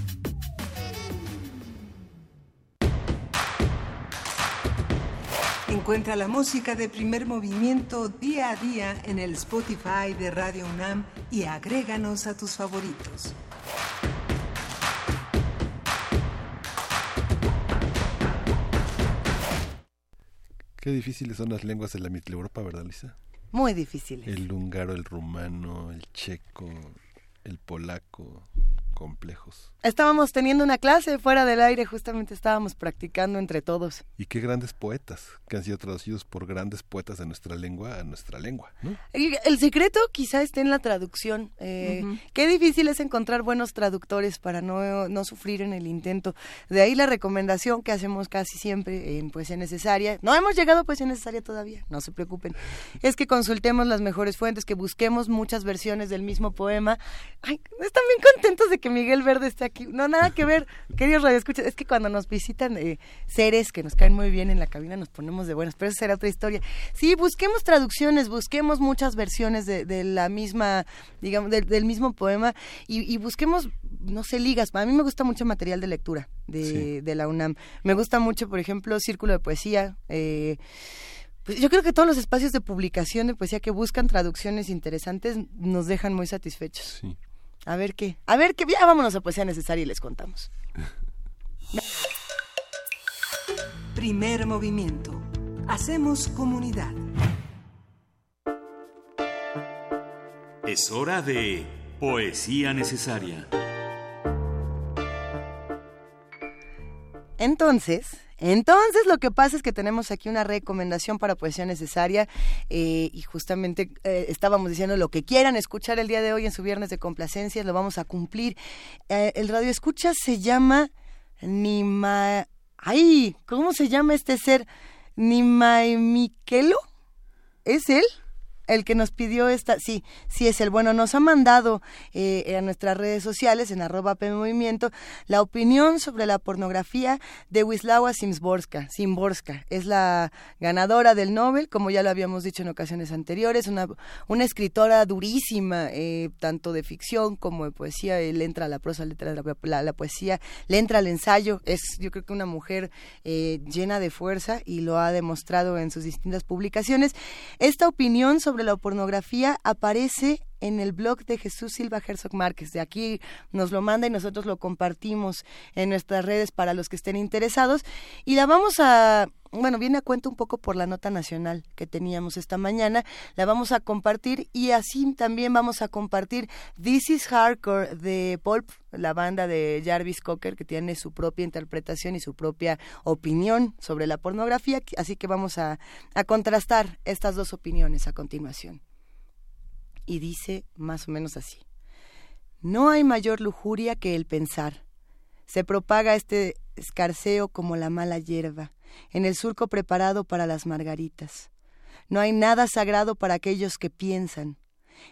Encuentra la música de primer movimiento día a día en el Spotify de Radio UNAM y agréganos a tus favoritos. Qué difíciles son las lenguas de la Mitteleuropa, ¿verdad, Lisa? Muy difíciles. El húngaro, el rumano, el checo, el polaco, complejos. Estábamos teniendo una clase fuera del aire, justamente estábamos practicando entre todos. Y qué grandes poetas que han sido traducidos por grandes poetas de nuestra lengua a nuestra lengua, ¿no? El, el secreto quizá esté en la traducción. Eh. Qué difícil es encontrar buenos traductores para no, no sufrir en el intento. De ahí la recomendación que hacemos casi siempre en Poesía Necesaria. No hemos llegado a Poesía Necesaria todavía, no se preocupen. Es que consultemos las mejores fuentes, que busquemos muchas versiones del mismo poema. Ay, están bien contentos de que Miguel Verde esté aquí. No, nada que ver, queridos radioescuchas. Es que cuando nos visitan eh, seres que nos caen muy bien en la cabina nos ponemos de buenas, pero esa será otra historia. Sí, busquemos traducciones, busquemos muchas versiones de, de la misma, digamos, del- del mismo poema y, y busquemos, no sé, ligas. A mí me gusta mucho material de lectura de, de la UNAM. Me gusta mucho, por ejemplo, Círculo de Poesía. eh, pues yo creo que todos los espacios de publicación de poesía que buscan traducciones interesantes nos dejan muy satisfechos. A ver qué, a ver qué, ya vámonos a Poesía Necesaria y les contamos. <laughs> Primer movimiento. Hacemos comunidad. Es hora de Poesía Necesaria. Entonces, entonces lo que pasa es que tenemos aquí una recomendación para poesía necesaria eh, y justamente eh, estábamos diciendo lo que quieran escuchar el día de hoy en su viernes de complacencias lo vamos a cumplir. Eh, el radio escucha se llama Nima, ay, ¿cómo se llama este ser? Nimaemiquelo, ¿es él? El que nos pidió esta, sí, sí es el bueno, nos ha mandado eh, a nuestras redes sociales en arroba P Movimiento la opinión sobre la pornografía de Wisława Szymborska. Szymborska es la ganadora del Nobel, como ya lo habíamos dicho en ocasiones anteriores, una, escritora durísima, eh, tanto de ficción como de poesía, le entra la prosa, le entra la, poesía, le entra al ensayo, es yo creo que una mujer eh, llena de fuerza y lo ha demostrado en sus distintas publicaciones. Esta opinión sobre la pornografía aparece en el blog de Jesús Silva Herzog Márquez. De aquí nos lo manda y nosotros lo compartimos en nuestras redes para los que estén interesados. Y la vamos a, bueno, viene a cuento un poco por la nota nacional que teníamos esta mañana. La vamos a compartir y así también vamos a compartir This is Hardcore de Pulp, la banda de Jarvis Cocker que tiene su propia interpretación y su propia opinión sobre la pornografía. Así que vamos a, a contrastar estas dos opiniones a continuación y dice más o menos así. No hay mayor lujuria que el pensar. Se propaga este escarceo como la mala hierba, en el surco preparado para las margaritas. No hay nada sagrado para aquellos que piensan.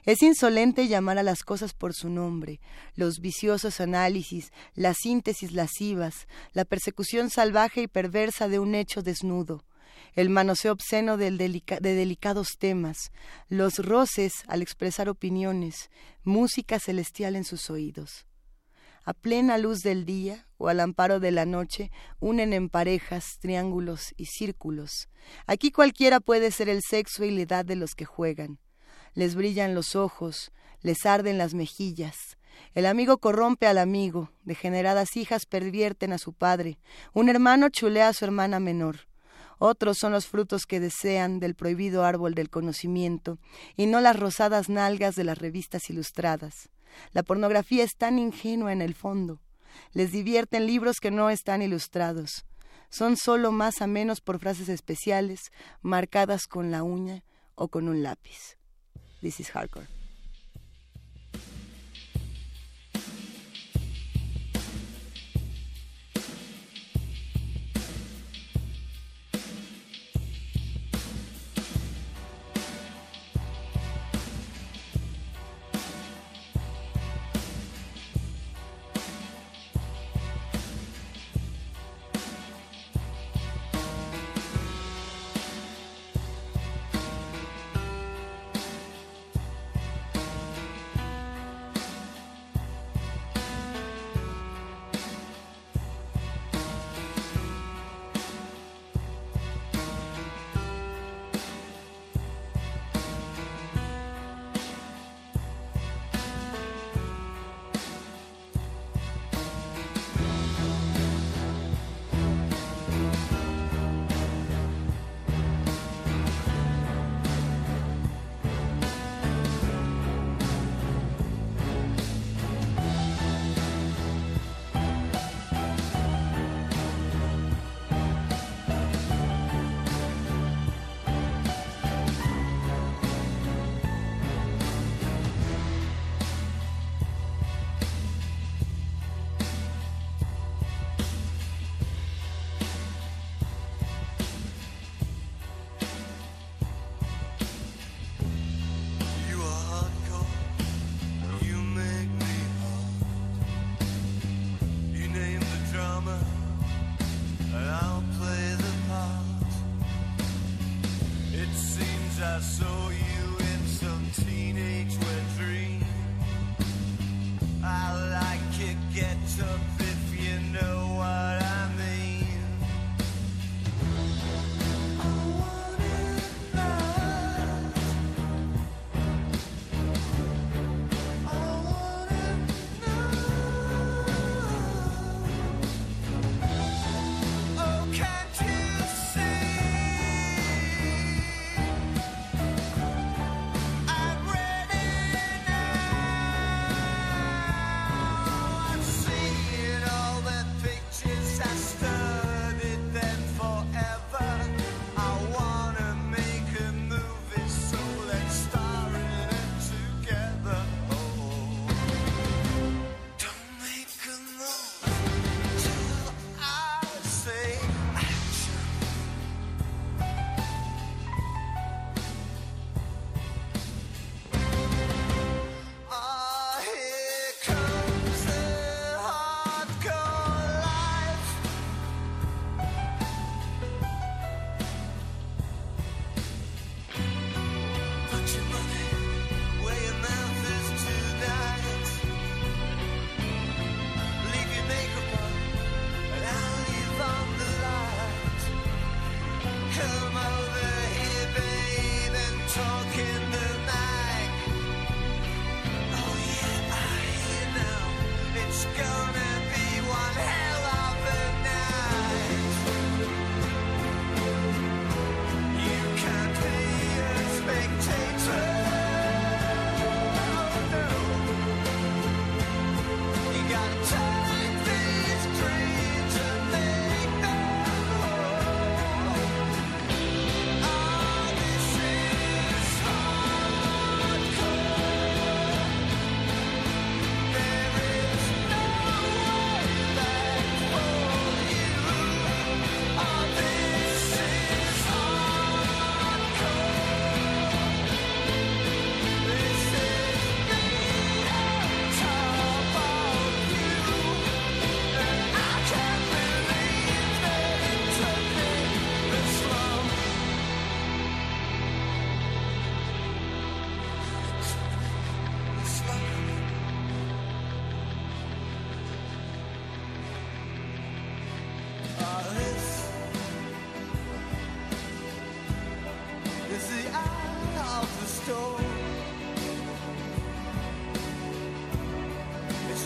Es insolente llamar a las cosas por su nombre, los viciosos análisis, las síntesis lascivas, la persecución salvaje y perversa de un hecho desnudo, el manoseo obsceno de delicados temas, los roces al expresar opiniones, música celestial en sus oídos. A plena luz del día o al amparo de la noche unen en parejas, triángulos y círculos. Aquí cualquiera puede ser el sexo y la edad de los que juegan. Les brillan los ojos, les arden las mejillas. El amigo corrompe al amigo, degeneradas hijas pervierten a su padre, un hermano chulea a su hermana menor. Otros son los frutos que desean del prohibido árbol del conocimiento y no las rosadas nalgas de las revistas ilustradas. La pornografía es tan ingenua en el fondo. Les divierten libros que no están ilustrados. son solo más a menos por frases especiales, marcadas con la uña o con un lápiz. This is hardcore.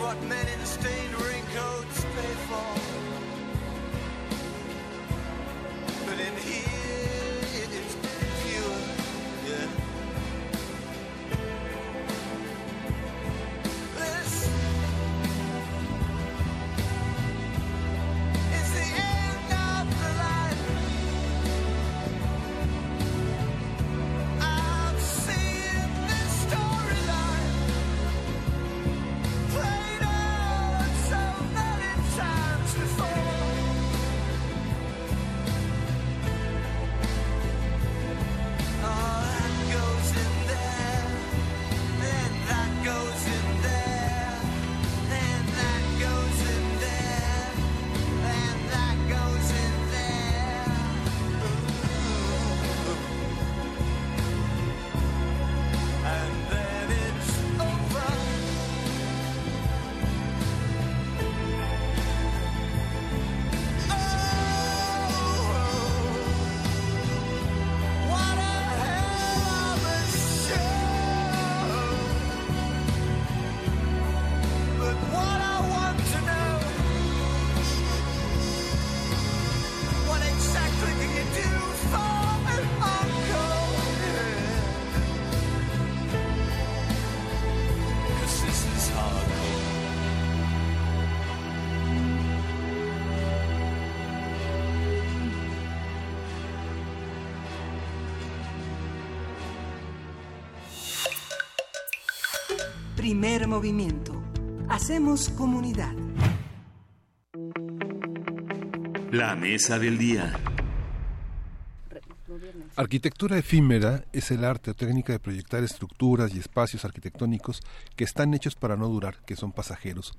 what men in stained raincoats pay for. But in here. Primer movimiento. Hacemos comunidad. La mesa del día. Arquitectura efímera es el arte o técnica de proyectar estructuras y espacios arquitectónicos que están hechos para no durar, que son pasajeros.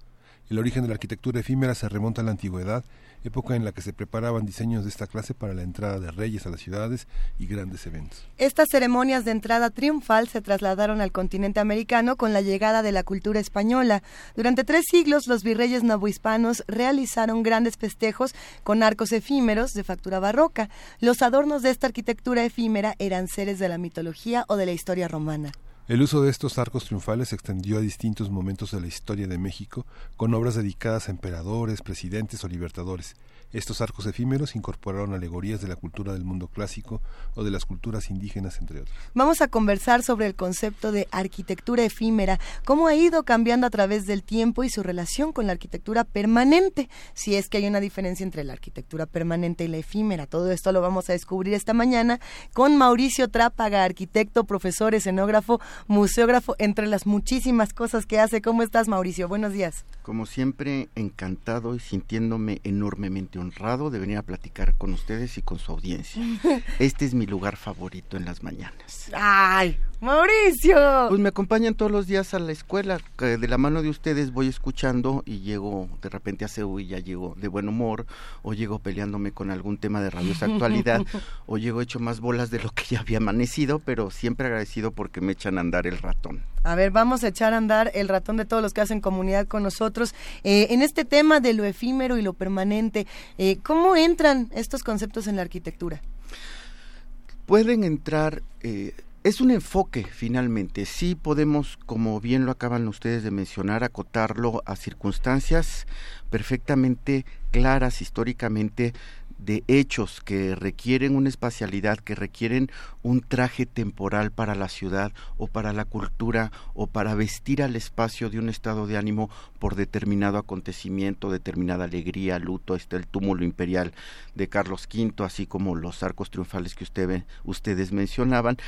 El origen de la arquitectura efímera se remonta a la antigüedad, época en la que se preparaban diseños de esta clase para la entrada de reyes a las ciudades y grandes eventos. Estas ceremonias de entrada triunfal se trasladaron al continente americano con la llegada de la cultura española. Durante tres siglos, los virreyes novohispanos realizaron grandes festejos con arcos efímeros de factura barroca. Los adornos de esta arquitectura efímera eran seres de la mitología o de la historia romana. El uso de estos arcos triunfales se extendió a distintos momentos de la historia de México, con obras dedicadas a emperadores, presidentes o libertadores. Estos arcos efímeros incorporaron alegorías de la cultura del mundo clásico o de las culturas indígenas, entre otros. Vamos a conversar sobre el concepto de arquitectura efímera, cómo ha ido cambiando a través del tiempo y su relación con la arquitectura permanente, si es que hay una diferencia entre la arquitectura permanente y la efímera. Todo esto lo vamos a descubrir esta mañana con Mauricio Trápaga, arquitecto, profesor, escenógrafo, museógrafo, entre las muchísimas cosas que hace. ¿Cómo estás, Mauricio? Buenos días. Como siempre, encantado y sintiéndome enormemente honrado de venir a platicar con ustedes y con su audiencia. <laughs> Este es mi lugar favorito en las mañanas. ¡Ay! ¡Mauricio! Pues me acompañan todos los días a la escuela. que De la mano de ustedes voy escuchando y llego de repente a CEU y ya llego de buen humor, o llego peleándome con algún tema de rabiosa actualidad, <laughs> o llego hecho más bolas de lo que ya había amanecido, pero siempre agradecido porque me echan a andar el ratón. A ver, vamos a echar a andar el ratón de todos los que hacen comunidad con nosotros. Eh, en este tema de lo efímero y lo permanente, eh, ¿cómo entran estos conceptos en la arquitectura? pueden entrar, eh, es un enfoque finalmente, sí podemos, como bien lo acaban ustedes de mencionar, acotarlo a circunstancias perfectamente claras históricamente de hechos que requieren una espacialidad, que requieren un traje temporal para la ciudad o para la cultura o para vestir al espacio de un estado de ánimo por determinado acontecimiento, determinada alegría, luto, está el túmulo imperial de Carlos V, así como los arcos triunfales que usted, ustedes mencionaban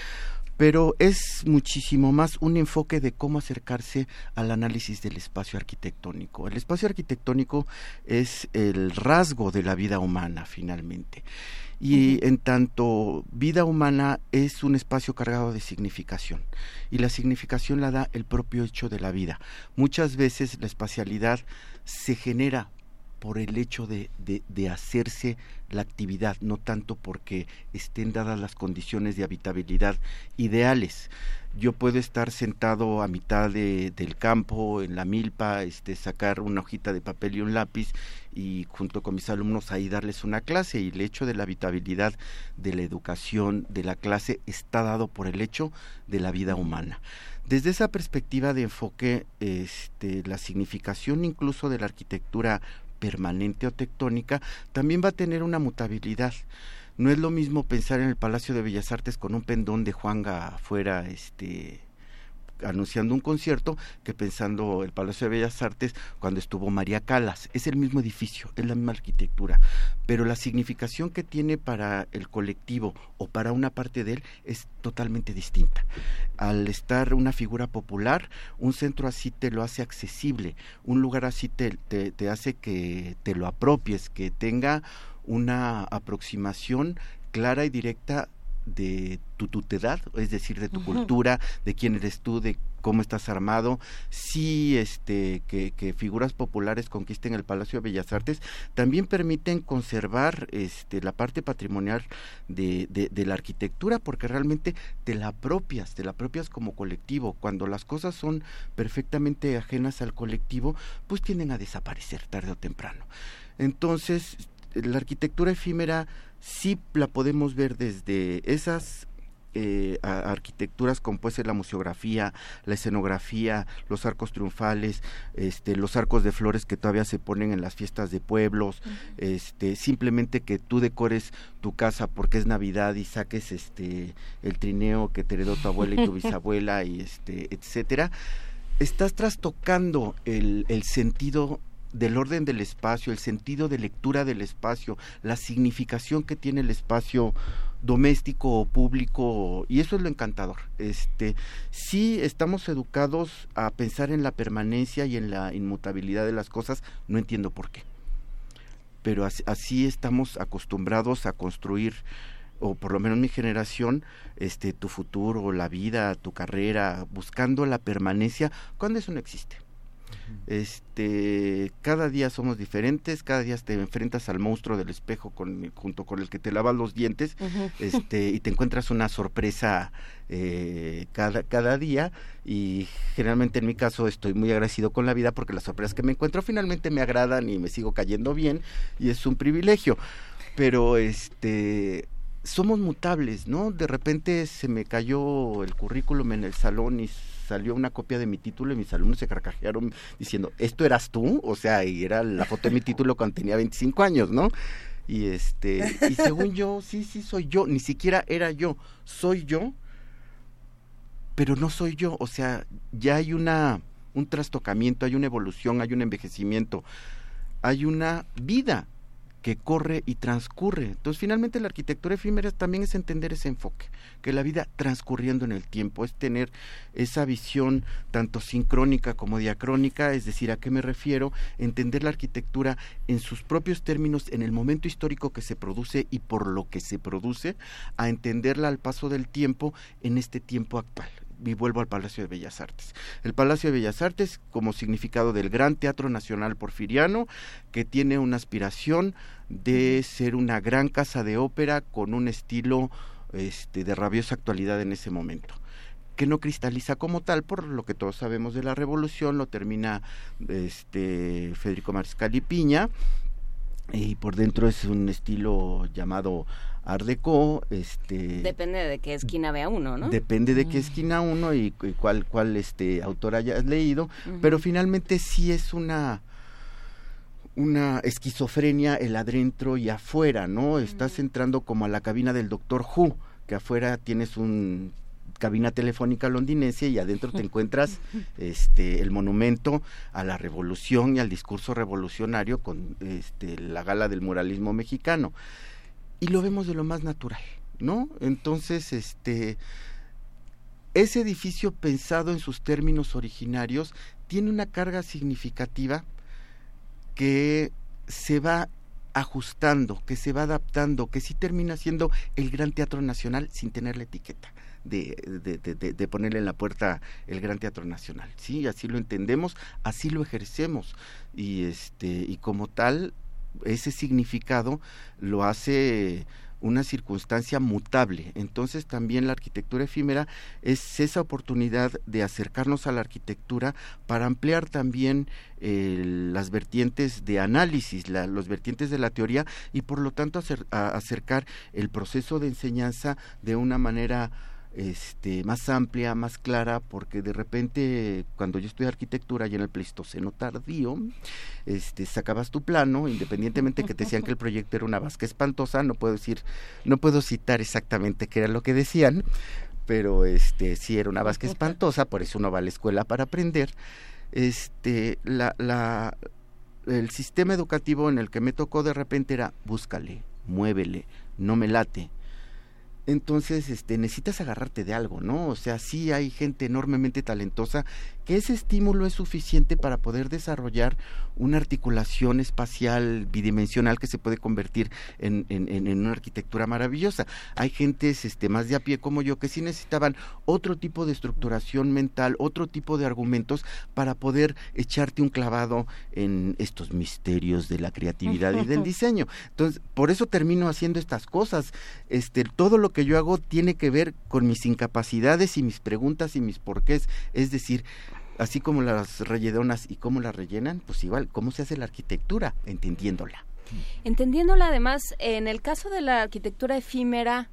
pero es muchísimo más un enfoque de cómo acercarse al análisis del espacio arquitectónico. El espacio arquitectónico es el rasgo de la vida humana, finalmente. Y en tanto vida humana es un espacio cargado de significación. Y la significación la da el propio hecho de la vida. Muchas veces la espacialidad se genera por el hecho de, de, hacerse la actividad, no tanto porque estén dadas las condiciones de habitabilidad ideales. Yo puedo estar sentado a mitad de, del campo, en la milpa, este, sacar una hojita de papel y un lápiz y junto con mis alumnos ahí darles una clase y el hecho de la habitabilidad de la educación de la clase está dado por el hecho de la vida humana. Desde esa perspectiva de enfoque, este, la significación incluso de la arquitectura permanente o tectónica, también va a tener una mutabilidad. No es lo mismo pensar en el Palacio de Bellas Artes con un pendón de Juanga afuera, este anunciando un concierto que pensando el Palacio de Bellas Artes cuando estuvo María Calas. Es el mismo edificio, es la misma arquitectura, pero la significación que tiene para el colectivo o para una parte de él es totalmente distinta. Al estar una figura popular, un centro así te lo hace accesible, un lugar así te, te, te hace que te lo apropies, que tenga una aproximación clara y directa de tu tutedad, es decir, de tu cultura, de quién eres tú, de cómo estás armado, sí este, que, que figuras populares conquisten el Palacio de Bellas Artes, también permiten conservar este, la parte patrimonial de, de, de la arquitectura, porque realmente te la apropias, te la apropias como colectivo. Cuando las cosas son perfectamente ajenas al colectivo, pues tienden a desaparecer tarde o temprano. Entonces, la arquitectura efímera sí la podemos ver desde esas eh, a- arquitecturas como puede ser la museografía, la escenografía, los arcos triunfales, este, los arcos de flores que todavía se ponen en las fiestas de pueblos, este, simplemente que tú decores tu casa porque es Navidad y saques este el trineo que te heredó tu abuela y tu <laughs> bisabuela y este, etcétera, estás trastocando el, el sentido del orden del espacio, el sentido de lectura del espacio, la significación que tiene el espacio doméstico o público y eso es lo encantador. Este, sí estamos educados a pensar en la permanencia y en la inmutabilidad de las cosas, no entiendo por qué. Pero así, así estamos acostumbrados a construir o por lo menos mi generación, este tu futuro, la vida, tu carrera, buscando la permanencia cuando eso no existe. Este, cada día somos diferentes, cada día te enfrentas al monstruo del espejo con, junto con el que te lavas los dientes, este, y te encuentras una sorpresa eh, cada, cada día y generalmente en mi caso estoy muy agradecido con la vida porque las sorpresas que me encuentro finalmente me agradan y me sigo cayendo bien y es un privilegio. Pero este somos mutables, ¿no? De repente se me cayó el currículum en el salón y salió una copia de mi título y mis alumnos se carcajearon diciendo, ¿esto eras tú? O sea, y era la foto de mi título cuando tenía 25 años, ¿no? Y este, y según yo, sí, sí soy yo, ni siquiera era yo, soy yo, pero no soy yo, o sea, ya hay una un trastocamiento, hay una evolución, hay un envejecimiento, hay una vida que corre y transcurre. Entonces, finalmente la arquitectura efímera también es entender ese enfoque, que la vida transcurriendo en el tiempo, es tener esa visión tanto sincrónica como diacrónica, es decir, ¿a qué me refiero? Entender la arquitectura en sus propios términos, en el momento histórico que se produce y por lo que se produce, a entenderla al paso del tiempo en este tiempo actual y vuelvo al Palacio de Bellas Artes. El Palacio de Bellas Artes como significado del Gran Teatro Nacional Porfiriano, que tiene una aspiración de ser una gran casa de ópera con un estilo este, de rabiosa actualidad en ese momento que no cristaliza como tal por lo que todos sabemos de la revolución lo termina este Federico Mariscal y Piña y por dentro es un estilo llamado Art Deco, este Depende de qué esquina vea uno, ¿no? Depende de qué esquina uno y, y cuál, cuál este autor hayas leído, pero finalmente sí es una una esquizofrenia el adentro y afuera, ¿no? Estás entrando como a la cabina del Doctor Who, que afuera tienes un cabina telefónica londinense y adentro te <laughs> encuentras este el monumento a la revolución y al discurso revolucionario con este la gala del muralismo mexicano y lo vemos de lo más natural, ¿no? Entonces, este ese edificio pensado en sus términos originarios tiene una carga significativa que se va ajustando, que se va adaptando, que sí termina siendo el Gran Teatro Nacional sin tener la etiqueta de, de, de- de- ponerle en la puerta el Gran Teatro Nacional. Sí, así lo entendemos, así lo ejercemos y este y como tal ese significado lo hace una circunstancia mutable. Entonces también la arquitectura efímera es esa oportunidad de acercarnos a la arquitectura para ampliar también eh, las vertientes de análisis, la- los vertientes de la teoría y por lo tanto acercar el proceso de enseñanza de una manera este, más amplia, más clara, porque de repente cuando yo estudié arquitectura y en el Pleistoceno tardío, este, sacabas tu plano, independientemente que te decían que el proyecto era una vasca espantosa, no puedo decir, no puedo citar exactamente qué era lo que decían, pero este sí era una vasca espantosa, por eso uno va a la escuela para aprender. Este, la, la, el sistema educativo en el que me tocó de repente era búscale, muévele, no me late. Entonces, este, necesitas agarrarte de algo, ¿no? O sea, sí hay gente enormemente talentosa que ese estímulo es suficiente para poder desarrollar una articulación espacial bidimensional que se puede convertir en, en- en- en una arquitectura maravillosa. Hay gentes este, más de a pie como yo que sí necesitaban otro tipo de estructuración mental, otro tipo de argumentos para poder echarte un clavado en estos misterios de la creatividad y del <laughs> diseño. Entonces, por eso termino haciendo estas cosas. Este, todo lo que yo hago tiene que ver con mis incapacidades y mis preguntas y mis porqués. Es decir, así como las relledonas y cómo las rellenan, pues igual, cómo se hace la arquitectura, entendiéndola. Entendiéndola además, en el caso de la arquitectura efímera,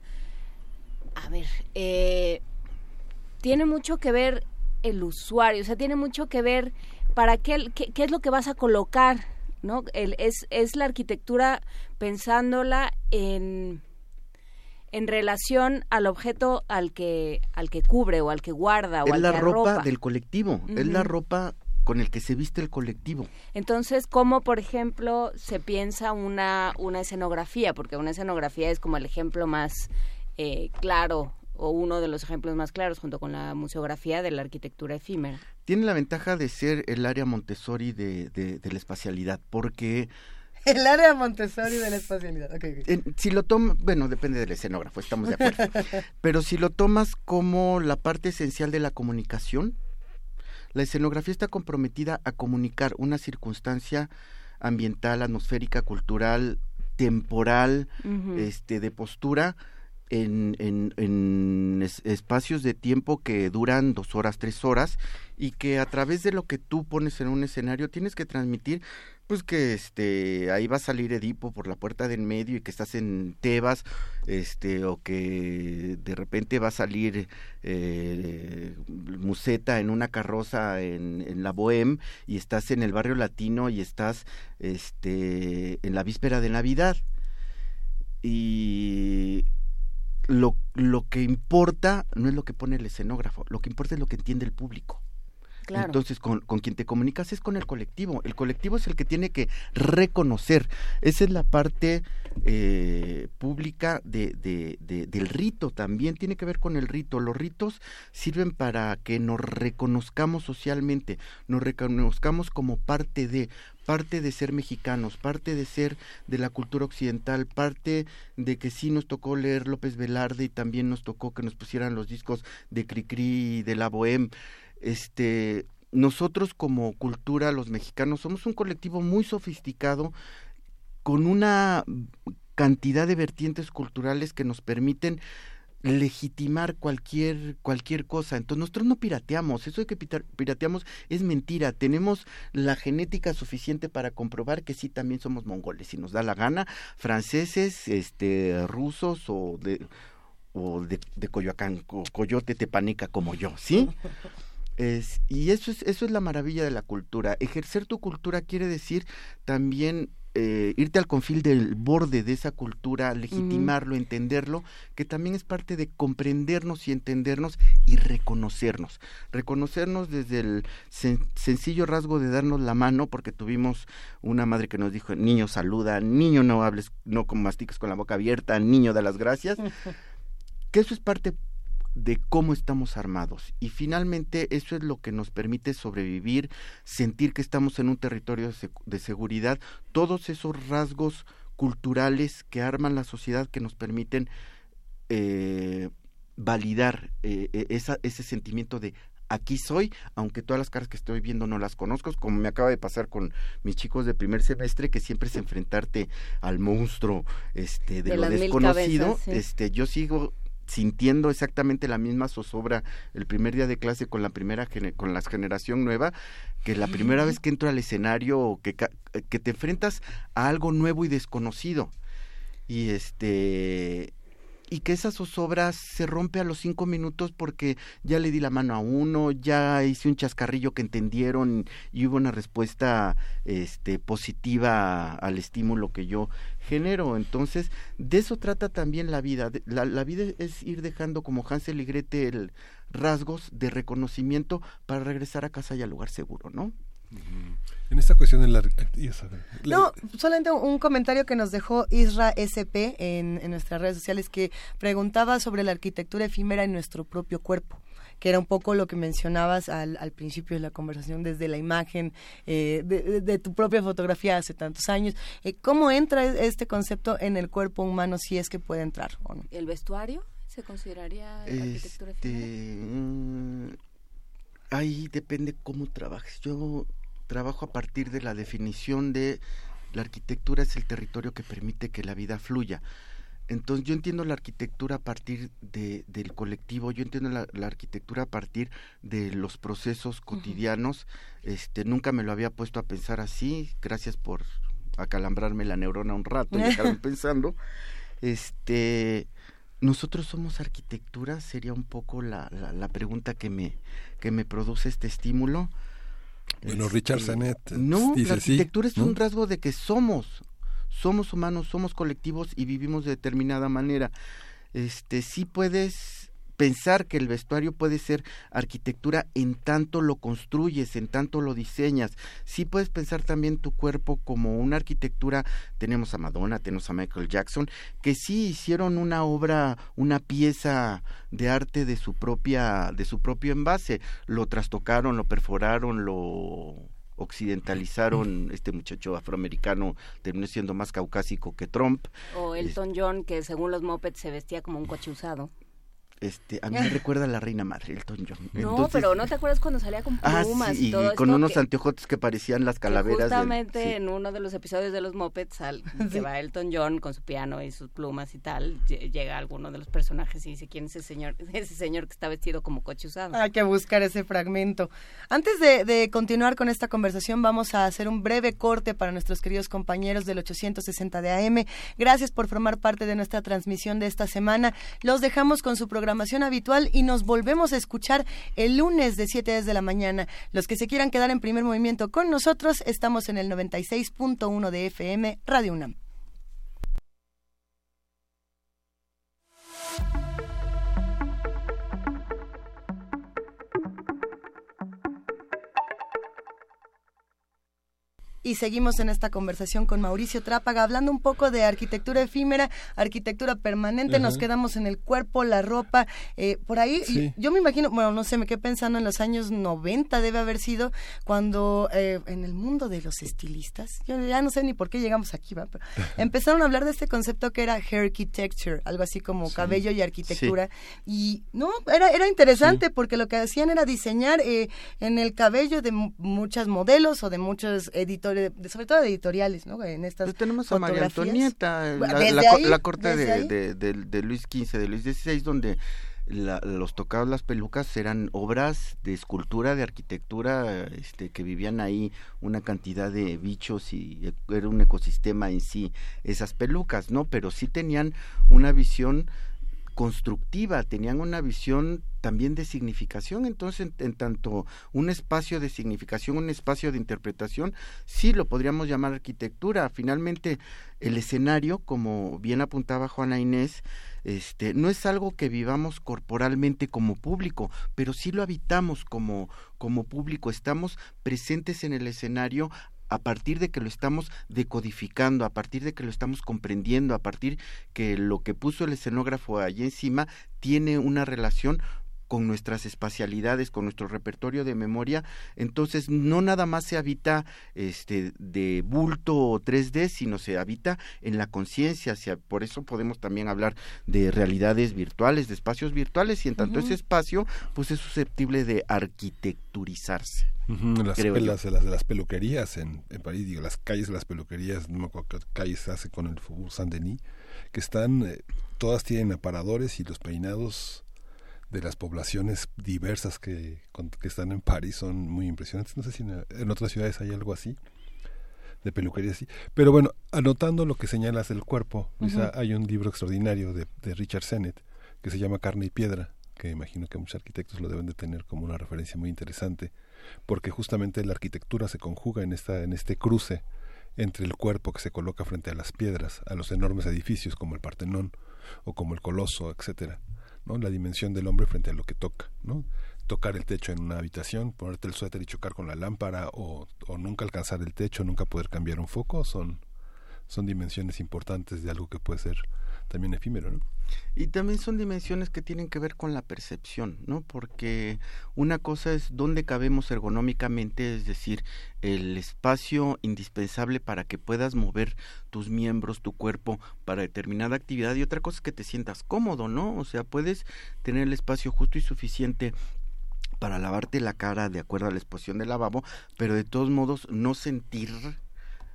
a ver, eh, tiene mucho que ver el usuario, o sea, tiene mucho que ver para qué, qué, es lo que vas a colocar, ¿no? El, es, es la arquitectura pensándola en, en relación al objeto al que, al que cubre o al que guarda o Es al la que ropa arropa. del colectivo, es la ropa con el que se viste el colectivo. Entonces, ¿cómo, por ejemplo, se piensa una, una escenografía? Porque una escenografía es como el ejemplo más eh, claro o uno de los ejemplos más claros junto con la museografía de la arquitectura efímera. Tiene la ventaja de ser el área Montessori de, de- de la espacialidad, porque El área Montessori de la espacialidad. En- si lo tomas, bueno, depende del escenógrafo, estamos de acuerdo, <laughs> pero si lo tomas como la parte esencial de la comunicación, la escenografía está comprometida a comunicar una circunstancia ambiental, atmosférica, cultural, temporal, este, de postura en, en- en es- espacios de tiempo que duran dos horas, tres horas y que a través de lo que tú pones en un escenario tienes que transmitir pues que este ahí va a salir Edipo por la puerta del medio y que estás en Tebas este o que de repente va a salir eh, Museta en una carroza en, la Bohème y estás en el barrio latino y estás este en la víspera de Navidad y lo, lo que importa no es lo que pone el escenógrafo, lo que importa es lo que entiende el público. Entonces, con, con quien te comunicas es con el colectivo. El colectivo es el que tiene que reconocer. Esa es la parte eh, pública de, de- de- del rito. También tiene que ver con el rito. Los ritos sirven para que nos reconozcamos socialmente, nos reconozcamos como parte de, parte de ser mexicanos, parte de ser de la cultura occidental, parte de que sí nos tocó leer López Velarde y también nos tocó que nos pusieran los discos de Cricri y de la Bohème este nosotros como cultura los mexicanos somos un colectivo muy sofisticado con una cantidad de vertientes culturales que nos permiten legitimar cualquier cualquier cosa. Entonces nosotros no pirateamos, eso de que pirateamos es mentira. Tenemos la genética suficiente para comprobar que sí también somos mongoles, si nos da la gana, franceses, este rusos o de o de, de Coyoacán, co- Coyote Tepaneca como yo, ¿sí? <laughs> Es- y eso es, eso es la maravilla de la cultura. Ejercer tu cultura quiere decir también eh, irte al confil del borde de esa cultura, legitimarlo, entenderlo, que también es parte de comprendernos y entendernos y reconocernos. Reconocernos desde el sen- sencillo rasgo de darnos la mano, porque tuvimos una madre que nos dijo, niño saluda, niño no hables, no como mastiques con la boca abierta, niño da las gracias <laughs> que eso es parte de cómo estamos armados y finalmente eso es lo que nos permite sobrevivir, sentir que estamos en un territorio de, de seguridad, todos esos rasgos culturales que arman la sociedad que nos permiten eh, validar eh, eh, esa, ese sentimiento de aquí soy, aunque todas las caras que estoy viendo no las conozco, como me acaba de pasar con mis chicos de primer semestre, que siempre es enfrentarte al monstruo este, de, De lo desconocido, cabezas, sí. este, yo sigo sintiendo exactamente la misma zozobra el primer día de clase con la primera con la generación nueva que la primera vez que entro al escenario o que que te enfrentas a algo nuevo y desconocido. Y este y que esa zozobra se rompe a los cinco minutos porque ya le di la mano a uno, ya hice un chascarrillo que entendieron y hubo una respuesta este positiva al estímulo que yo genero. Entonces, de eso trata también la vida. La, la vida es ir dejando como Hansel y Gretel rasgos de reconocimiento para regresar a casa y al lugar seguro, ¿no? En esta cuestión de la... No, solamente un comentario que nos dejó Isra SP en, en nuestras redes sociales que preguntaba sobre la arquitectura efímera en nuestro propio cuerpo que era un poco lo que mencionabas al, al principio de la conversación desde la imagen eh, de, tu propia fotografía hace tantos años. Eh, ¿Cómo entra e- este concepto en el cuerpo humano si es que puede entrar o no? ¿El vestuario se consideraría arquitectura efímera? Este, mm, ahí depende cómo trabajes. Yo trabajo a partir de la definición de la arquitectura es el territorio que permite que la vida fluya. Entonces yo entiendo la arquitectura a partir de, del colectivo, yo entiendo la, la arquitectura a partir de los procesos cotidianos. Este, nunca me lo había puesto a pensar así. Gracias por acalambrarme la neurona un rato y <laughs> dejarme pensando. Este, nosotros somos arquitectura, sería un poco la, la, la pregunta que me, que me produce este estímulo. Bueno, Richard Sanet No, dice la sí, arquitectura es ¿no? un rasgo de que somos, somos humanos, somos colectivos y vivimos de determinada manera. Este, sí puedes pensar que el vestuario puede ser arquitectura en tanto lo construyes, en tanto lo diseñas. Sí puedes pensar también tu cuerpo como una arquitectura. Tenemos a Madonna, tenemos a Michael Jackson, que sí hicieron una obra, una pieza de arte de su propia, de su propio envase. Lo trastocaron, lo perforaron, lo occidentalizaron, este muchacho afroamericano terminó siendo más caucásico que Trump. O Elton John, que según los mopeds se vestía como un coche usado. Este, a mí me <laughs> recuerda a la reina madre, Elton John. No, Entonces- pero ¿no te acuerdas cuando salía con Ah, plumas sí, y todo y con esto unos que- anteojotes que parecían las calaveras. del- justamente sí. en uno de los episodios de los Muppets al, <laughs> que va Elton John con su piano y sus plumas y tal, lle- llega alguno de los personajes y dice quién es ese señor, <laughs> ese señor que está vestido como coche usado. Hay que buscar ese fragmento. Antes de, de continuar con esta conversación, vamos a hacer un breve corte para nuestros queridos compañeros del 860 de AM. Gracias por formar parte de nuestra transmisión de esta semana. Los dejamos con su habitual y nos volvemos a escuchar el lunes de 7 desde la mañana. Los que se quieran quedar en primer movimiento con nosotros, estamos en el 96.1 de FM Radio UNAM. Y seguimos en esta conversación con Mauricio Trápaga, hablando un poco de arquitectura efímera, arquitectura permanente. Nos quedamos en el cuerpo, la ropa. eh, por ahí, Sí. yo me imagino, bueno, no sé, me quedé pensando en los años 90, debe haber sido cuando eh, en el mundo de los estilistas, yo ya no sé ni por qué llegamos aquí, ¿va? Pero <laughs> empezaron a hablar de este concepto que era hair architecture, algo así como cabello y arquitectura. Y no, era, era interesante porque lo que hacían era diseñar eh, en el cabello de mu- muchas modelos o de muchos editores, de- sobre todo de editoriales, ¿no? En estas Pues tenemos a María. Antonieta, la, Desde la co- ahí, la corte de, de- de Luis XV, de Luis XVI, donde la- los tocados, las pelucas eran obras de escultura, de arquitectura, este, que vivían ahí una cantidad de bichos y e- era un ecosistema en sí, esas pelucas, ¿no? Pero sí tenían una visión constructiva, tenían una visión también de significación, entonces en, tanto un espacio de significación, un espacio de interpretación, sí lo podríamos llamar arquitectura. Finalmente, el escenario, como bien apuntaba Juana Inés, este, no es algo que vivamos corporalmente como público, pero sí lo habitamos como, como público, estamos presentes en el escenario a partir de que lo estamos decodificando, a partir de que lo estamos comprendiendo, a partir que lo que puso el escenógrafo allí encima tiene una relación con nuestras espacialidades, con nuestro repertorio de memoria, entonces no nada más se habita este de bulto 3D, sino se habita en la conciencia, sea, por eso podemos también hablar de realidades virtuales, de espacios virtuales y en tanto ese espacio pues es susceptible de arquitecturizarse. Las, las, las peluquerías en, en París, digo, las calles de las peluquerías, no me acuerdo qué calles se hace con el Faubourg Saint-Denis, que están, eh, todas tienen aparadores y los peinados de las poblaciones diversas que, que están en París son muy impresionantes. No sé si en, en otras ciudades hay algo así, de peluquería así. Pero bueno, anotando lo que señalas del cuerpo, Luisa, hay un libro extraordinario de, de Richard Sennett que se llama Carne y Piedra, que imagino que muchos arquitectos lo deben de tener como una referencia muy interesante, porque justamente la arquitectura se conjuga en, esta, en este cruce entre el cuerpo que se coloca frente a las piedras, a los enormes edificios como el Partenón o como el Coloso, etcétera, ¿no? La dimensión del hombre frente a lo que toca, ¿no? Tocar el techo en una habitación, ponerte el suéter y chocar con la lámpara o, o nunca alcanzar el techo, nunca poder cambiar un foco, son, son dimensiones importantes de algo que puede ser también efímero, ¿no? Y también son dimensiones que tienen que ver con la percepción, ¿no? Porque una cosa es dónde cabemos ergonómicamente, es decir, el espacio indispensable para que puedas mover tus miembros, tu cuerpo para determinada actividad y otra cosa es que te sientas cómodo, ¿no? O sea, puedes tener el espacio justo y suficiente para lavarte la cara de acuerdo a la exposición del lavabo, pero de todos modos no sentir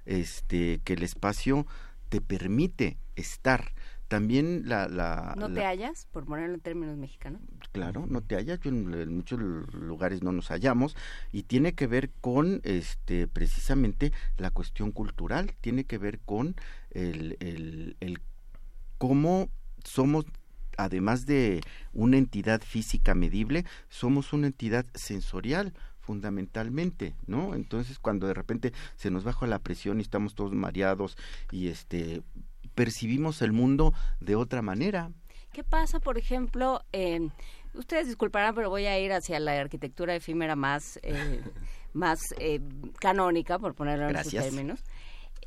este que el espacio te permite estar. También la, la ¿No la- te hallas, por ponerlo en términos mexicanos? claro, no te hallas, yo en, en muchos lugares no nos hallamos y tiene que ver con este precisamente la cuestión cultural, tiene que ver con el, el, el cómo somos además de una entidad física medible, somos una entidad sensorial fundamentalmente, ¿no? Entonces, cuando de repente se nos baja la presión y estamos todos mareados y este percibimos el mundo de otra manera. ¿Qué pasa, por ejemplo, en... Ustedes disculparán, pero voy a ir hacia la arquitectura efímera más, eh, <laughs> más eh, canónica, por ponerlo en sus términos. <laughs>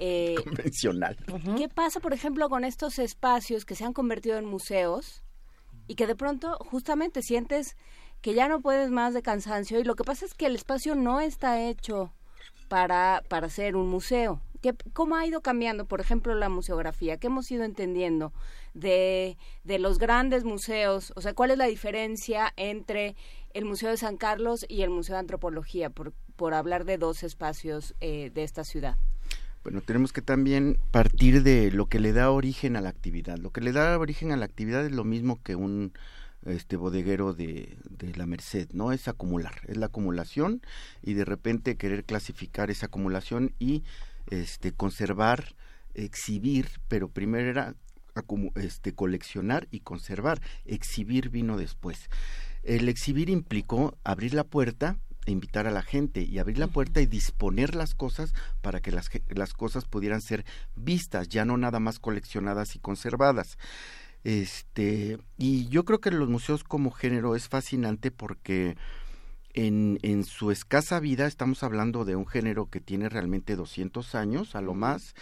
Eh, Convencional. ¿Qué pasa, por ejemplo, con estos espacios que se han convertido en museos y que de pronto justamente sientes que ya no puedes más de cansancio y lo que pasa es que el espacio no está hecho para, para ser un museo? ¿Qué, ¿Cómo ha ido cambiando, por ejemplo, la museografía? ¿Qué hemos ido entendiendo de, los grandes museos? O sea, ¿cuál es la diferencia entre el Museo de San Carlos y el Museo de Antropología, por, hablar de dos espacios eh, de esta ciudad? Bueno, tenemos que también partir de lo que le da origen a la actividad. Lo que le da origen a la actividad es lo mismo que un este bodeguero de, de la Merced, ¿no? Es acumular, es la acumulación y de repente querer clasificar esa acumulación y este conservar, exhibir, pero primero era este coleccionar y conservar, exhibir vino después. El exhibir implicó abrir la puerta e invitar a la gente y abrir la puerta y disponer las cosas para que las, las cosas pudieran ser vistas, ya no nada más coleccionadas y conservadas. Este, y yo creo que los museos como género es fascinante porque en, en su escasa vida estamos hablando de un género que tiene realmente 200 años a lo más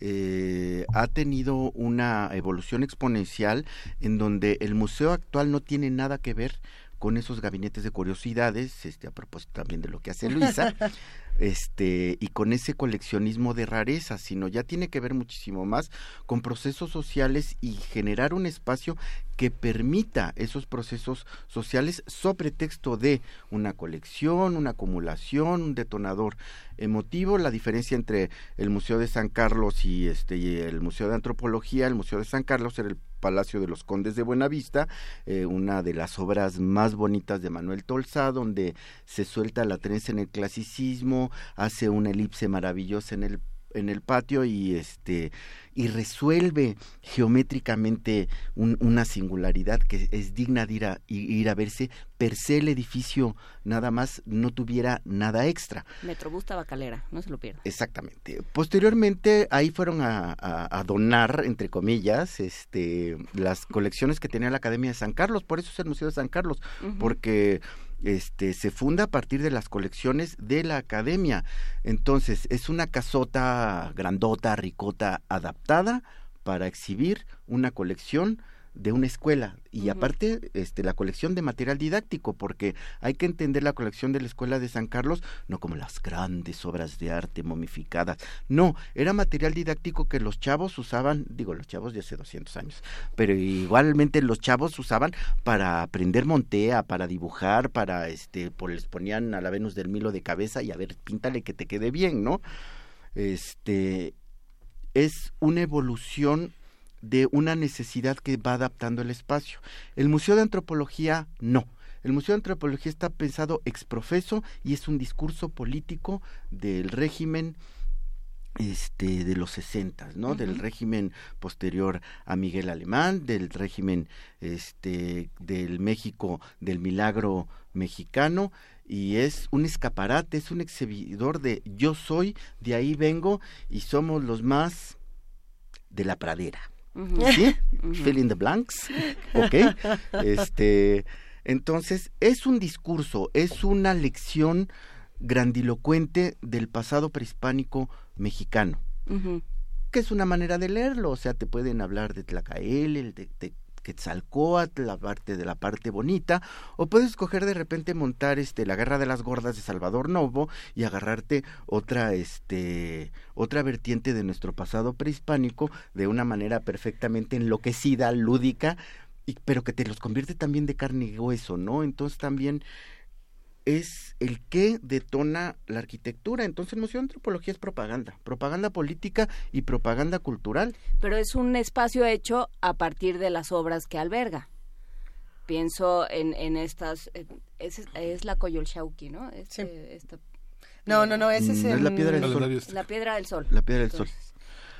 eh, ha tenido una evolución exponencial en donde el museo actual no tiene nada que ver con esos gabinetes de curiosidades este a propósito también de lo que hace Luisa <laughs> este y con ese coleccionismo de rarezas, sino ya tiene que ver muchísimo más con procesos sociales y generar un espacio que permita esos procesos sociales sobre texto de una colección, una acumulación, un detonador emotivo. La diferencia entre el Museo de San Carlos y este y el Museo de Antropología, el Museo de San Carlos era el Palacio de los Condes de Buenavista, eh, una de las obras más bonitas de Manuel Tolsá, donde se suelta la trenza en el clasicismo, hace una elipse maravillosa en el en el patio y este y resuelve geométricamente un- una singularidad que es digna de ir a, ir a verse per se el edificio nada más no tuviera nada extra Metrobús Tabacalera, no se lo pierdan. Exactamente. Posteriormente ahí fueron a, a- a donar, entre comillas, este, las colecciones que tenía la Academia de San Carlos. Por eso es el Museo de San Carlos, porque este, se funda a partir de las colecciones de la Academia. Entonces es una casota grandota, ricota, adaptada para exhibir una colección de una escuela. Y aparte este la colección de material didáctico porque hay que entender la colección de la escuela de San Carlos no como las grandes obras de arte momificadas. No era material didáctico que los chavos usaban digo los chavos de hace 200 años pero igualmente los chavos usaban para aprender montea para dibujar para este pues les ponían a la Venus del Milo de cabeza y a ver píntale que te quede bien no este es una evolución de una necesidad que va adaptando el espacio. El Museo de Antropología no. El Museo de Antropología está pensado ex profeso y es un discurso político del régimen este de los sesentas, ¿no? Del régimen posterior a Miguel Alemán, del régimen este del México del milagro mexicano y es un escaparate, es un exhibidor de yo soy, de ahí vengo y somos los más de la pradera. ¿Sí? Fill in the blanks. ¿Ok? Este, entonces, es un discurso, es una lección grandilocuente del pasado prehispánico mexicano, que es una manera de leerlo. O sea, te pueden hablar de Tlacael, de, de Quetzalcóatl, la parte de la parte bonita, o puedes escoger de repente montar este la guerra de las gordas de Salvador Novo y agarrarte otra este otra vertiente de nuestro pasado prehispánico de una manera perfectamente enloquecida, lúdica, y, pero que te los convierte también de carne y hueso, ¿no? Entonces también es el que detona la arquitectura. Entonces el Museo de Antropología es propaganda, propaganda política y propaganda cultural. Pero es un espacio hecho a partir de las obras que alberga. Pienso en, en estas... Es, es la Coyolxauhqui, ¿no? Este- esta No, no, no, ese es Mm, es la piedra del sol. La piedra del sol. La piedra del sol.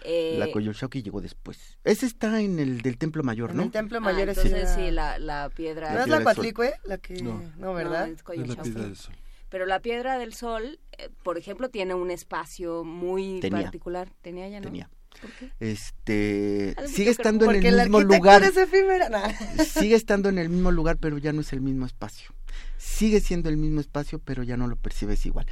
Eh, La Coyolxauhqui llegó después. Ese está en el del Templo Mayor, En ¿no? el Templo ah, Mayor es entonces la- sí, la, la piedra... ¿No es la Coatlicue? La que... No. No, ¿verdad? No, es Coyolxauhqui. piedra del sol. Pero la piedra del sol, eh, por ejemplo, tiene un espacio muy Tenía. particular. Tenía ya, ¿no? Tenía. Este Algo sigue que- estando en el la mismo lugar. es <laughs> sigue estando en el mismo lugar, pero ya no es el mismo espacio. Sigue siendo el mismo espacio, pero ya no lo percibes igual.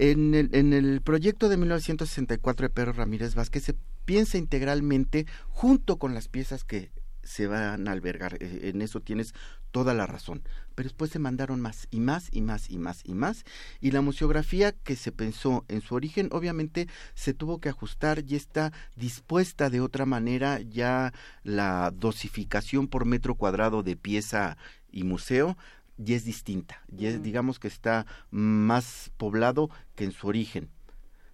En el, en el proyecto de 1964 de Pedro Ramírez Vázquez se piensa integralmente junto con las piezas que se van a albergar. Eh, En eso tienes toda la razón. Pero después se mandaron más y más y más y más y más. Y la museografía que se pensó en su origen obviamente se tuvo que ajustar y está dispuesta de otra manera. Ya la dosificación por metro cuadrado de pieza y museo ya es distinta. Ya es, digamos que está más poblado que en su origen.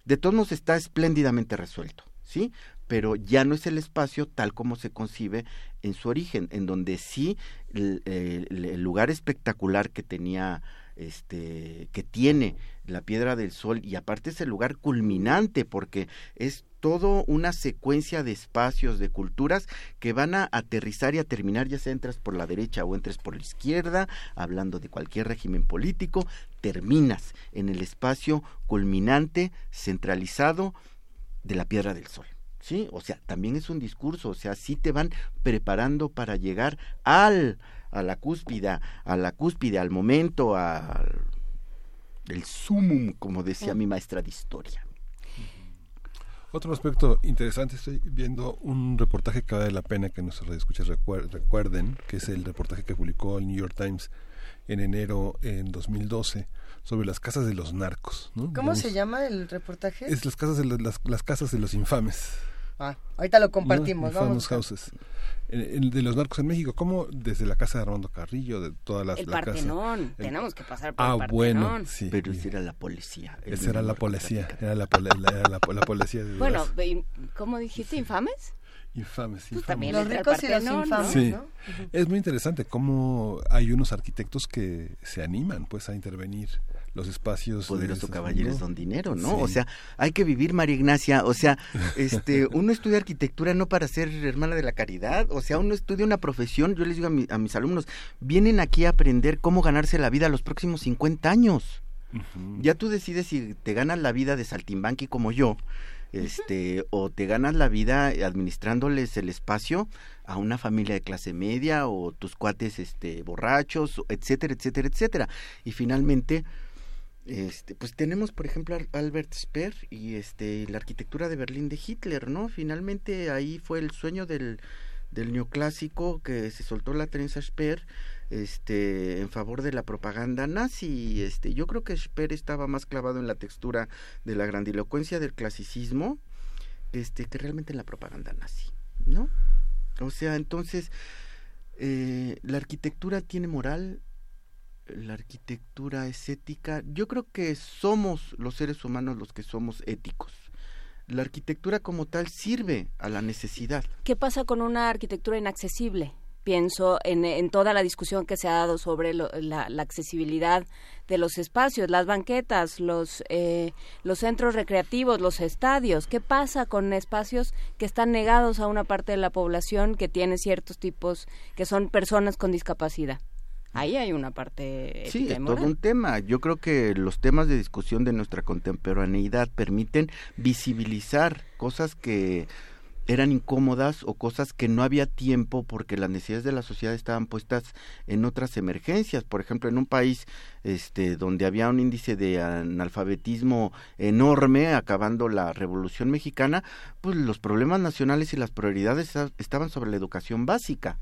De todos modos está espléndidamente resuelto, ¿sí? Pero ya no es el espacio tal como se concibe en su origen, en donde sí el, el- el lugar espectacular que tenía, este, que tiene la Piedra del Sol y aparte es el lugar culminante porque es todo una secuencia de espacios, de culturas que van a aterrizar y a terminar, ya sea entres por la derecha o entres por la izquierda, hablando de cualquier régimen político, terminas en el espacio culminante, centralizado de la Piedra del Sol. ¿Sí? O sea, también es un discurso, o sea, sí te van preparando para llegar al a la cúspide, a la cúspide, al momento, al el sumum, como decía mi maestra de historia. Otro aspecto interesante, estoy viendo un reportaje que vale la pena que nuestros radioescuchas recuer- recuerden, que es el reportaje que publicó el New York Times en enero en 2012 sobre las casas de los narcos. ¿no? ¿Cómo Digamos, se llama el reportaje? Es las casas de los- las, las casas de los infames. Ah, ahorita lo compartimos, ¿no? vamos. Houses. En- en- de los narcos en México, como desde la casa de Armando Carrillo, de todas las El la casa- Partenón, el- tenemos que pasar por Ah, el Partenón. bueno, sí. Pero esa era la policía. el Esa era la policía, era la, la- era la, la policía de Bueno, ¿cómo dijiste? ¿Infames? Infames, Pues infames. también Los el ricos y los infames. Sí, ¿no? es muy interesante cómo hay unos arquitectos que se animan pues a intervenir los espacios. poderoso de- caballeros ¿no? don dinero, ¿no? Sí. O sea, hay que vivir María Ignacia, o sea, este, <laughs> uno estudia arquitectura no para ser hermana de la caridad, o sea, uno estudia una profesión, yo les digo a, mi- a mis alumnos, vienen aquí a aprender cómo ganarse la vida los próximos 50 años. Ya tú decides si te ganas la vida de saltimbanqui como yo, este, o te ganas la vida administrándoles el espacio a una familia de clase media o tus cuates este borrachos, etcétera, etcétera, etcétera. Y finalmente este, pues tenemos por ejemplo Albert Speer y este la arquitectura de Berlín de Hitler, ¿no? Finalmente ahí fue el sueño del del neoclásico que se soltó la trenza Speer este en favor de la propaganda nazi este yo creo que Speer estaba más clavado en la textura de la grandilocuencia del clasicismo este que realmente en la propaganda nazi no o sea entonces eh, la arquitectura tiene moral la arquitectura es ética yo creo que somos los seres humanos los que somos éticos la arquitectura como tal sirve a la necesidad ¿Qué pasa con una arquitectura inaccesible? Pienso en, en toda la discusión que se ha dado sobre la, la accesibilidad de los espacios, las banquetas, los, eh, los centros recreativos, los estadios. ¿Qué pasa con espacios que están negados a una parte de la población que tiene ciertos tipos, que son personas con discapacidad? Ahí hay una parte Sí, es todo un tema. Yo creo que los temas de discusión de nuestra contemporaneidad permiten visibilizar cosas que eran incómodas o cosas que no había tiempo porque las necesidades de la sociedad estaban puestas en otras emergencias. Por ejemplo, en un país este, donde había un índice de analfabetismo enorme, acabando la Revolución Mexicana, pues los problemas nacionales y las prioridades esta- estaban sobre la educación básica.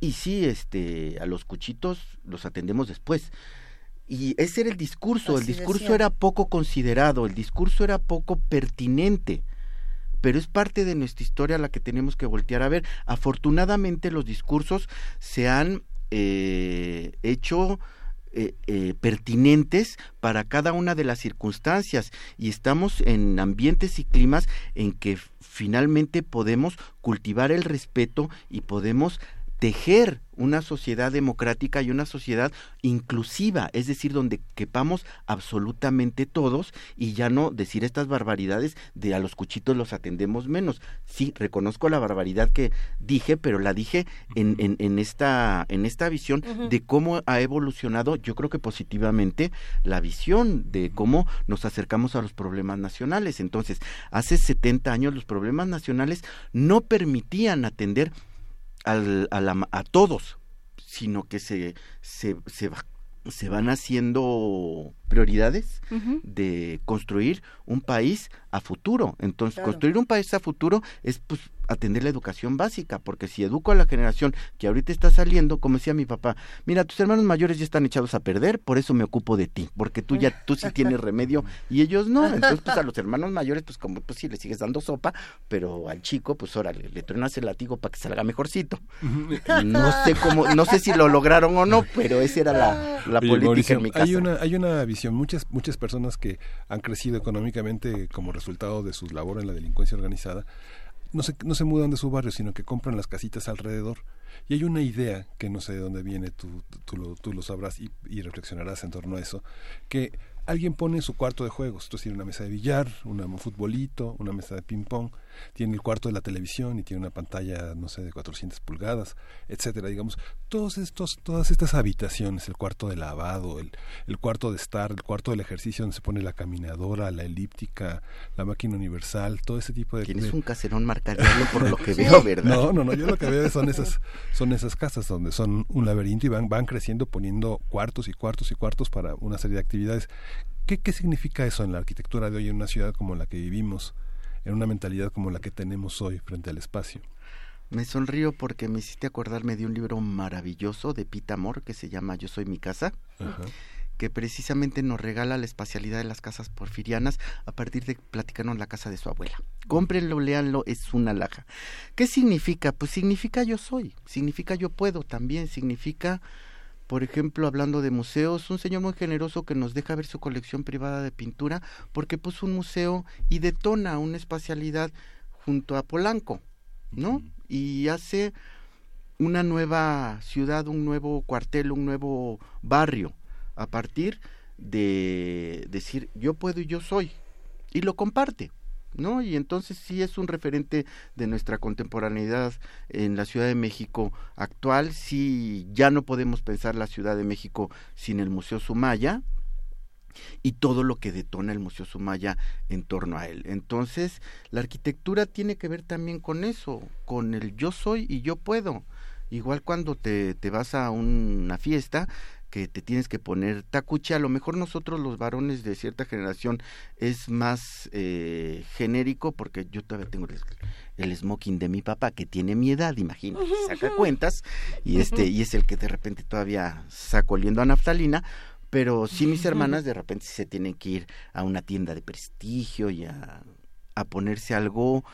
Y sí, este, a los cuchitos los atendemos después. Y ese era el discurso, el discurso decía. era poco considerado, el discurso era poco pertinente, pero es parte de nuestra historia la que tenemos que voltear a ver. Afortunadamente los discursos se han eh, hecho eh, eh, pertinentes para cada una de las circunstancias y estamos en ambientes y climas en que finalmente podemos cultivar el respeto y podemos tejer una sociedad democrática y una sociedad inclusiva, es decir, donde quepamos absolutamente todos y ya no decir estas barbaridades de a los cuchitos los atendemos menos. Sí, reconozco la barbaridad que dije, pero la dije en, en, en esta, en esta visión de cómo ha evolucionado, yo creo que positivamente, la visión de cómo nos acercamos a los problemas nacionales. Entonces, hace 70 años los problemas nacionales no permitían atender al, a, la- a todos, sino que se, se, se, va- se van haciendo prioridades de construir un país a futuro. Entonces, Claro. construir un país a futuro es pues atender la educación básica, porque si educo a la generación que ahorita está saliendo, como decía mi papá, mira, tus hermanos mayores ya están echados a perder, por eso me ocupo de ti, porque tú ya tú sí tienes <laughs> remedio y ellos no. Entonces, pues a los hermanos mayores pues como pues sí le sigues dando sopa, pero al chico pues órale, le truenas el latigo para que salga mejorcito. No sé cómo, no sé si lo lograron o no, pero esa era la, la Oye, política Mauricio, en mi casa. Hay una, hay una visión, muchas, muchas personas que han crecido económicamente como resultado de su labor en la delincuencia organizada, no se, no se mudan de su barrio, sino que compran las casitas alrededor. Y hay una idea que no sé de dónde viene, tú, tú, lo, lo sabrás y, y reflexionarás en torno a eso, que alguien pone en su cuarto de juegos, entonces tiene una mesa de billar, un futbolito, una mesa de ping pong, tiene el cuarto de la televisión y tiene una pantalla, no sé, de 400 pulgadas, etcétera, digamos, todos estos, todas estas habitaciones, el cuarto de lavado, el, el cuarto de estar, el cuarto del ejercicio donde se pone la caminadora, la elíptica, la máquina universal, todo ese tipo de... Tienes un caserón marcadiano por lo que <laughs> veo, ¿verdad? no, no, no, yo lo que veo son esas, son esas casas donde son un laberinto y van, van creciendo poniendo cuartos y cuartos y cuartos para una serie de actividades. ¿Qué, ¿Qué significa eso en la arquitectura de hoy en una ciudad como la que vivimos, en una mentalidad como la que tenemos hoy frente al espacio? Me sonrío porque me hiciste acordarme de un libro maravilloso de Pita Amor que se llama Yo soy mi casa, Ajá. que precisamente nos regala la espacialidad de las casas porfirianas a partir de platicarnos la casa de su abuela. Cómprenlo, léanlo, es una laja. ¿Qué significa? Pues significa yo soy, significa yo puedo también, significa, por ejemplo, hablando de museos, un señor muy generoso que nos deja ver su colección privada de pintura porque puso un museo y detona una espacialidad junto a Polanco, ¿no? Y hace una nueva ciudad, un nuevo cuartel, un nuevo barrio, a partir de decir yo puedo y yo soy, y lo comparte. ¿No? Y entonces sí es un referente de nuestra contemporaneidad en la Ciudad de México actual. Sí, ya no podemos pensar la Ciudad de México sin el Museo Sumaya, y todo lo que detona el Museo Sumaya en torno a él. Entonces, la arquitectura tiene que ver también con eso, con el yo soy y yo puedo. Igual cuando te, te vas a una fiesta que te tienes que poner tacuche, a lo mejor nosotros los varones de cierta generación es más eh, genérico porque yo todavía tengo el, el smoking de mi papá que tiene mi edad, imagínate, saca cuentas y este y es el que de repente todavía saco oliendo a naftalina, pero sí mis hermanas de repente se tienen que ir a una tienda de prestigio y a, a ponerse algo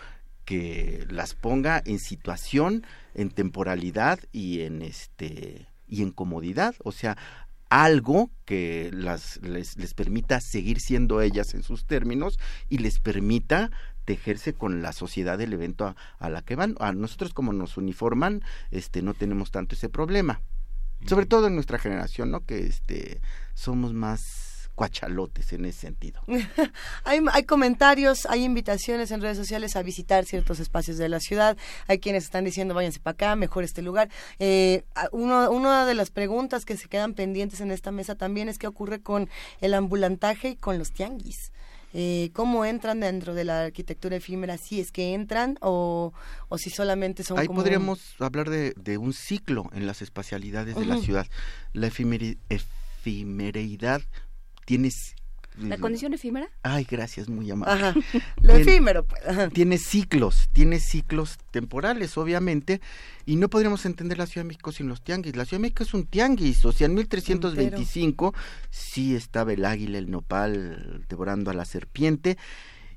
que las ponga en situación, en temporalidad y en este y en comodidad, o sea, algo que las les, les permita seguir siendo ellas en sus términos y les permita tejerse con la sociedad del evento a, a la que van. A nosotros como nos uniforman, este no tenemos tanto ese problema. Sobre todo en nuestra generación, ¿no? Que este somos más cuachalotes en ese sentido. <laughs> hay, hay comentarios, hay invitaciones en redes sociales a visitar ciertos espacios de la ciudad. Hay quienes están diciendo váyanse para acá, mejor este lugar. Eh, uno, una de las preguntas que se quedan pendientes en esta mesa también es qué ocurre con el ambulantaje y con los tianguis. Eh, ¿Cómo entran dentro de la arquitectura efímera? Si es que entran o, o si solamente son Ahí como... podríamos hablar de, de un ciclo en las espacialidades de la ciudad. La efimeri- efimereidad tiene... c- ¿La condición efímera? Ay, gracias, muy amable. Ajá, <laughs> lo efímero, pues. Ajá. Tiene ciclos, tiene ciclos temporales, obviamente, y no podríamos entender la Ciudad de México sin los tianguis. La Ciudad de México es un tianguis, o sea, en 1325 sí estaba el águila, el nopal devorando a la serpiente,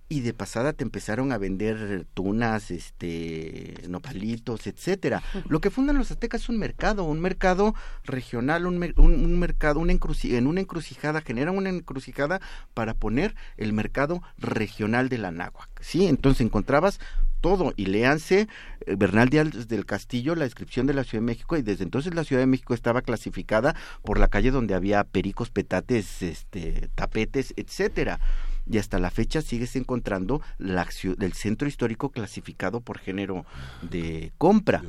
y de pasada te empezaron a vender tunas, este, nopalitos, etcétera. <laughs> Lo que fundan los aztecas es un mercado, un mercado regional, un, mer- un- un mercado, una encruci- en una encrucijada, generan una encrucijada para poner el mercado regional de la náhuac, ¿sí? Entonces encontrabas todo. Y léanse eh, Bernal Díaz del Castillo, la descripción de la Ciudad de México, y desde entonces la Ciudad de México estaba clasificada por la calle donde había pericos, petates, este, tapetes, etcétera. Y hasta la fecha sigues encontrando la, el centro histórico clasificado por género de compra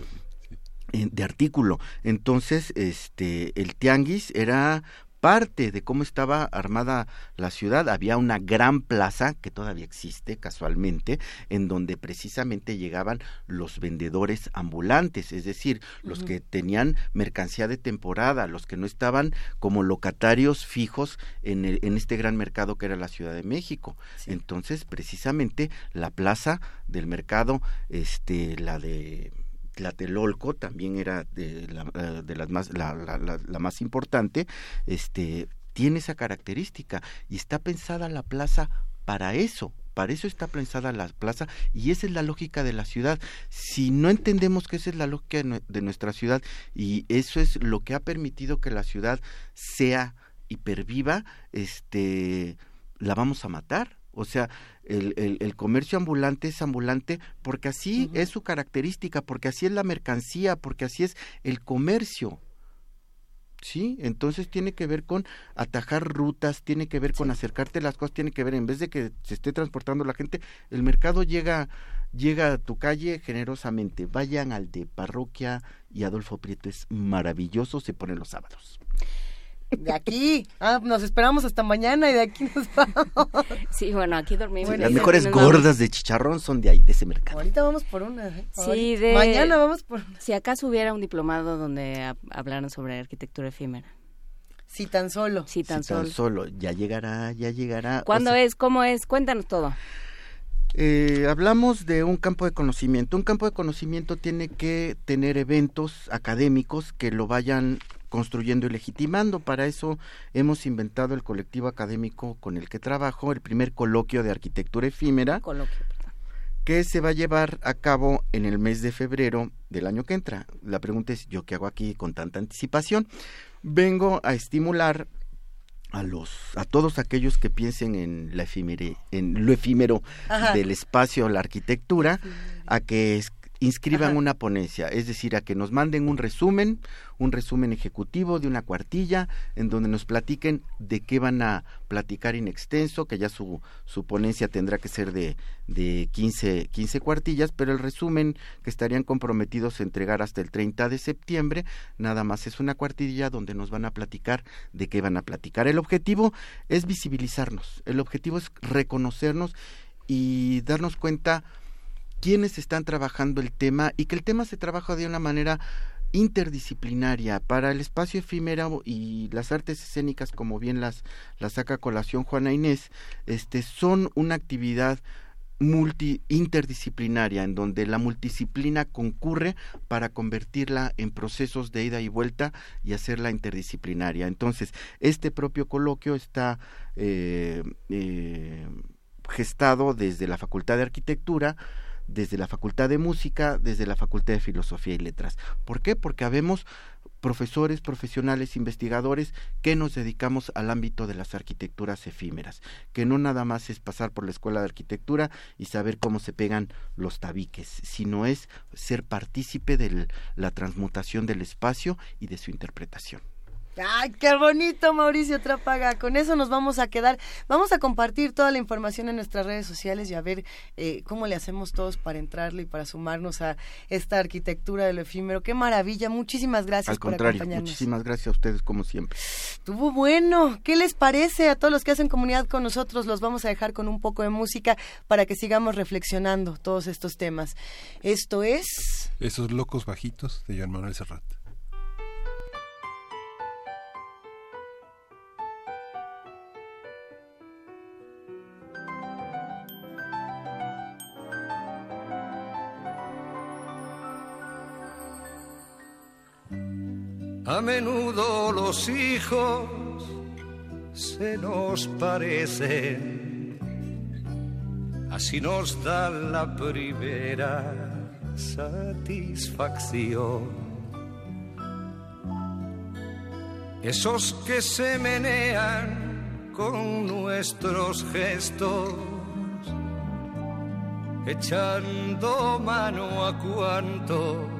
de artículo. Entonces, este, el tianguis era parte de cómo estaba armada la ciudad. Había una gran plaza que todavía existe casualmente, en donde precisamente llegaban los vendedores ambulantes, es decir, los que tenían mercancía de temporada, los que no estaban como locatarios fijos en, el- en este gran mercado que era la Ciudad de México. Entonces, precisamente la plaza del mercado, este, la de Tlatelolco también era de, la, eh, de las más la, la- la- la más importante este tiene esa característica y está pensada la plaza para eso para eso está pensada la plaza y esa es la lógica de la ciudad. Si no entendemos que esa es la lógica de nue- de nuestra ciudad y eso es lo que ha permitido que la ciudad sea y perviva este la vamos a matar o sea, el, el- el comercio ambulante es ambulante porque así es su característica, porque así es la mercancía, porque así es el comercio. Sí, entonces tiene que ver con atajar rutas, tiene que ver con acercarte las cosas, tiene que ver en vez de que se esté transportando la gente, el mercado llega llega a tu calle generosamente. Vayan al de Parroquia y Adolfo Prieto es maravilloso, se pone los sábados. De aquí. Ah, nos esperamos hasta mañana y de aquí nos <laughs> vamos. Sí, bueno, aquí dormimos. las mejores gordas de chicharrón son de ahí, de ese mercado. Ahorita vamos por una. ¿eh? Sí, de... Mañana vamos por Si acaso hubiera un diplomado donde hab- hablaran sobre arquitectura efímera. Si tan solo. Si tan Si tan solo. solo, ya llegará, ya llegará. O ¿Cuándo sea, es? ¿Cómo es? Cuéntanos todo. Eh, hablamos de un campo de conocimiento. Un campo de conocimiento tiene que tener eventos académicos que lo vayan construyendo y legitimando. Para eso hemos inventado el colectivo académico con el que trabajo, el primer coloquio de arquitectura efímera, Coloquio. que se va a llevar a cabo en el mes de febrero del año que entra. La pregunta es, ¿yo qué hago aquí con tanta anticipación? Vengo a estimular a los a todos aquellos que piensen en la efímere, en lo efímero Ajá. del espacio, la arquitectura, a que es- inscriban Ajá. una ponencia, es decir, a que nos manden un resumen, un resumen ejecutivo de una cuartilla, en donde nos platiquen de qué van a platicar en extenso, que ya su, su ponencia tendrá que ser de, de 15, 15 cuartillas, pero el resumen que estarían comprometidos a entregar hasta el 30 de septiembre, nada más es una cuartilla donde nos van a platicar de qué van a platicar. El objetivo es visibilizarnos, el objetivo es reconocernos y darnos cuenta quiénes están trabajando el tema y que el tema se trabaja de una manera interdisciplinaria. Para el espacio efímero y las artes escénicas como bien las, las saca colación Juana Inés este son una actividad multi interdisciplinaria en donde la multidisciplina concurre para convertirla en procesos de ida y vuelta y hacerla interdisciplinaria. Entonces este propio coloquio está eh, eh, gestado desde la Facultad de Arquitectura, desde la Facultad de Música, desde la Facultad de Filosofía y Letras. ¿Por qué? Porque habemos profesores, profesionales, investigadores que nos dedicamos al ámbito de las arquitecturas efímeras, que no nada más es pasar por la escuela de arquitectura y saber cómo se pegan los tabiques, sino es ser partícipe de la transmutación del espacio y de su interpretación. Ay, qué bonito, Mauricio Trapaga. Con eso nos vamos a quedar. Vamos a compartir toda la información en nuestras redes sociales y a ver eh, cómo le hacemos todos para entrarle y para sumarnos a esta arquitectura de lo efímero. Qué maravilla. Muchísimas gracias Al por contrario, acompañarnos. muchísimas gracias a ustedes como siempre. Estuvo bueno. ¿Qué les parece a todos los que hacen comunidad con nosotros? Los vamos a dejar con un poco de música para que sigamos reflexionando todos estos temas. Esto es... Esos locos bajitos de Joan Manuel Serrat. A menudo los hijos se nos parecen, así nos da la primera satisfacción. Esos que se menean con nuestros gestos echando mano a cuanto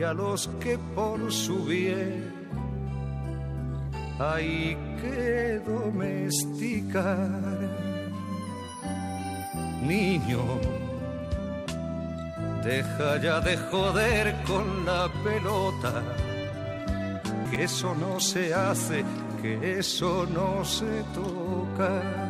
y a los que por su bien hay que domesticar. Niño, deja ya de joder con la pelota, que eso no se hace, que eso no se toca.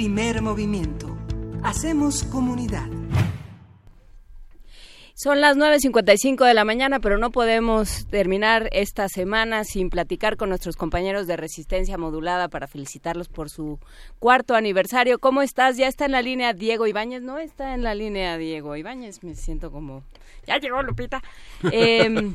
Primer movimiento. Hacemos comunidad. Son las 9.55 de la mañana, pero no podemos terminar esta semana sin platicar con nuestros compañeros de Resistencia Modulada para felicitarlos por su cuarto aniversario. ¿Cómo estás? Ya está en la línea Diego Ibáñez. No está en la línea Diego Ibáñez. Me siento como... Ya llegó Lupita. <laughs> Eh,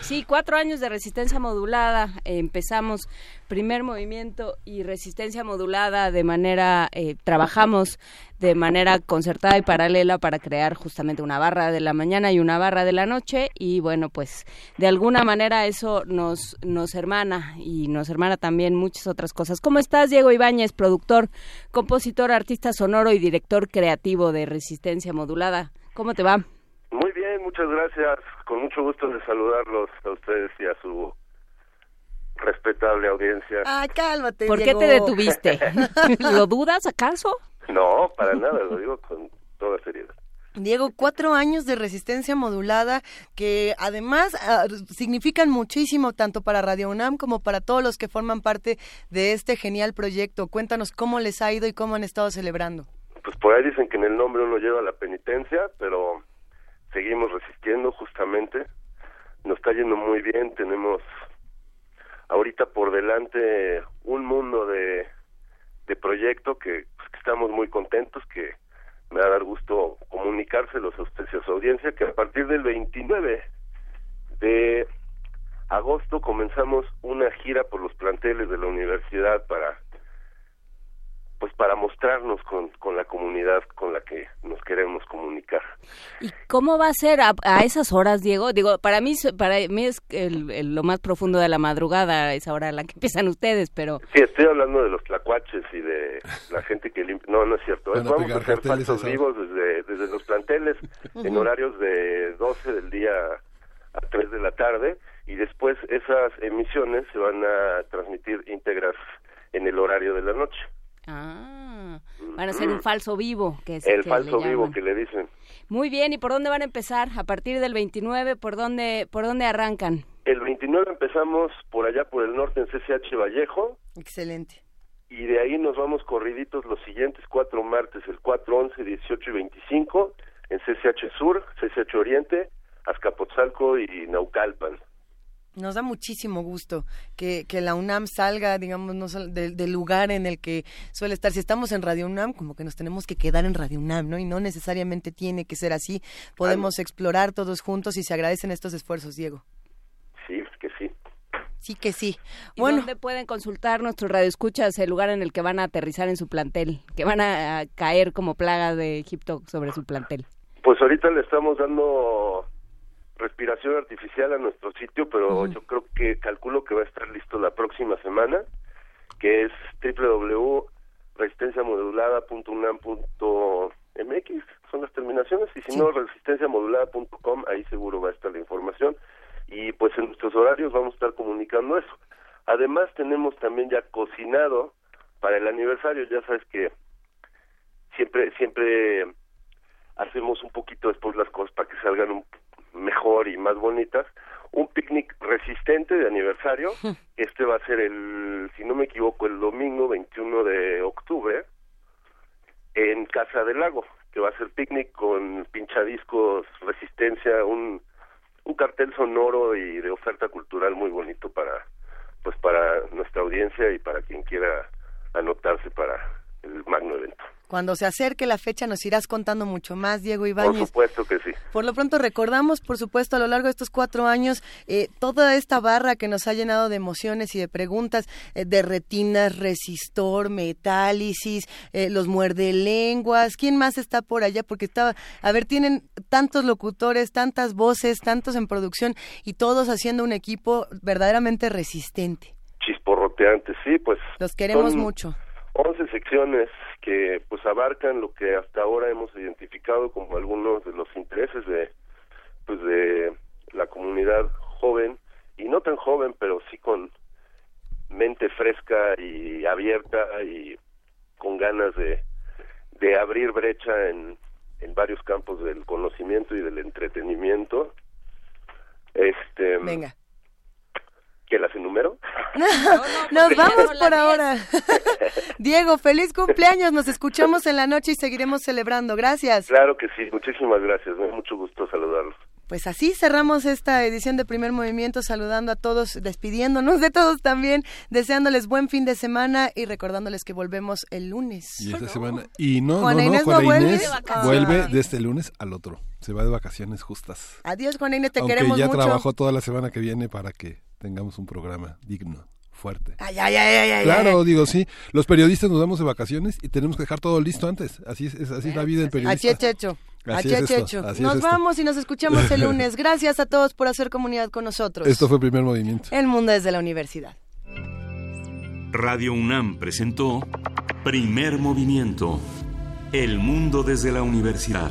sí, cuatro años de Resistencia Modulada. Empezamos primer movimiento y Resistencia Modulada de manera... Eh, trabajamos de manera concertada y paralela para crear justamente una barra de la mañana y una barra de la noche y bueno pues de alguna manera eso nos nos hermana y nos hermana también muchas otras cosas. ¿Cómo estás Diego Ibáñez, productor, compositor, artista sonoro y director creativo de Resistencia Modulada? ¿Cómo te va? Muy bien, muchas gracias. Con mucho gusto de saludarlos a ustedes y a su respetable audiencia. Ah, cálmate. ¿Por qué te detuviste? <laughs> ¿Lo dudas acaso? No, para nada, lo digo con toda seriedad. Diego, cuatro años de resistencia modulada que además ah, significan muchísimo tanto para Radio UNAM como para todos los que forman parte de este genial proyecto. Cuéntanos cómo les ha ido y cómo han estado celebrando. Pues por ahí dicen que en el nombre uno lleva la penitencia, pero seguimos resistiendo justamente. Nos está yendo muy bien, tenemos ahorita por delante un mundo de, de proyecto que, pues, estamos muy contentos, que me va a dar gusto comunicárselos a ustedes y a su audiencia, que a partir del 29 de agosto comenzamos una gira por los planteles de la universidad para pues para mostrarnos con, con la comunidad con la que nos queremos comunicar. ¿Y cómo va a ser a, a esas horas, Diego? Digo, para mí, para mí es el- el- lo más profundo de la madrugada, esa hora a la que empiezan ustedes, pero Sí, estoy hablando de los tlacuaches y de la gente que limpia. No, no es cierto. Van a Vamos a hacer falsos vivos desde, desde los planteles en horarios de 12 del día a 3 de la tarde y después esas emisiones se van a transmitir íntegras en el horario de la noche. Ah, Van a ser un falso vivo, que es El que falso le vivo que le dicen. Muy bien, ¿y por dónde van a empezar? A partir del 29, ¿por dónde, por dónde arrancan? El 29 empezamos por allá por el norte en CCH Vallejo Excelente. y de ahí nos vamos corriditos los siguientes cuatro martes, el 4, 11, 18 y 25 en CCH Sur, CCH Oriente, Azcapotzalco y Naucalpan. Nos da muchísimo gusto que, que la UNAM salga, digamos, no del, del lugar en el que suele estar. Si estamos en Radio UNAM, como que nos tenemos que quedar en Radio UNAM, ¿no? Y no necesariamente tiene que ser así. Podemos explorar todos juntos y se agradecen estos esfuerzos, Diego. Sí, es que sí. Sí que sí. ¿Y Bueno, dónde pueden consultar nuestros radioescuchas el lugar en el que van a aterrizar en su plantel? Que van a, a caer como plaga de Egipto sobre su plantel. Pues ahorita le estamos dando respiración artificial a nuestro sitio, pero yo creo que calculo que va a estar listo la próxima semana, que es www.resistenciamodulada.unam.mx, son las terminaciones, y si no, resistenciamodulada.com, ahí seguro va a estar la información, y pues en nuestros horarios vamos a estar comunicando eso. Además tenemos también ya cocinado para el aniversario, ya sabes que siempre siempre hacemos un poquito después las cosas para que salgan un- mejor y más bonitas. Un picnic resistente de aniversario. Este va a ser el, si no me equivoco, el domingo 21 de octubre en Casa del Lago, que va a ser picnic con pinchadiscos, resistencia, un, un cartel sonoro y de oferta cultural muy bonito para pues para nuestra audiencia y para quien quiera anotarse para el magno evento. Cuando se acerque la fecha nos irás contando mucho más, Diego Por Ibáñez. supuesto que sí. Por lo pronto recordamos, por supuesto, a lo largo de estos cuatro años, eh, toda esta barra que nos ha llenado de emociones y de preguntas, eh, de retinas, resistor, metálisis, eh, los muerde lenguas. ¿Quién más está por allá? Porque estaba, a ver, tienen tantos locutores, tantas voces, tantos en producción y todos haciendo un equipo verdaderamente resistente. Chisporroteante, sí, pues. Los queremos son mucho. 11 secciones que pues abarcan lo que hasta ahora hemos identificado como algunos de los intereses de pues de la comunidad joven y no tan joven pero sí con mente fresca y abierta y con ganas de de abrir brecha en en varios campos del conocimiento y del entretenimiento este Venga. Que <laughs> las enumero Nos vamos por ahora. <laughs> Diego, feliz cumpleaños. Nos escuchamos en la noche y seguiremos celebrando. Gracias. Claro que sí, muchísimas gracias, me da mucho gusto saludarlos. Pues así cerramos esta edición de Primer Movimiento, saludando a todos, despidiéndonos de todos también, deseándoles buen fin de semana y recordándoles que volvemos el lunes. Y esta semana. Y no, Juana no, no, Inés no vuelve. Inés De vuelve de este lunes al otro. Se va de vacaciones justas. Adiós, Juana Inés, te Aunque queremos ya mucho. trabajó toda la semana que viene para que tengamos un programa digno, fuerte. Ay, ay, ay, ay, ay, Claro, ay. digo, sí. Los periodistas nos vamos de vacaciones y tenemos que dejar todo listo antes. Así es, es- así es la vida del periodista. Así es, Checho. Así es es, esto, así Nos esto. vamos y nos escuchamos el <laughs> lunes. Gracias a todos por hacer comunidad con nosotros. Esto fue primer movimiento. El mundo desde la universidad. Radio UNAM presentó Primer Movimiento. El mundo desde la universidad.